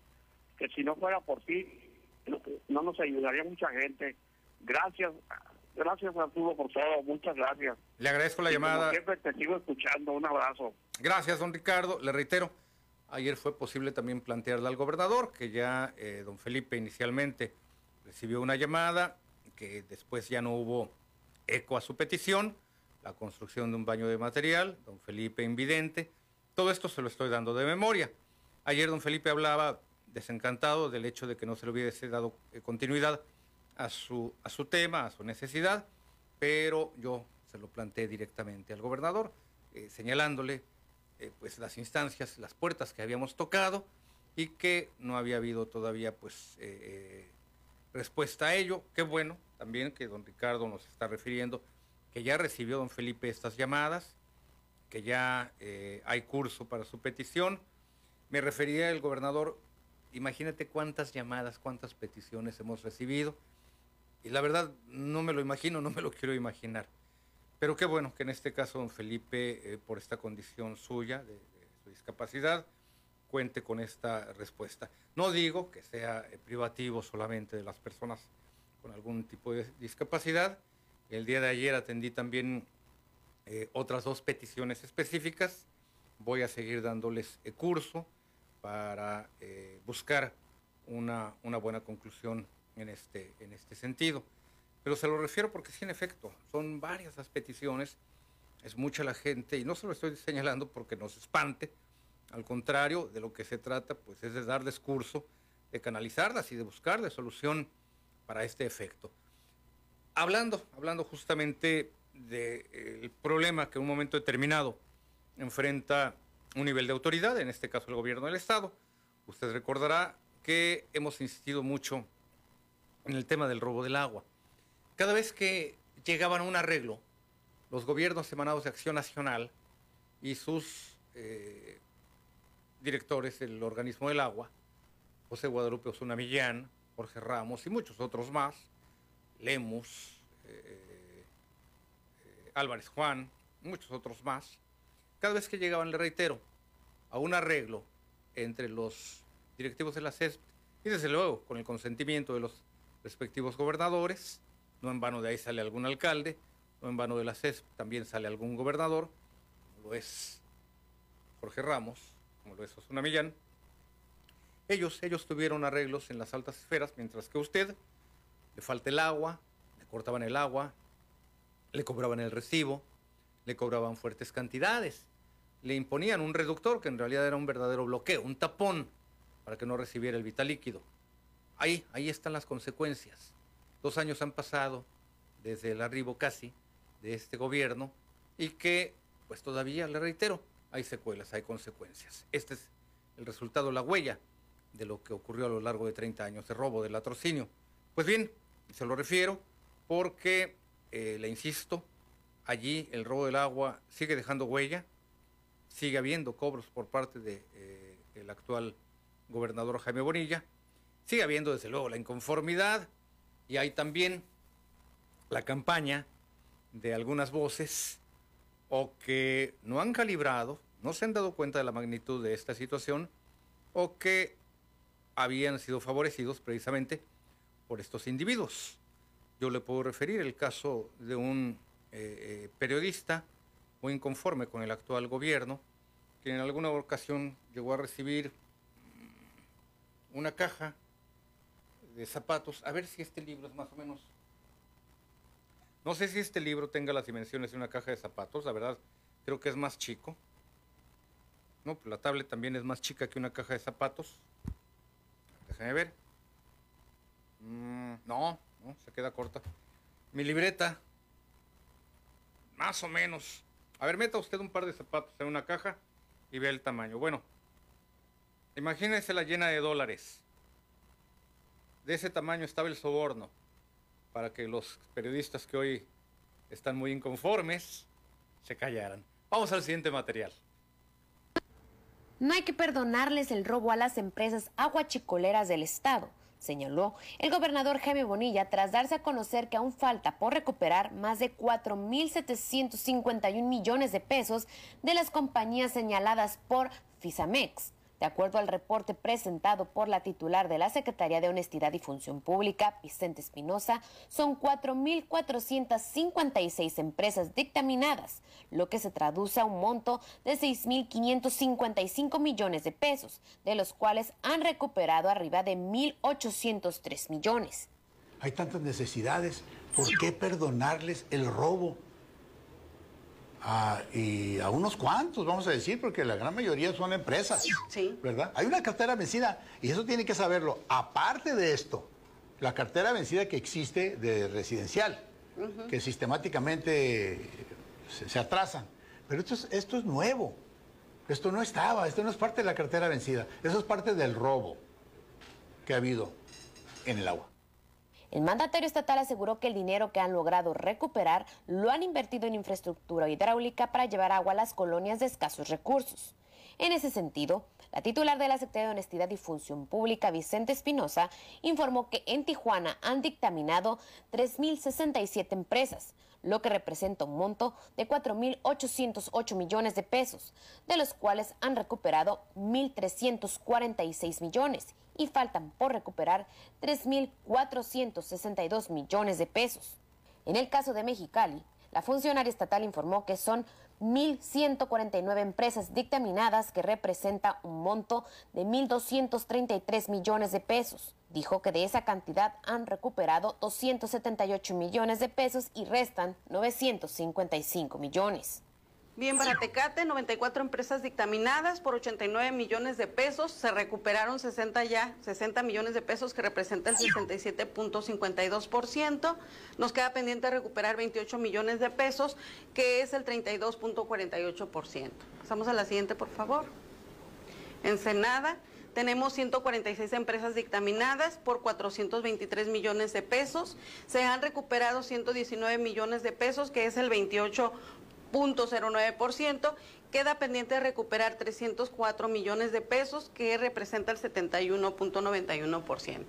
que si no fuera por ti, no nos ayudaría mucha gente. Gracias, gracias Arturo por todo, muchas gracias. Le agradezco la llamada. siempre te sigo escuchando, un abrazo. Gracias, don Ricardo. Le reitero, Ayer fue posible también plantearle al gobernador que ya eh, don Felipe inicialmente recibió una llamada, que después ya no hubo eco a su petición, la construcción de un baño de material, don Felipe Invidente, todo esto se lo estoy dando de memoria. Ayer don Felipe hablaba desencantado del hecho de que no se le hubiese dado eh, continuidad a su, a su tema, a su necesidad, pero yo se lo planteé directamente al gobernador, eh, señalándole eh, pues las instancias, las puertas que habíamos tocado y que no había habido todavía pues respuesta a ello. Qué bueno también que don Ricardo nos está refiriendo que ya recibió don Felipe estas llamadas, que ya hay curso para su petición. Me refería el gobernador Imagínate cuántas llamadas, cuántas peticiones hemos recibido. Y la verdad, no me lo imagino, no me lo quiero imaginar. Pero qué bueno que en este caso don Felipe, eh, por esta condición suya de, su discapacidad, cuente con esta respuesta. No digo que sea eh, privativo solamente de las personas con algún tipo de discapacidad. El día de ayer atendí también eh, otras dos peticiones específicas. Voy a seguir dándoles curso para buscar una, buena conclusión en este, en este sentido. Pero se lo refiero porque sí, en efecto, son varias las peticiones, es mucha la gente, y no se lo estoy señalando porque nos espante, al contrario, de lo que se trata, pues es de dar discurso, de canalizarlas y de buscar de solución para este efecto. Hablando, hablando justamente del problema que en un momento determinado enfrenta un nivel de autoridad, en este caso el gobierno del Estado. Usted recordará que hemos insistido mucho en el tema del robo del agua. Cada vez que llegaban a un arreglo, los gobiernos emanados de Acción Nacional y sus eh, directores del organismo del agua, José Guadalupe Osuna Millán, Jorge Ramos y muchos otros más, Lemus, eh, eh, Álvarez Juan, muchos otros más, cada vez que llegaban, le reitero, a un arreglo entre los directivos de la CESP y desde luego con el consentimiento de los respectivos gobernadores, no en vano de ahí sale algún alcalde, no en vano de la CESP también sale algún gobernador, como lo es Jorge Ramos, como lo es Osuna Millán. Ellos, ellos tuvieron arreglos en las altas esferas, mientras que usted le falta el agua, le cortaban el agua, le cobraban el recibo, le cobraban fuertes cantidades le imponían un reductor que en realidad era un verdadero bloqueo, un tapón para que no recibiera el vital líquido. Ahí, ahí están las consecuencias. Dos años han pasado desde el arribo casi de este gobierno y que, pues todavía, le reitero, hay secuelas, hay consecuencias. Este es el resultado, la huella de lo que ocurrió a lo largo de 30 años de robo, de latrocinio. Pues bien, se lo refiero porque, eh, le insisto, allí el robo del agua sigue dejando huella, sigue habiendo cobros por parte del de, eh, actual gobernador Jaime Bonilla, sigue habiendo desde luego la inconformidad y hay también la campaña de algunas voces o que no han calibrado, no se han dado cuenta de la magnitud de esta situación o que habían sido favorecidos precisamente por estos individuos. Yo le puedo referir el caso de un eh, eh, periodista muy inconforme con el actual gobierno, que en alguna ocasión llegó a recibir una caja de zapatos. A ver si este libro es más o menos... No sé si este libro tenga las dimensiones de una caja de zapatos, la verdad creo que es más chico. No, pues la tablet también es más chica que una caja de zapatos. Déjame ver. Mm, no, se queda corta. Mi libreta, más o menos. A ver, meta usted un par de zapatos en una caja y ve el tamaño. Bueno, imagínense la llena de dólares. De ese tamaño estaba el soborno para que los periodistas que hoy están muy inconformes se callaran. Vamos al siguiente material. No hay que perdonarles el robo a las empresas aguachicoleras del Estado señaló el gobernador Jaime Bonilla tras darse a conocer que aún falta por recuperar más de 4.751 millones de pesos de las compañías señaladas por Fisamex. De acuerdo al reporte presentado por la titular de la Secretaría de Honestidad y Función Pública, Vicente Espinosa, son 4.456 empresas dictaminadas, lo que se traduce a un monto de 6.555 millones de pesos, de los cuales han recuperado arriba de 1.803 millones. Hay tantas necesidades, ¿Por qué perdonarles el robo? Ah, y a unos cuantos, vamos a decir, porque la gran mayoría son empresas. Sí. ¿Verdad? Hay una cartera vencida y eso tiene que saberlo. Aparte de esto, la cartera vencida que existe de residencial, que sistemáticamente se, se atrasan. Pero esto es, esto es nuevo. Esto no estaba, esto no es parte de la cartera vencida. Eso es parte del robo que ha habido en el agua. El mandatario estatal aseguró que el dinero que han logrado recuperar lo han invertido en infraestructura hidráulica para llevar agua a las colonias de escasos recursos. En ese sentido, la titular de la Secretaría de Honestidad y Función Pública, Vicente Espinosa, informó que en Tijuana han dictaminado 3.067 empresas, lo que representa un monto de 4.808 millones de pesos, de los cuales han recuperado 1.346 millones y faltan por recuperar 3.462 millones de pesos. En el caso de Mexicali, la funcionaria estatal informó que son 1.149 empresas dictaminadas que representa un monto de 1.233 millones de pesos. Dijo que de esa cantidad han recuperado 278 millones de pesos y restan 955 millones. Bien, para Tecate, 94 empresas dictaminadas por 89 millones de pesos. Se recuperaron 60 ya, 60 millones de pesos, que representa el 67.52%. Nos queda pendiente recuperar 28 millones de pesos, que es el 32.48%. Pasamos a la siguiente, por favor. Ensenada, tenemos 146 empresas dictaminadas por 423 millones de pesos. Se han recuperado 119 millones de pesos, que es el 28.09%. Queda pendiente de recuperar 304 millones de pesos, que representa el 71.91%.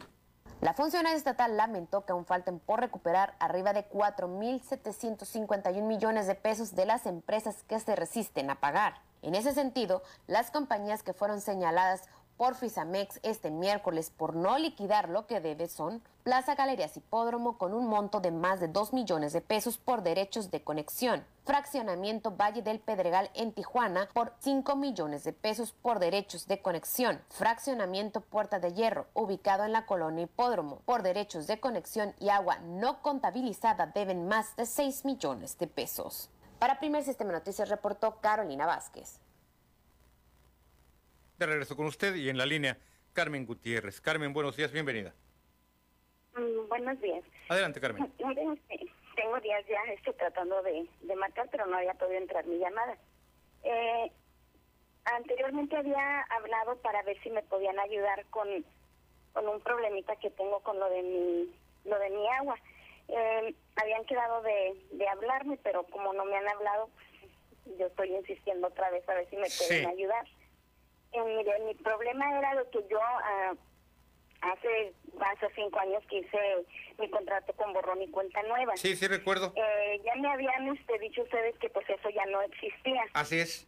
La funcionaria estatal lamentó que aún falten por recuperar arriba de 4.751 millones de pesos de las empresas que se resisten a pagar. En ese sentido, las compañías que fueron señaladas por Fisamex este miércoles por no liquidar lo que debe son Plaza Galerías Hipódromo con un monto de más de 2 millones de pesos por derechos de conexión, Fraccionamiento Valle del Pedregal en Tijuana por 5 millones de pesos por derechos de conexión, Fraccionamiento Puerta de Hierro ubicado en la colonia Hipódromo por derechos de conexión y agua no contabilizada deben más de 6 millones de pesos. Para Primer Sistema Noticias reportó Carolina Vázquez. De regreso con usted y en la línea Carmen Gutiérrez. Carmen, buenos días, bienvenida. Mm, buenos días. Adelante, Carmen. Este, tengo días ya estoy tratando de, de marcar, pero no había podido entrar mi llamada. Eh, anteriormente había hablado para ver si me podían ayudar con, con un problemita que tengo con lo de mi, lo de mi agua. Eh, habían quedado de, de hablarme, pero como no me han hablado, yo estoy insistiendo otra vez a ver si me pueden Sí. ayudar. Mire, mi problema era lo que yo ah, hace hace cinco años que hice mi contrato con borrón y cuenta nueva. Sí, sí, recuerdo. Eh, ya me habían este, dicho ustedes que pues eso ya no existía. Así es.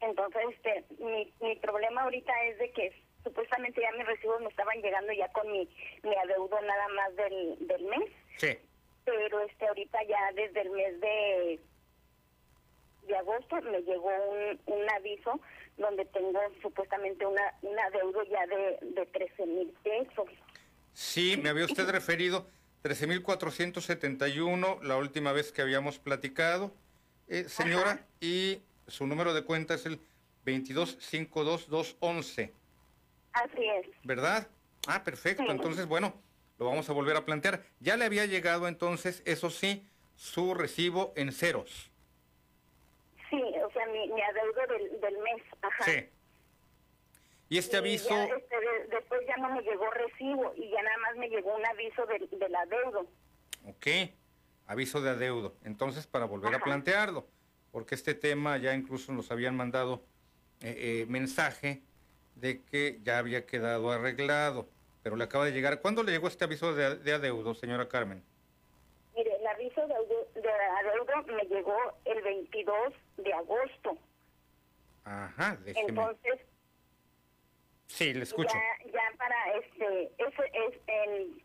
Entonces, este, mi, mi problema ahorita es de que supuestamente ya mis recibos me estaban llegando ya con mi, mi adeudo nada más del, del mes, Sí. pero este ahorita ya desde el mes de de agosto me llegó un, un aviso donde tengo supuestamente una, un adeudo ya de, de 13 mil pesos. Sí, me había usted referido 13.471 la última vez que habíamos platicado, eh, señora, y su número de cuenta es el 2252211, Así es. ¿verdad? Ah, perfecto. Sí. Entonces, bueno, lo vamos a volver a plantear. Ya le había llegado entonces, eso sí, su recibo en ceros. Sí, o sea, mi, mi adeudo del, mes. Ajá. Sí. Y este Y aviso, ya, este, de- después ya no me llegó recibo y ya nada más me llegó un aviso del, del adeudo. ok, aviso de adeudo. Entonces, para volver a plantearlo, porque este tema ya incluso nos habían mandado eh, eh, mensaje de que ya había quedado arreglado, pero le acaba de llegar. ¿Cuándo le llegó este aviso de, de adeudo, señora Carmen? Mire, el aviso de, de adeudo me llegó el 22 de agosto. Ajá, déjeme. Entonces, sí, le escucho. ya, ya para este, ese es en,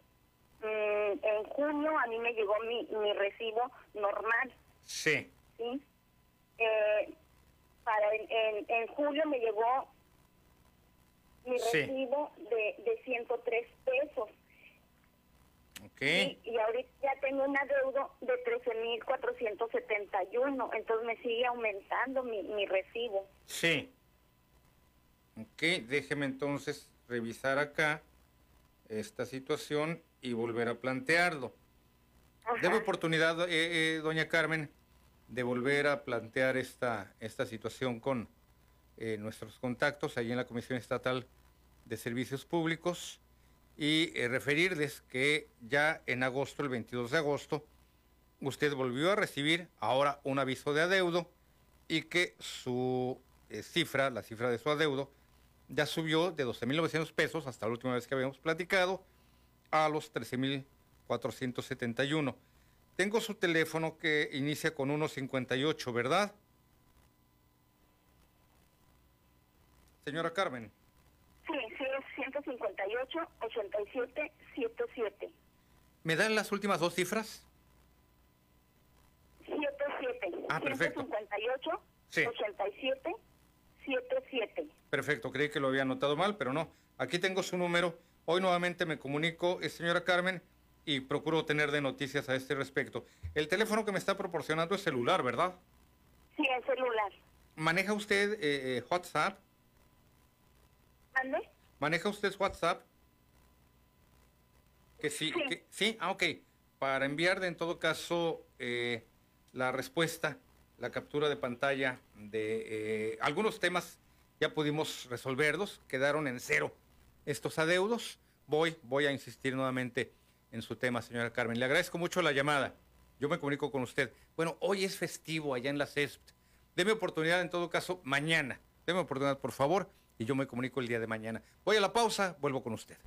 mm, en junio a mí me llegó mi, mi recibo normal, Sí, ¿sí? Eh, para en, en, en julio me llegó mi Sí. recibo de, de 103 pesos. Ok. Y, y ahorita ya tengo un adeudo de 13.471, entonces me sigue aumentando mi, mi recibo. Sí. Ok, déjeme entonces revisar acá esta situación y volver a plantearlo. Debe oportunidad, eh, eh, doña Carmen, de volver a plantear esta, esta situación con eh, nuestros contactos ahí en la Comisión Estatal de Servicios Públicos y referirles que ya en agosto, el 22 de agosto, usted volvió a recibir ahora un aviso de adeudo y que su cifra, la cifra de su adeudo, ya subió de 12.900 pesos hasta la última vez que habíamos platicado a los 13.471. Tengo su teléfono que inicia con 158, ¿verdad? Señora Carmen. Sí, sí, es 158 87 77. ¿Me dan las últimas dos cifras? 77. Ah, perfecto. 158 Sí. 87 77. Perfecto, creí que lo había anotado mal, pero no. Aquí tengo su número. Hoy nuevamente me comunico, eh, señora Carmen, y procuro tener de noticias a este respecto. El teléfono que me está proporcionando es celular, ¿verdad? Sí, es celular. ¿Maneja usted eh, eh, WhatsApp? ¿Mande? ¿Maneja usted WhatsApp? Que sí, que- sí, ah, ok. Para enviarle en todo caso eh, la respuesta, la captura de pantalla de eh, algunos temas ya pudimos resolverlos, quedaron en cero estos adeudos. Voy, voy a insistir nuevamente en su tema, señora Carmen. Le agradezco mucho la llamada. Yo me comunico con usted. Bueno, hoy es festivo allá en la CESP. Deme oportunidad en todo caso mañana. Deme oportunidad, por favor, y yo me comunico el día de mañana. Voy a la pausa, vuelvo con usted.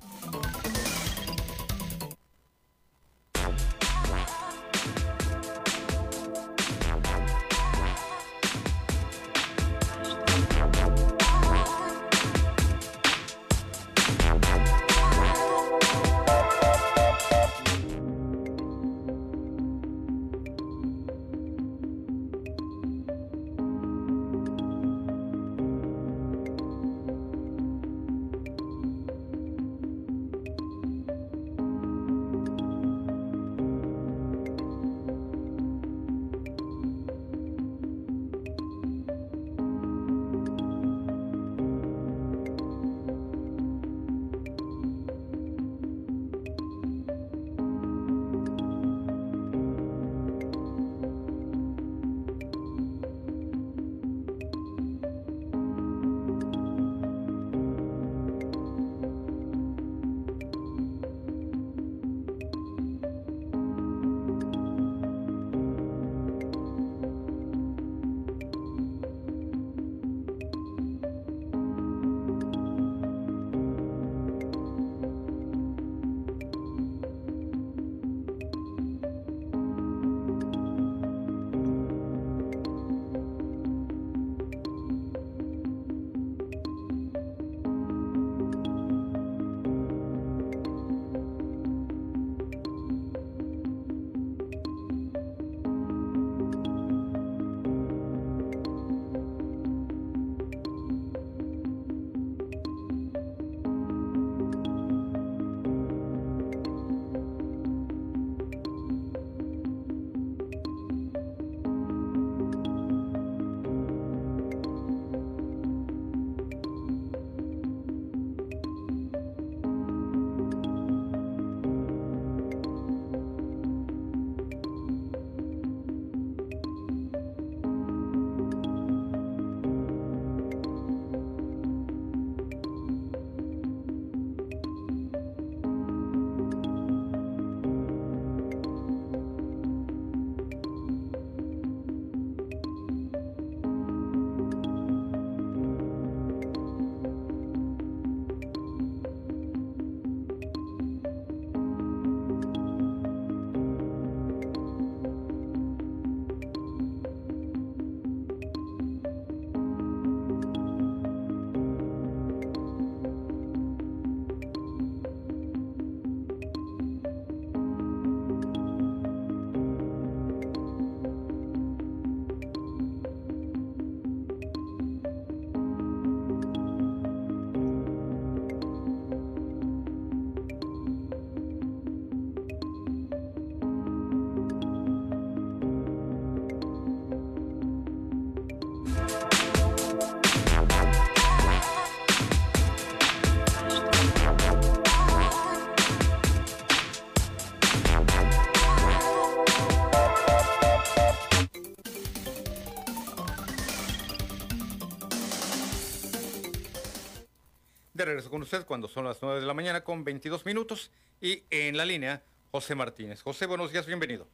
Regreso con usted cuando son las 9 de la mañana con 22 minutos y en la línea José Martínez. José, buenos días, bienvenido.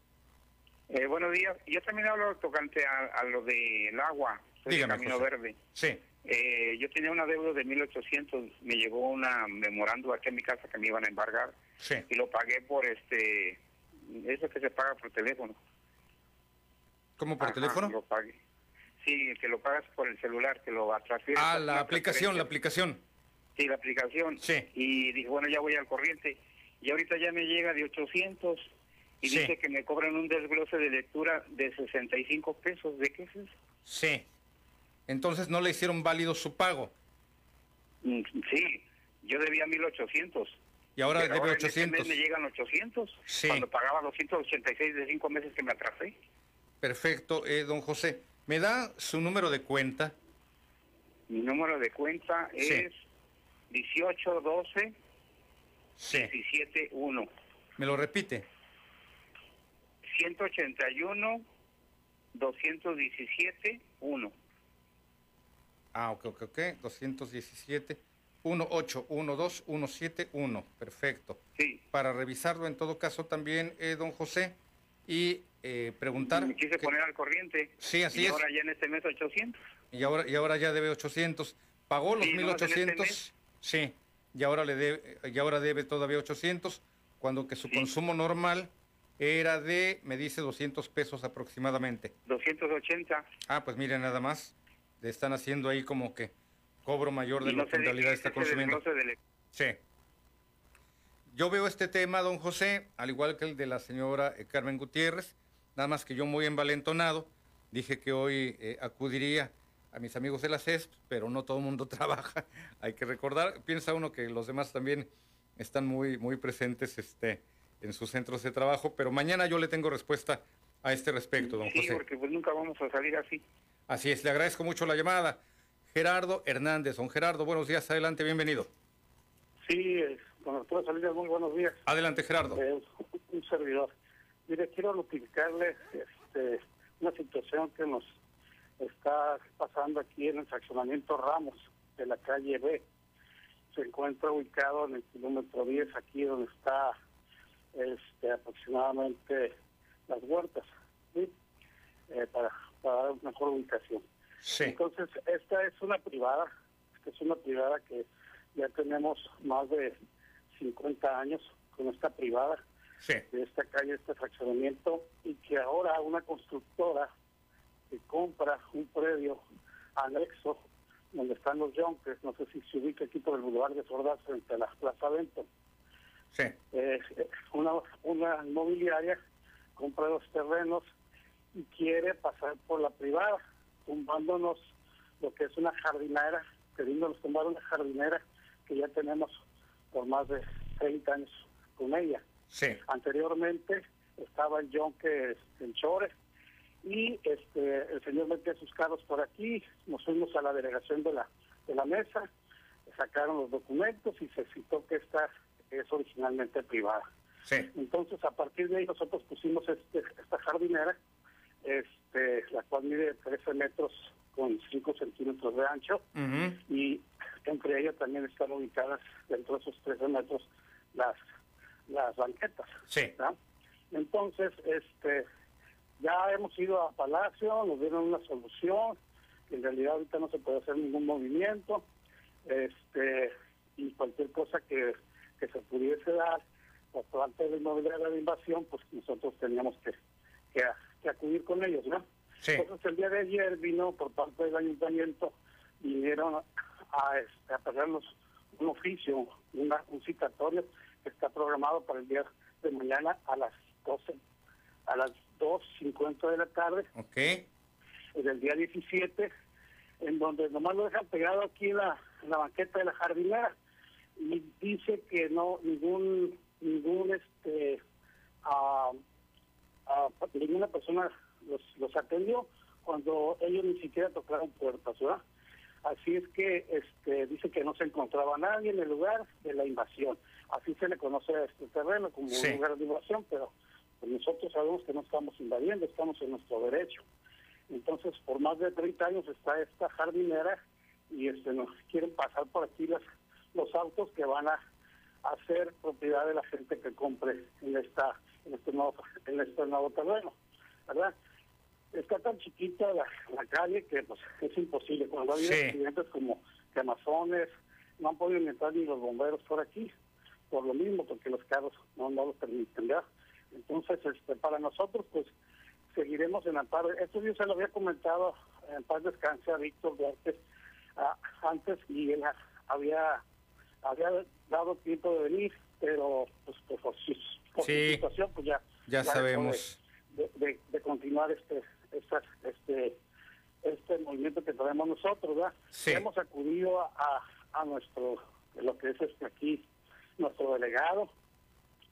Eh, buenos días. Yo también hablo tocante a, a lo del agua. Soy de Dígame, Camino José. Verde. Sí. Eh, yo tenía una deuda de 1.800. Me llegó una memorando aquí en mi casa que me iban a embargar. Sí. Y lo pagué por este... Eso que se paga por teléfono. ¿Cómo por Ajá, teléfono? Lo pagué. Sí, que lo pagas por el celular, que lo transfieres. Ah, la aplicación, la aplicación. Sí, la aplicación. Sí. Y dije, bueno, ya voy al corriente. Y ahorita ya me llega de 800 y Sí. dice que me cobran un desglose de lectura de 65 pesos. ¿De qué es eso? Sí. Entonces no le hicieron válido su pago. Mm, Sí, yo debía 1800. Y ahora Pero debe en este 800. mes me llegan 800. Sí. Cuando pagaba 286 de 5 meses que me atrasé. Perfecto, eh, don José. ¿Me da su número de cuenta? Mi número de cuenta Sí. es 1812 Sí. 171. ¿Me lo repite? 181 217 1. Ah, ok, ok, ok. 217 1812 171. Perfecto. Sí. Para revisarlo en todo caso también, eh, don José, y eh, preguntar. Me quise que- poner al corriente. Sí, así y es. ahora ya en este mes 800. Y ahora, y ahora ya debe 800. ¿Pagó los Sí, nomás en este 1800? Sí. Y ahora, le debe, y ahora debe todavía 800, cuando que su consumo normal era de, me dice, 200 pesos aproximadamente. 280. Ah, pues miren nada más. Le están haciendo ahí como que cobro mayor de Y lo no que en realidad está consumiendo. Sí. Yo veo este tema, don José, al igual que el de la señora eh, Carmen Gutiérrez, nada más que yo muy envalentonado, dije que hoy eh, acudiría a mis amigos de la CES, pero no todo el mundo trabaja, hay que recordar, piensa uno que los demás también están muy, muy presentes este, en sus centros de trabajo, pero mañana yo le tengo respuesta a este respecto, don Sí, José. porque pues nunca vamos a salir así. Así es, le agradezco mucho la llamada. Gerardo Hernández, don Gerardo, buenos días, adelante, bienvenido. Sí, con doctora Salinas, muy buenos días. Adelante, Gerardo. Eh, un servidor. Mire, quiero notificarle este, una situación que nos está pasando aquí en el fraccionamiento Ramos de la calle B. Se encuentra ubicado en el kilómetro 10, aquí donde está este, aproximadamente las huertas, ¿sí? Eh, para, para dar una mejor ubicación. Entonces, esta es una privada, esta es una privada que ya tenemos más de 50 años con esta privada de esta calle, este fraccionamiento, y que ahora una constructora que compra un predio anexo donde están los Yonkers, no sé si se ubica aquí por el Boulevard de Sordaz frente a la Plaza Benton. Sí. Eh, una, una inmobiliaria compra los terrenos y quiere pasar por la privada, tumbándonos lo que es una jardinera, queriéndonos tumbar una jardinera que ya tenemos por más de 30 años con ella. Sí. Anteriormente estaba el Yonke en Chore y este el señor metía sus carros por aquí, nos fuimos a la delegación de la, de la mesa, sacaron los documentos y se citó que esta es originalmente privada. Sí. Entonces, a partir de ahí nosotros pusimos este, esta jardinera, este, la cual mide 13 metros con 5 centímetros de ancho y entre ellas también están ubicadas dentro de esos 13 metros las las banquetas. Sí. Entonces, este, ya hemos ido a Palacio, nos dieron una solución, en realidad ahorita no se puede hacer ningún movimiento, este, y cualquier cosa que, que se pudiese dar por parte de la inmobiliaria de invasión, pues nosotros teníamos que, que, que acudir con ellos, ¿no? Entonces el día de ayer vino por parte del ayuntamiento, vinieron a, este, a pagarnos un oficio, una, un citatorio que está programado para el día de mañana a las 12, a las 2.50 de la tarde, Ok. del día 17, en donde nomás lo dejan pegado aquí en la, en la banqueta de la jardinera y dice que no ningún ningún este ah, ah, ninguna persona los, los atendió cuando ellos ni siquiera tocaron puertas, ¿verdad? Así es que este dice que no se encontraba nadie en el lugar de la invasión. Así se le conoce a este terreno como Sí. un lugar de invasión, pero pues nosotros sabemos que no estamos invadiendo, estamos en nuestro derecho. Entonces, por más de 30 años está esta jardinera y este nos quieren pasar por aquí las los autos que van a, a ser propiedad de la gente que compre en esta en este nuevo en este nuevo terreno, ¿verdad? Está tan chiquita la, la calle que pues es imposible. Cuando ha habido Sí. accidentes como quemazones, no han podido entrar ni los bomberos por aquí, por lo mismo, porque los carros no, no lo permiten, ¿verdad? Entonces, este, para nosotros, pues, seguiremos en amparo. Esto yo se lo había comentado en paz descanse a Víctor Duarte antes y él ha- había había dado tiempo de venir, pero pues por, por su, por su Sí. situación, pues ya Ya sabemos. de, de- de continuar este este este movimiento que traemos nosotros, ¿verdad? Sí. Hemos acudido a, a, a nuestro, lo que es este aquí, nuestro delegado,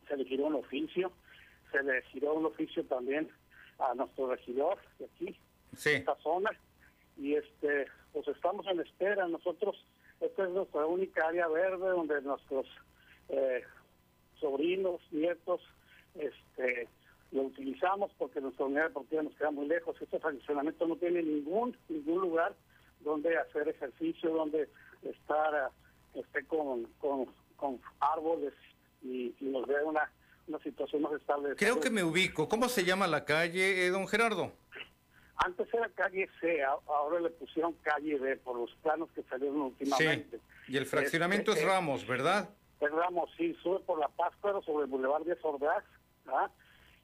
se le giró un oficio, se le giró un oficio también a nuestro regidor de aquí, Sí. esta zona, y este, pues estamos en espera. Nosotros, esta es nuestra única área verde donde nuestros eh, sobrinos, nietos, este, lo utilizamos porque nuestra unidad deportiva nos queda muy lejos. Este fraccionamiento no tiene ningún ningún lugar donde hacer ejercicio, donde estar esté con, con, con árboles y, y nos dé una, una situación más estable. Creo que me ubico. ¿Cómo se llama la calle, eh, don Gerardo? Antes era calle C, ahora le pusieron calle B por los planos que salieron últimamente. Y el fraccionamiento Este, es Ramos, ¿verdad? El Ramos, sí, sube por la Páscuaro sobre el Boulevard de Sordax. ¿ah?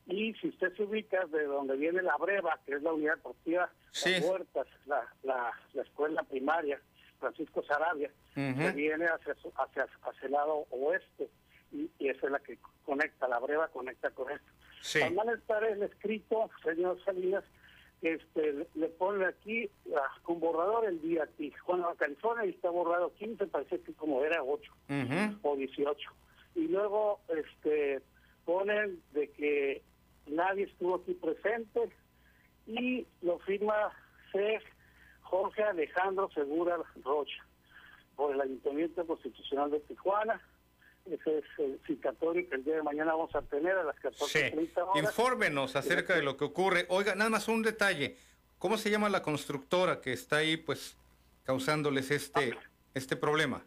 Y si usted se ubica de donde viene la Breva, que es la unidad deportiva Sí. Las Huertas, la, la, la escuela primaria, Francisco Sarabia, Ujú. que viene hacia, hacia, hacia el lado oeste. Y, y esa es la que conecta, la Breva conecta con esto. Sí. Al mal estar el escrito, señor Salinas, este, le- pone aquí ah, con borrador el día aquí. Bueno, California y está borrado 15, parece que como era 8 Ujú. o 18. Y luego este ponen de que nadie estuvo aquí presente y lo firma C. Jorge Alejandro Segura Rocha por el Ayuntamiento Constitucional de Tijuana. Ese es el citatorio que el día de mañana vamos a tener a las Sí. 14.30 horas. Infórmenos acerca de lo que ocurre. Oiga, nada más un detalle. ¿Cómo se llama la constructora que está ahí, pues, causándoles este, este problema?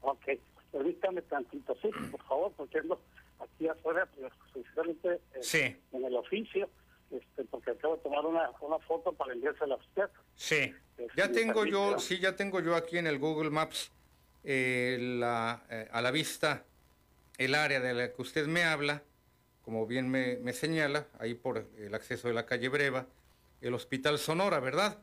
Ok, permítame tantito, sí, por favor, porque aquí afuera, pues, precisamente eh, Sí. en el oficio, este, porque acabo de tomar una, una foto para enviársela a usted. Sí. Este, Ya tengo yo, sí, ya tengo yo aquí en el Google Maps eh, la, eh, a la vista el área de la que usted me habla, como bien me, me señala, ahí por el acceso de la calle Breva, el Hospital Sonora, ¿verdad?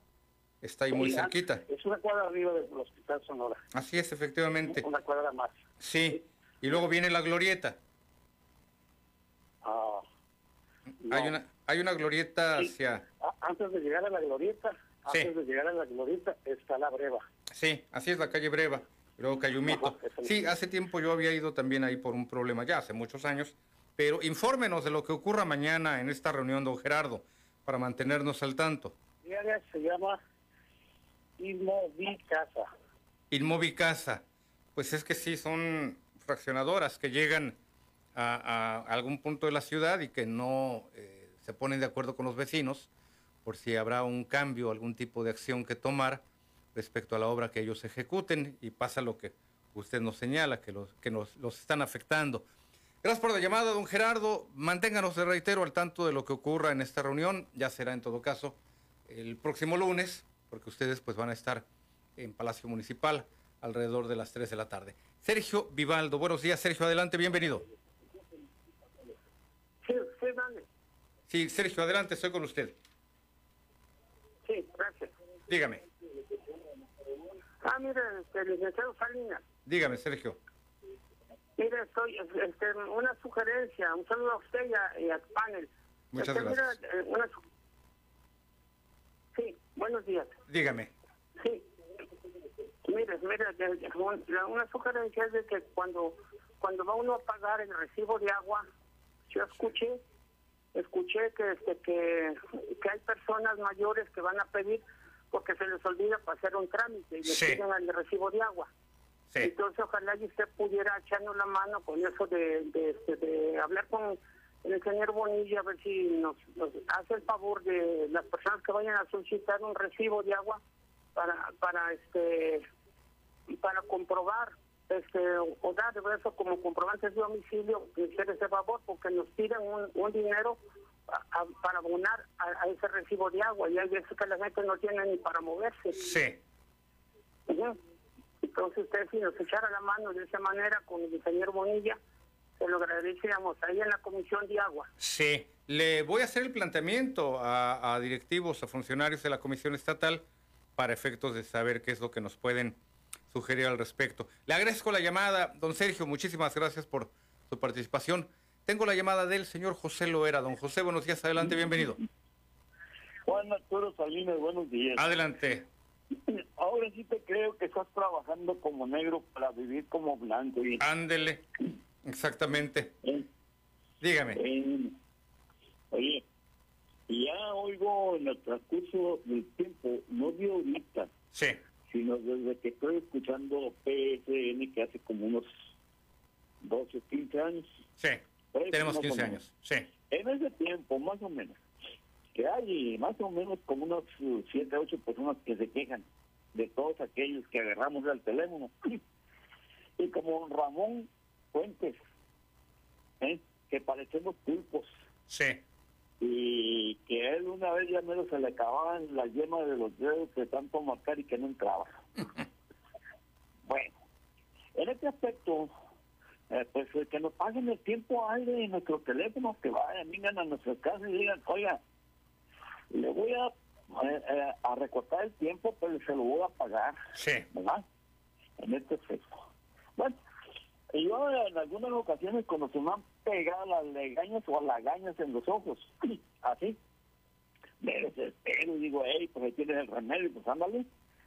Está ahí muy cerquita. Es una cuadra arriba del Hospital Sonora, Así es, efectivamente. una cuadra más. Sí. Y luego viene la glorieta. Ah, Hay una, hay una glorieta hacia... a- antes de llegar a la glorieta, Sí. antes de llegar a la glorieta está la breva. Sí, así es la calle Breva, luego Cayumito. Sí, hace tiempo yo había ido también ahí por un problema, ya hace muchos años, pero infórmenos de lo que ocurra mañana en esta reunión, don Gerardo, para mantenernos al tanto. Se llama Inmovicasa. Inmovicasa, pues es que sí, son fraccionadoras que llegan a, a algún punto de la ciudad y que no eh, se ponen de acuerdo con los vecinos por si habrá un cambio, algún tipo de acción que tomar respecto a la obra que ellos ejecuten y pasa lo que usted nos señala, que los, que nos los están afectando. Gracias por la llamada, don Gerardo. Manténganos, le reitero, al tanto de lo que ocurra en esta reunión. Ya será en todo caso el próximo lunes, porque ustedes pues van a estar en Palacio Municipal alrededor de las 3 de la tarde. Sergio Vivaldo, buenos días, Sergio, adelante, bienvenido. Sí, sí, dale. Sí, Sergio, adelante, estoy con usted. Sí, gracias. Dígame, Ah, mire, este, licenciado Salinas. dígame, Sergio. Mire, estoy, este, una sugerencia, un saludo a usted y, a, y al panel. Muchas Este, gracias. eh, una sí, buenos días. Dígame. Sí. Mire, mire, una sugerencia es de que cuando, cuando va uno a pagar el recibo de agua, yo escuché, escuché que, este, que, que hay personas mayores que van a pedir porque se les olvida hacer un trámite y le Sí. piden el recibo de agua. Sí. Entonces, ojalá y usted pudiera echarnos la mano con eso de, de, este, de hablar con el señor Bonilla, a ver si nos, nos hace el favor de las personas que vayan a solicitar un recibo de agua para, para, este, para comprobar este, o dar de eso como comprobante de domicilio, que hacer ese favor, porque nos piden un, un dinero a- a- para abonar a, a ese recibo de agua, y hay veces que la gente no tiene ni para moverse. Sí. Entonces, usted si nos echara la mano de esa manera con el ingeniero Bonilla, se lo agradeceríamos ahí en la Comisión de Agua. Sí, le voy a hacer el planteamiento a, a directivos, a funcionarios de la Comisión Estatal para efectos de saber qué es lo que nos pueden sugerir al respecto. Le agradezco la llamada, don Sergio, muchísimas gracias por su participación. Tengo la llamada del señor José Loera. Don José, buenos días, adelante, bienvenido. Juan Arturo Salinas, buenos días. Adelante. Ahora sí te creo que estás trabajando como negro para vivir como blanco. Y... Ándele, exactamente. Dígame. Eh, oye, ya oigo en el transcurso del tiempo, no de ahorita, sí. Sino desde que estoy escuchando PSN que hace como unos 12, 15 años. Sí, tenemos más o 15 menos. años. Sí. En ese tiempo, más o menos, que hay más o menos como unos 7, 8 personas que se quejan de todos aquellos que agarramos el teléfono. Y como Ramón Fuentes, ¿eh? que parecemos pulpos. Sí. Y que él una vez ya menos se le acababan las yemas de los dedos de tanto marcar y que no entraba. bueno, en este aspecto, eh, pues eh, que nos paguen el tiempo aire en nuestros teléfonos, que vayan, vengan a nuestras casas y digan, oiga, le voy a, eh, eh, a recortar el tiempo, pero se lo voy a pagar. Sí. ¿Verdad? En este aspecto. Bueno, y yo en algunas ocasiones cuando se me han pegado las legañas o lagañas en los ojos, así, me desespero y digo, hey, pues ahí tienes el remedio, pues ándale,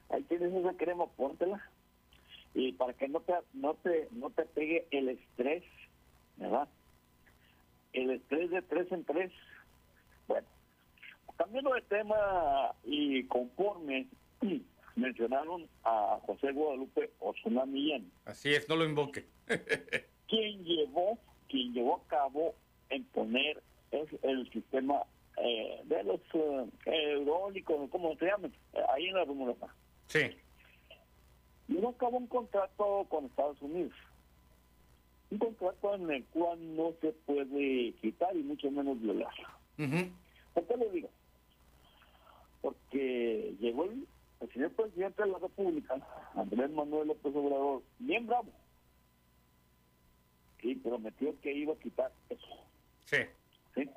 ahí tienes esa crema, póntela. Y para que no te, no te, no te pegue el estrés, ¿verdad? El estrés de tres en tres. Bueno, cambiando de tema y conforme mencionaron a José Guadalupe Osuna Millán, Así es, no lo invoque. quien llevó, quien llevó a cabo en poner es el sistema eh, de los eh, eólicos, como se llaman, eh, ahí en la Rumorosa. Sí. Llevó a cabo un contrato con Estados Unidos. Un contrato en el cual no se puede quitar y mucho menos violar. ¿Por qué lo digo? Porque llegó el, el señor presidente de la República, Andrés Manuel López Obrador, bien bravo, y prometió que iba a quitar eso. Sí. ¿sí?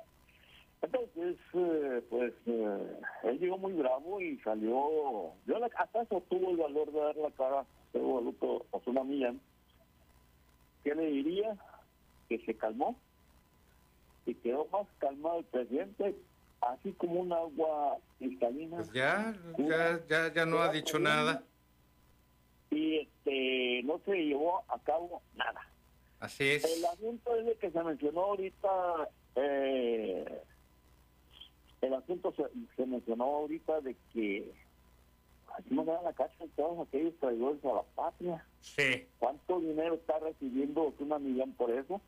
Entonces, eh, pues, eh, él llegó muy bravo y salió, yo la- hasta eso tuvo el valor de dar la cara a Guadalupe Osuna Millán, que le diría que se calmó y quedó más calmado el presidente, así como un agua cristalina. Pues ya, ya, ya, ya no ha dicho nada. Y este, no se llevó a cabo nada. Así es. El asunto es de que se mencionó ahorita, eh, el asunto se, se mencionó ahorita de que aquí nos dan la cárcel todos aquellos traidores a la patria. Sí. ¿Cuánto dinero está recibiendo Osuna Millán por eso?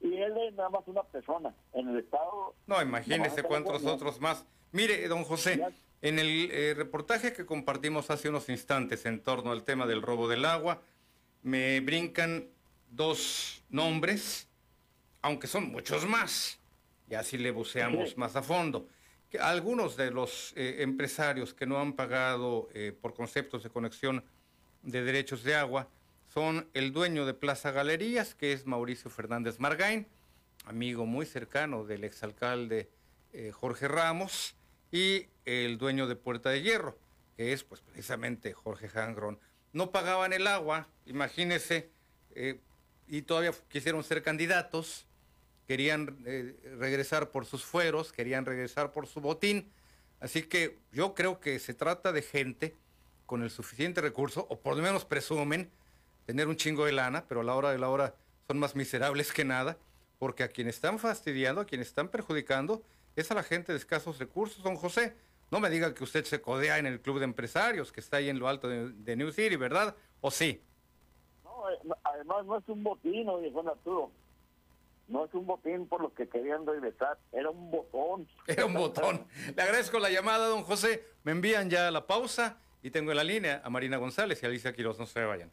Y él es nada más una persona. En el Estado... No, imagínese cuántos otros más. Mire, don José, en el eh, reportaje que compartimos hace unos instantes en torno al tema del robo del agua, me brincan dos nombres, aunque son muchos más, y así le buceamos más a fondo. Que algunos de los eh, empresarios que no han pagado eh, por conceptos de conexión de derechos de agua son el dueño de Plaza Galerías, que es Mauricio Fernández Margain, amigo muy cercano del exalcalde eh, Jorge Ramos, y el dueño de Puerta de Hierro, que es pues precisamente Jorge Jangron. No pagaban el agua, imagínese, eh, y todavía quisieron ser candidatos, querían eh, regresar por sus fueros, querían regresar por su botín. Así que yo creo que se trata de gente con el suficiente recurso, o por lo menos presumen tener un chingo de lana, pero a la hora de la hora son más miserables que nada, porque a quien están fastidiando, a quien están perjudicando, es a la gente de escasos recursos, don José. No me diga que usted se codea en el club de empresarios que está ahí en lo alto de, de New City, ¿verdad? ¿O sí? Además no es un botín, oye, Arturo. No es un botín por lo que querían regresar, era un botón. Era un botón. Le agradezco la llamada, don José. Me envían ya la pausa y tengo en la línea a Marina González y a Alicia Quiroz. No se vayan.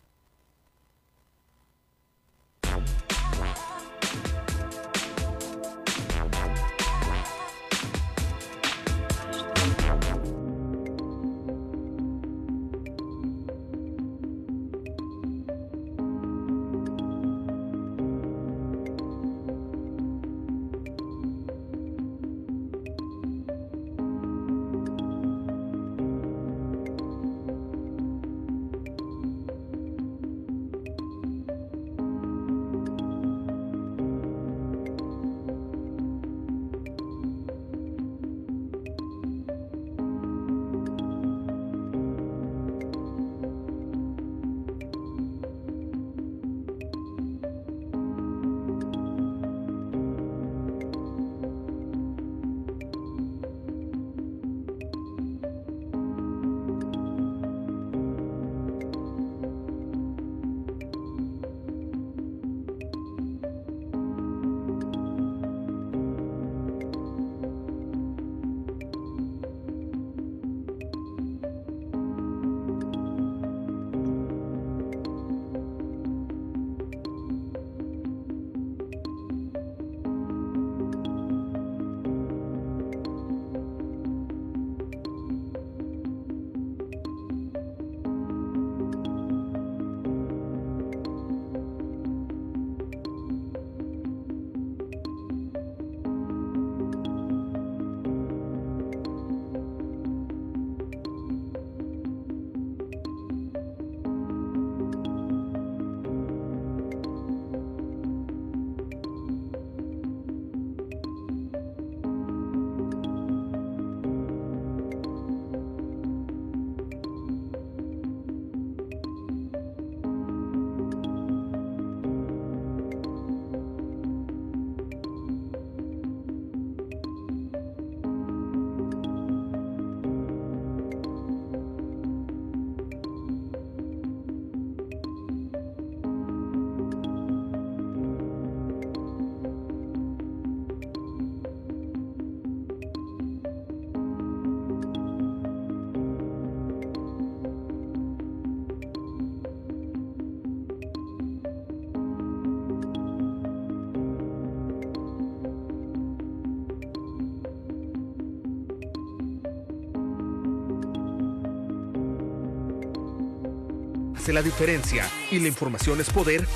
La diferencia y la información es poder,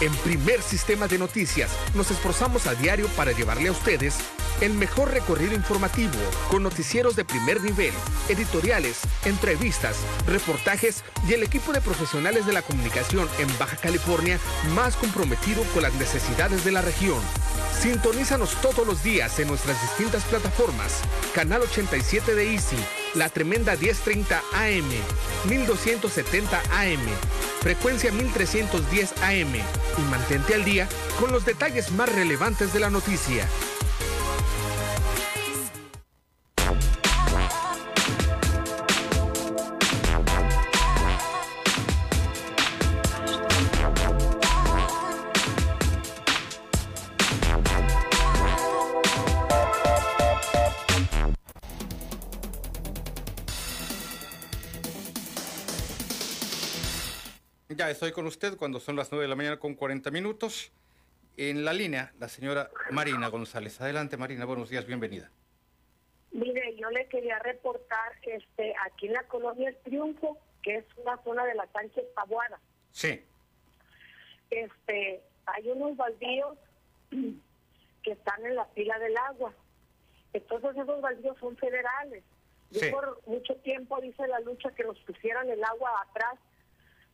en Primer Sistema de Noticias nos esforzamos a diario para llevarle a ustedes el mejor recorrido informativo con noticieros de primer nivel, editoriales, entrevistas, reportajes y el equipo de profesionales de la comunicación en Baja California más comprometido con las necesidades de la región. Sintonízanos todos los días en nuestras distintas plataformas. Canal 87 de Easy, la tremenda 1030 AM, 1270 AM, frecuencia 1310 AM y mantente al día con los detalles más relevantes de la noticia. Estoy con usted cuando son las 9 de la mañana con 40 minutos. En la línea, la señora Marina González. Adelante, Marina. Buenos días, bienvenida. Mire, yo le quería reportar este aquí en la colonia El Triunfo, que es una zona de la Sánchez Tabuada. Sí. Este, hay unos baldíos que están en la pila del agua. Entonces esos baldíos son federales. Yo Sí. por mucho tiempo hice la lucha que nos pusieran el agua atrás,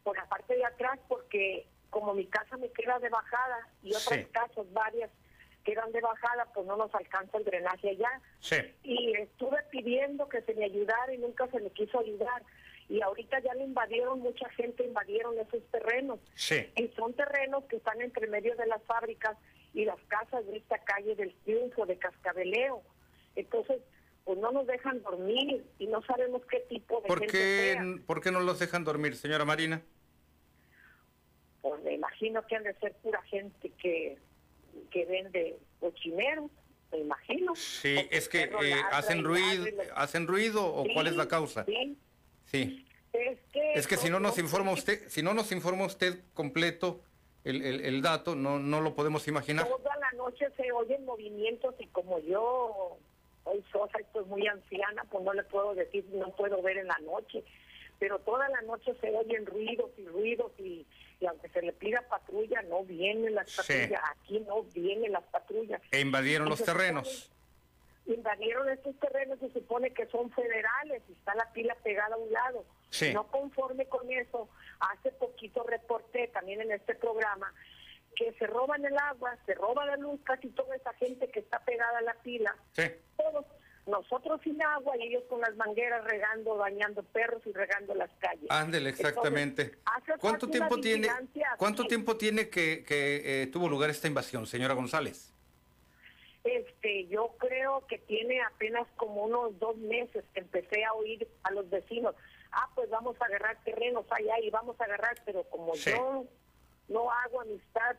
por la parte de atrás, porque como mi casa me queda de bajada y otras Sí. casas varias quedan de bajada, pues no nos alcanza el drenaje allá. Sí. Y estuve pidiendo que se me ayudara y nunca se me quiso ayudar. Y ahorita ya le invadieron, mucha gente invadieron esos terrenos. Sí. Y son terrenos que están entre medio de las fábricas y las casas de esta calle del Triunfo, de Cascabeleo. Entonces, pues no nos dejan dormir y no sabemos qué tipo de ¿Por gente qué, sea. ¿Por qué no los dejan dormir, señora Marina? Pues me imagino que han de ser pura gente que, que vende cochineros, me imagino. Sí, es que eh, hacen ruido, hacen ruido o Sí, cuál es la causa. Sí, Sí. es que... Es que si no nos no- informa usted, si no nos informa usted completo el, el- el dato, no no lo podemos imaginar. Toda la noche se oyen movimientos y como yo soy sosa y estoy muy anciana, pues no le puedo decir, no puedo ver en la noche. Pero toda la noche se oyen ruidos y ruidos y, y aunque se le pida patrulla, no vienen las Sí. patrullas. Aquí no vienen las patrullas. E invadieron los terrenos. invadieron estos terrenos, se supone que son federales y está la pila pegada a un lado. Sí. No conforme con eso, hace poquito reporté también en este programa que se roban el agua, se roba la luz, casi toda esa gente que está pegada a la pila, Sí. todos, nosotros sin agua y ellos con las mangueras regando, bañando perros y regando las calles. Ándele, exactamente. Entonces, ¿Cuánto tiempo tiene cuánto tiempo tiene que, que, eh, tuvo lugar esta invasión, señora González? Este, yo creo que tiene apenas como unos dos meses que empecé a oír a los vecinos, ah, pues vamos a agarrar terrenos allá y vamos a agarrar, pero como Sí. yo no hago amistad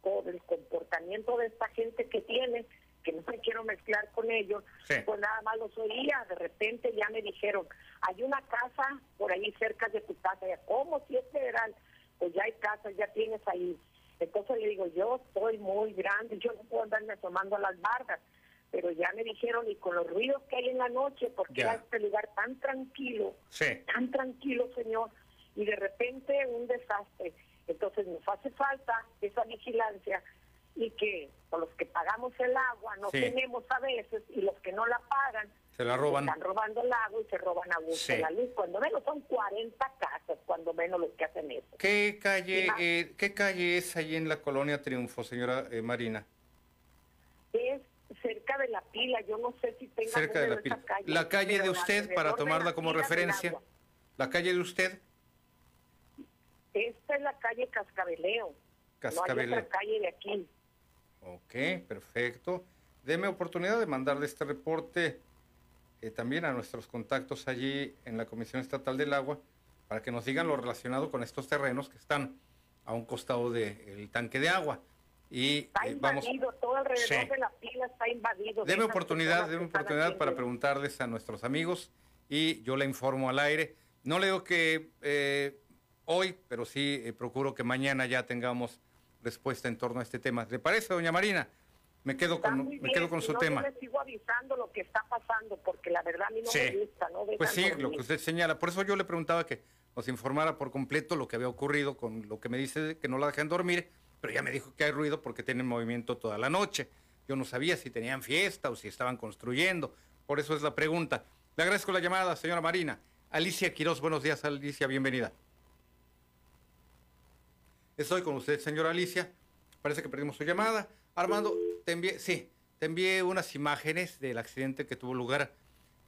por el comportamiento de esta gente que tiene, que no me quiero mezclar con ellos, Sí. pues nada más los oía, de repente ya me dijeron, hay una casa por ahí cerca de tu casa, Ya, ¿cómo si es federal? Pues ya hay casas, ya tienes ahí. Entonces le digo, yo soy muy grande, yo no puedo andarme asomando a las bardas, pero ya me dijeron, y con los ruidos que hay en la noche, porque era este lugar tan tranquilo, Sí. tan tranquilo, señor, y de repente un desastre. Entonces nos hace falta esa vigilancia y que con los que pagamos el agua no Sí. tenemos a veces y los que no la pagan Se la roban. están robando el agua y se roban a gusto Sí. la luz. Cuando menos son 40 casas, cuando menos los que hacen eso. ¿Qué calle, eh, ¿qué calle es ahí en la colonia Triunfo, señora eh, Marina? Es cerca de la pila, yo no sé si tenga Cerca de la pila. calle, La calle de usted, para tomarla la como referencia. La calle de usted, Esta es la calle Cascabeleo. No hay Cascabeleo. otra calle de aquí. Ok, perfecto. Deme oportunidad de mandarle este reporte eh, también a nuestros contactos allí en la Comisión Estatal del Agua para que nos digan lo relacionado con estos terrenos que están a un costado del tanque de agua. Y Está eh, vamos, invadido, todo alrededor Sí. de la pila está invadido. de Deme oportunidad, deme oportunidad para preguntarles a nuestros amigos y yo le informo al aire. No le digo que eh, hoy, pero sí eh, procuro que mañana ya tengamos respuesta en torno a este tema. ¿Le parece, doña Marina? Me quedo con, me quedo con su no, tema. Yo les sigo avisando lo que está pasando, porque la verdad a mí no Sí. me gusta, ¿no? Pues sí, lo que usted señala. Por eso yo le preguntaba que nos informara por completo lo que había ocurrido con lo que me dice que no la dejan dormir, pero ya me dijo que hay ruido porque tienen movimiento toda la noche. Yo no sabía si tenían fiesta o si estaban construyendo, por eso es la pregunta. Le agradezco la llamada, señora Marina. Alicia Quiroz, buenos días, Alicia, bienvenida. Estoy con usted, señora Alicia. Parece que perdimos su llamada. Armando, te envié, sí, te envié unas imágenes del accidente que tuvo lugar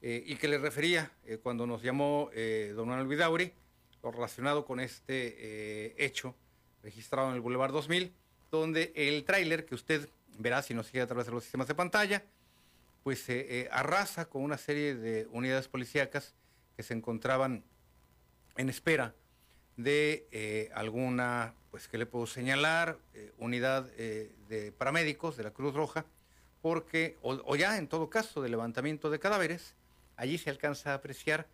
eh, y que le refería eh, cuando nos llamó eh, don Manuel Vidauri, lo relacionado con este hecho registrado en el Boulevard 2000, donde el tráiler que usted verá si nos sigue a través de los sistemas de pantalla, pues arrasa con una serie de unidades policíacas que se encontraban en espera de alguna, pues, que le puedo señalar? unidad de paramédicos de la Cruz Roja, porque, o, ya en todo caso, de levantamiento de cadáveres, allí se alcanza a apreciar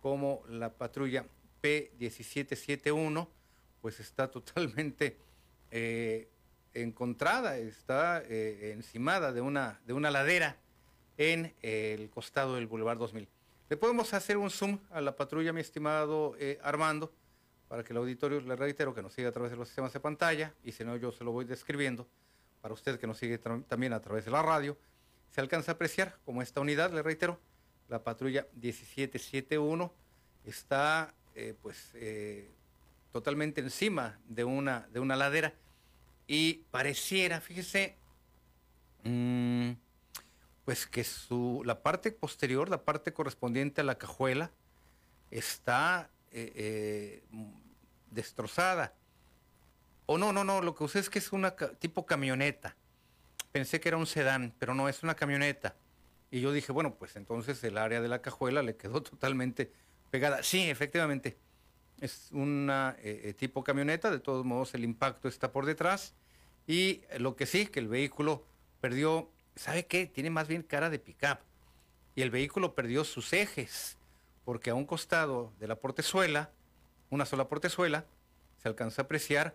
cómo la patrulla P1771 pues está totalmente eh, encontrada, está eh, encimada de una, de una ladera en el costado del Boulevard 2000. Le podemos hacer un zoom a la patrulla, mi estimado eh, Armando, para que el auditorio, le reitero, que nos siga a través de los sistemas de pantalla, y si no, yo se lo voy describiendo para usted que nos sigue también a través de la radio, se alcanza a apreciar como esta unidad, le reitero, la patrulla 1771 está eh, pues eh, totalmente encima de una, de una ladera. Y pareciera, fíjese, mm, pues que su, la parte posterior, la parte correspondiente a la cajuela, está eh, destrozada. O no, no, no, lo que usted es que es una tipo camioneta. Pensé que era un sedán, pero no, es una camioneta. Y yo dije, bueno, pues entonces el área de la cajuela le quedó totalmente pegada. Sí, efectivamente, es una eh, eh, tipo camioneta, de todos modos el impacto está por detrás. Y lo que sí, que el vehículo perdió, ¿sabe qué? Tiene más bien cara de pickup. Y el vehículo perdió sus ejes, porque a un costado de la portezuela, una sola portezuela, se alcanza a apreciar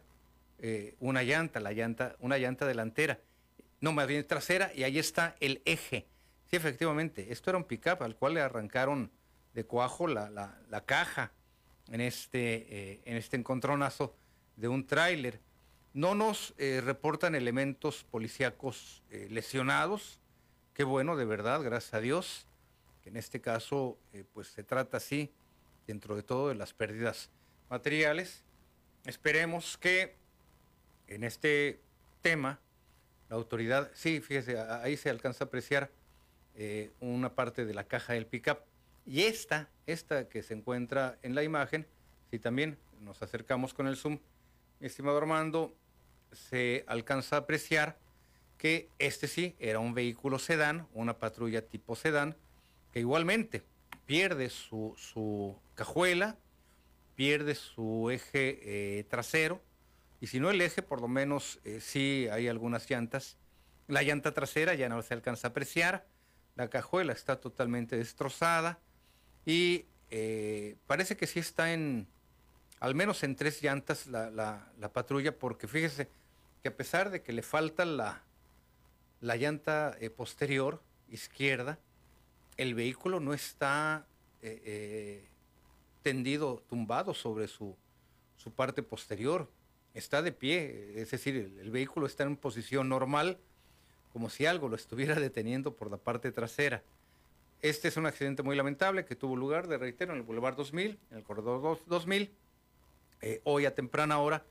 eh, una llanta, la llanta, una llanta delantera, no, más bien trasera, y ahí está el eje. Sí, efectivamente, esto era un pickup al cual le arrancaron de cuajo la, caja en este, eh, en este encontronazo de un tráiler. No nos eh, reportan elementos policíacos lesionados. Qué bueno, de verdad, gracias a Dios, en este caso pues se trata así, dentro de todo, de las pérdidas materiales. Esperemos que en este tema, la autoridad, sí, fíjese, ahí se alcanza a apreciar eh, una parte de la caja del pickup. Y esta, esta que se encuentra en la imagen, si también nos acercamos con el zoom, mi estimado Armando, se alcanza a apreciar que este sí era un vehículo sedán, una patrulla tipo sedán, que igualmente pierde su, su cajuela, pierde su eje eh, trasero, y si no el eje, por lo menos eh, sí hay algunas llantas. La llanta trasera ya no se alcanza a apreciar, la cajuela está totalmente destrozada y eh, parece que sí está en, al menos en tres llantas la, patrulla, porque fíjese que a pesar de que le falta la, la llanta eh, posterior izquierda, el vehículo no está tendido, tumbado sobre su, su parte posterior está de pie, es decir, el, vehículo está en posición normal, como si algo lo estuviera deteniendo por la parte trasera. Este es un accidente muy lamentable que tuvo lugar, de reitero, en el Boulevard 2000, en el corredor 2000, eh, hoy a temprana hora,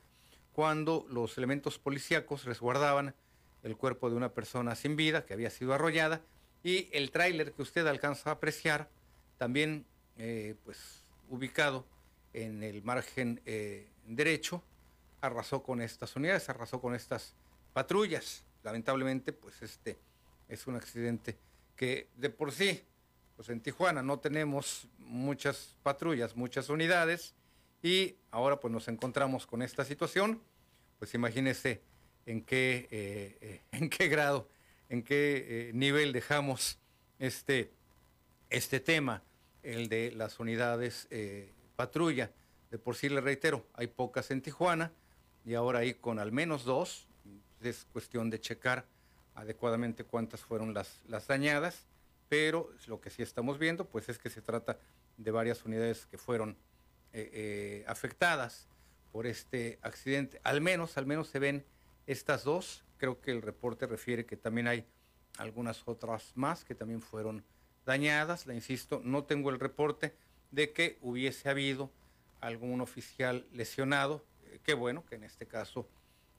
cuando los elementos policíacos resguardaban el cuerpo de una persona sin vida que había sido arrollada y el tráiler que usted alcanza a apreciar, también eh, pues ubicado en el margen eh, derecho, arrasó con estas unidades, arrasó con estas patrullas. Lamentablemente, pues este es un accidente que de por sí, pues en Tijuana no tenemos muchas patrullas, muchas unidades, y ahora pues nos encontramos con esta situación, pues imagínese en qué, eh, en qué grado, en qué eh, nivel dejamos este, este tema, el de las unidades patrulla. De por sí le reitero, hay pocas en Tijuana, y ahora ahí con al menos dos, es cuestión de checar adecuadamente cuántas fueron las, las dañadas, pero lo que sí estamos viendo pues es que se trata de varias unidades que fueron eh, eh, afectadas por este accidente. Al menos, al menos se ven estas dos. Creo que el reporte refiere que también hay algunas otras más que también fueron dañadas. Le insisto, no tengo el reporte de que hubiese habido algún oficial lesionado. Eh, qué bueno que en este caso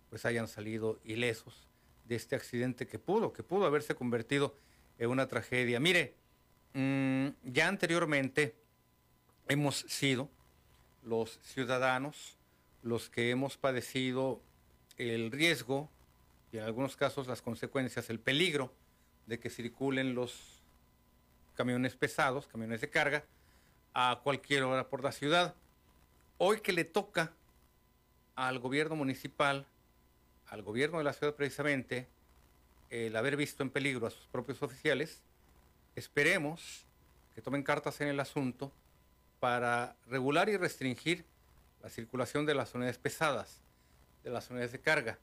pues hayan salido ilesos de este accidente que pudo, que pudo haberse convertido en una tragedia. Mire, mm, ya anteriormente hemos sido los ciudadanos los que hemos padecido el riesgo y en algunos casos las consecuencias, el peligro de que circulen los camiones pesados, camiones de carga, a cualquier hora por la ciudad. Hoy que le toca al gobierno municipal, al gobierno de la ciudad precisamente, el haber visto en peligro a sus propios oficiales, esperemos que tomen cartas en el asunto para regular y restringir la circulación de las unidades pesadas, de las unidades de carga.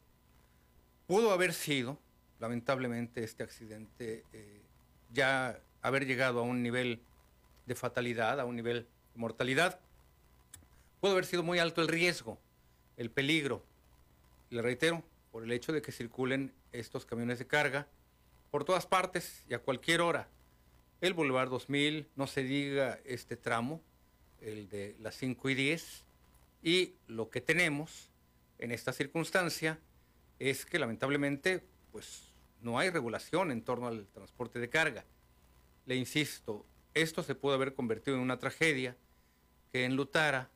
Pudo haber sido, lamentablemente, este accidente eh, ya haber llegado a un nivel de fatalidad, a un nivel de mortalidad. Pudo haber sido muy alto el riesgo, el peligro. Le reitero, por el hecho de que circulen estos camiones de carga por todas partes y a cualquier hora. El Boulevard 2000, no se diga este tramo, el de las 5 y 10. Y lo que tenemos en esta circunstancia es que lamentablemente pues no hay regulación en torno al transporte de carga. Le insisto, esto se pudo haber convertido en una tragedia que enlutara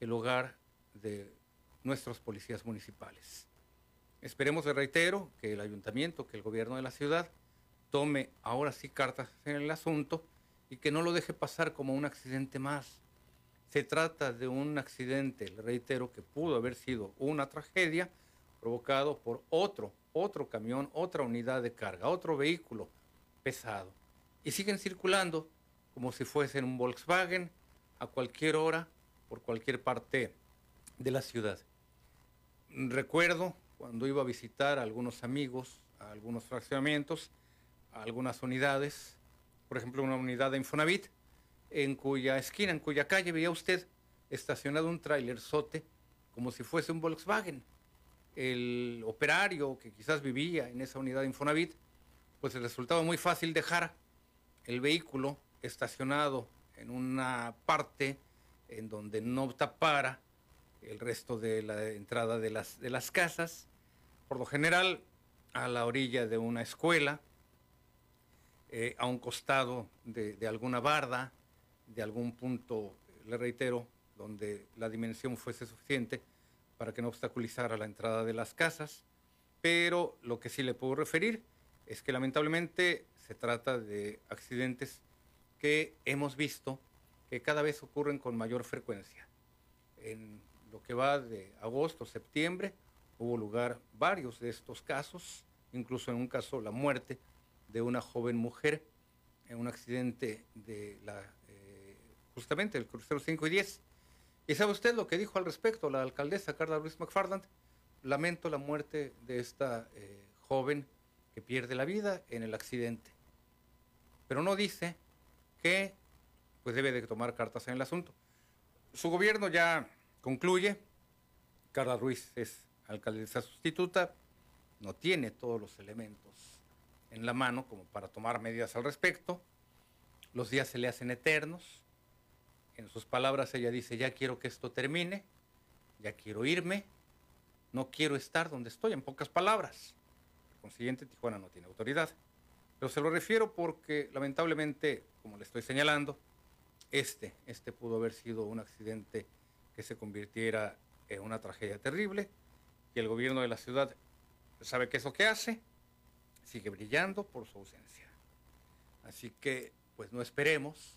el hogar de nuestros policías municipales. Esperemos, reitero, que el ayuntamiento, que el gobierno de la ciudad tome ahora sí cartas en el asunto y que no lo deje pasar como un accidente más. Se trata de un accidente, le reitero, que pudo haber sido una tragedia provocado por otro, otro camión, otra unidad de carga, otro vehículo pesado. Y siguen circulando como si fuesen un Volkswagen a cualquier hora por cualquier parte de la ciudad. Recuerdo cuando iba a visitar a algunos amigos, a algunos fraccionamientos, a algunas unidades, por ejemplo una unidad de Infonavit, en cuya esquina, en cuya calle veía usted estacionado un trailer sote como si fuese un Volkswagen. El operario que quizás vivía en esa unidad de Infonavit, pues le resultaba muy fácil dejar el vehículo estacionado en una parte en donde no tapara el resto de la entrada de las, de las casas, por lo general a la orilla de una escuela, eh, a un costado de, de alguna barda, de algún punto, le reitero, donde la dimensión fuese suficiente para que no obstaculizara la entrada de las casas, pero lo que sí le puedo referir es que lamentablemente se trata de accidentes que hemos visto que cada vez ocurren con mayor frecuencia. En lo que va de agosto, septiembre, hubo lugar varios de estos casos, incluso en un caso la muerte de una joven mujer en un accidente de la justamente el crucero 5 y 10. ¿Y sabe usted lo que dijo al respecto la alcaldesa Carla Ruiz McFarland? Lamento la muerte de esta eh, joven que pierde la vida en el accidente. Pero no dice que pues debe de tomar cartas en el asunto. Su gobierno ya concluye. Carla Ruiz es alcaldesa sustituta, no tiene todos los elementos en la mano como para tomar medidas al respecto. Los días se le hacen eternos. En sus palabras ella dice, ya quiero que esto termine, ya quiero irme, no quiero estar donde estoy, en pocas palabras. Por consiguiente, Tijuana no tiene autoridad. Pero se lo refiero porque lamentablemente, como le estoy señalando, este, este pudo haber sido un accidente que se convirtiera en una tragedia terrible y el gobierno de la ciudad sabe qué es lo que hace, sigue brillando por su ausencia. Así que, pues no esperemos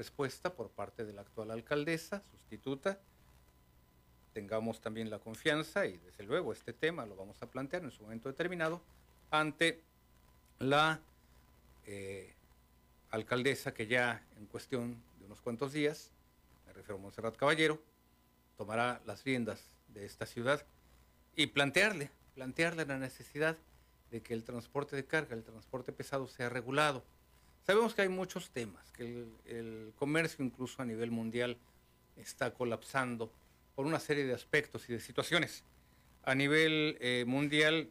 respuesta por parte de la actual alcaldesa, sustituta. Tengamos también la confianza y desde luego este tema lo vamos a plantear en su momento determinado ante la eh, alcaldesa que ya en cuestión de unos cuantos días, me refiero a Monserrat Caballero, tomará las riendas de esta ciudad y plantearle, plantearle la necesidad de que el transporte de carga, el transporte pesado sea regulado Sabemos que hay muchos temas, que el, comercio incluso a nivel mundial está colapsando por una serie de aspectos y de situaciones. A nivel eh, mundial,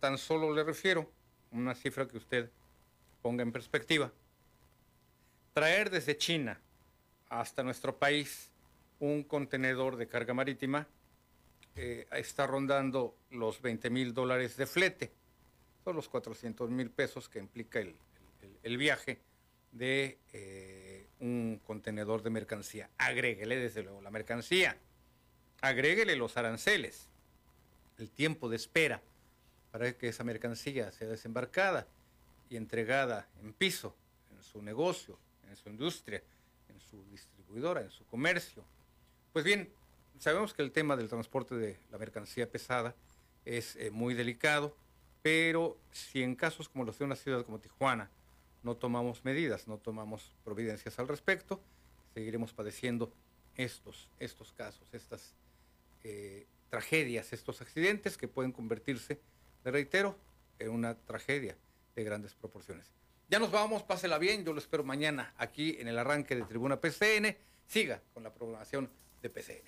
tan solo le refiero una cifra que usted ponga en perspectiva. Traer desde China hasta nuestro país un contenedor de carga marítima eh, está rondando los 20 mil dólares de flete. Son los 400 mil pesos que implica el, el, viaje de eh, un contenedor de mercancía. Agréguele desde luego la mercancía. Agréguele los aranceles. El tiempo de espera para que esa mercancía sea desembarcada y entregada en piso, en su negocio, en su industria, en su distribuidora, en su comercio. Pues bien, sabemos que el tema del transporte de la mercancía pesada es eh, muy delicado, pero si en casos como los de una ciudad como Tijuana no tomamos medidas, no tomamos providencias al respecto, seguiremos padeciendo estos, estos casos, estas eh, tragedias, estos accidentes que pueden convertirse, le reitero, en una tragedia de grandes proporciones. Ya nos vamos, pásela bien, yo lo espero mañana aquí en el arranque de Tribuna PCN. Siga con la programación de PCN.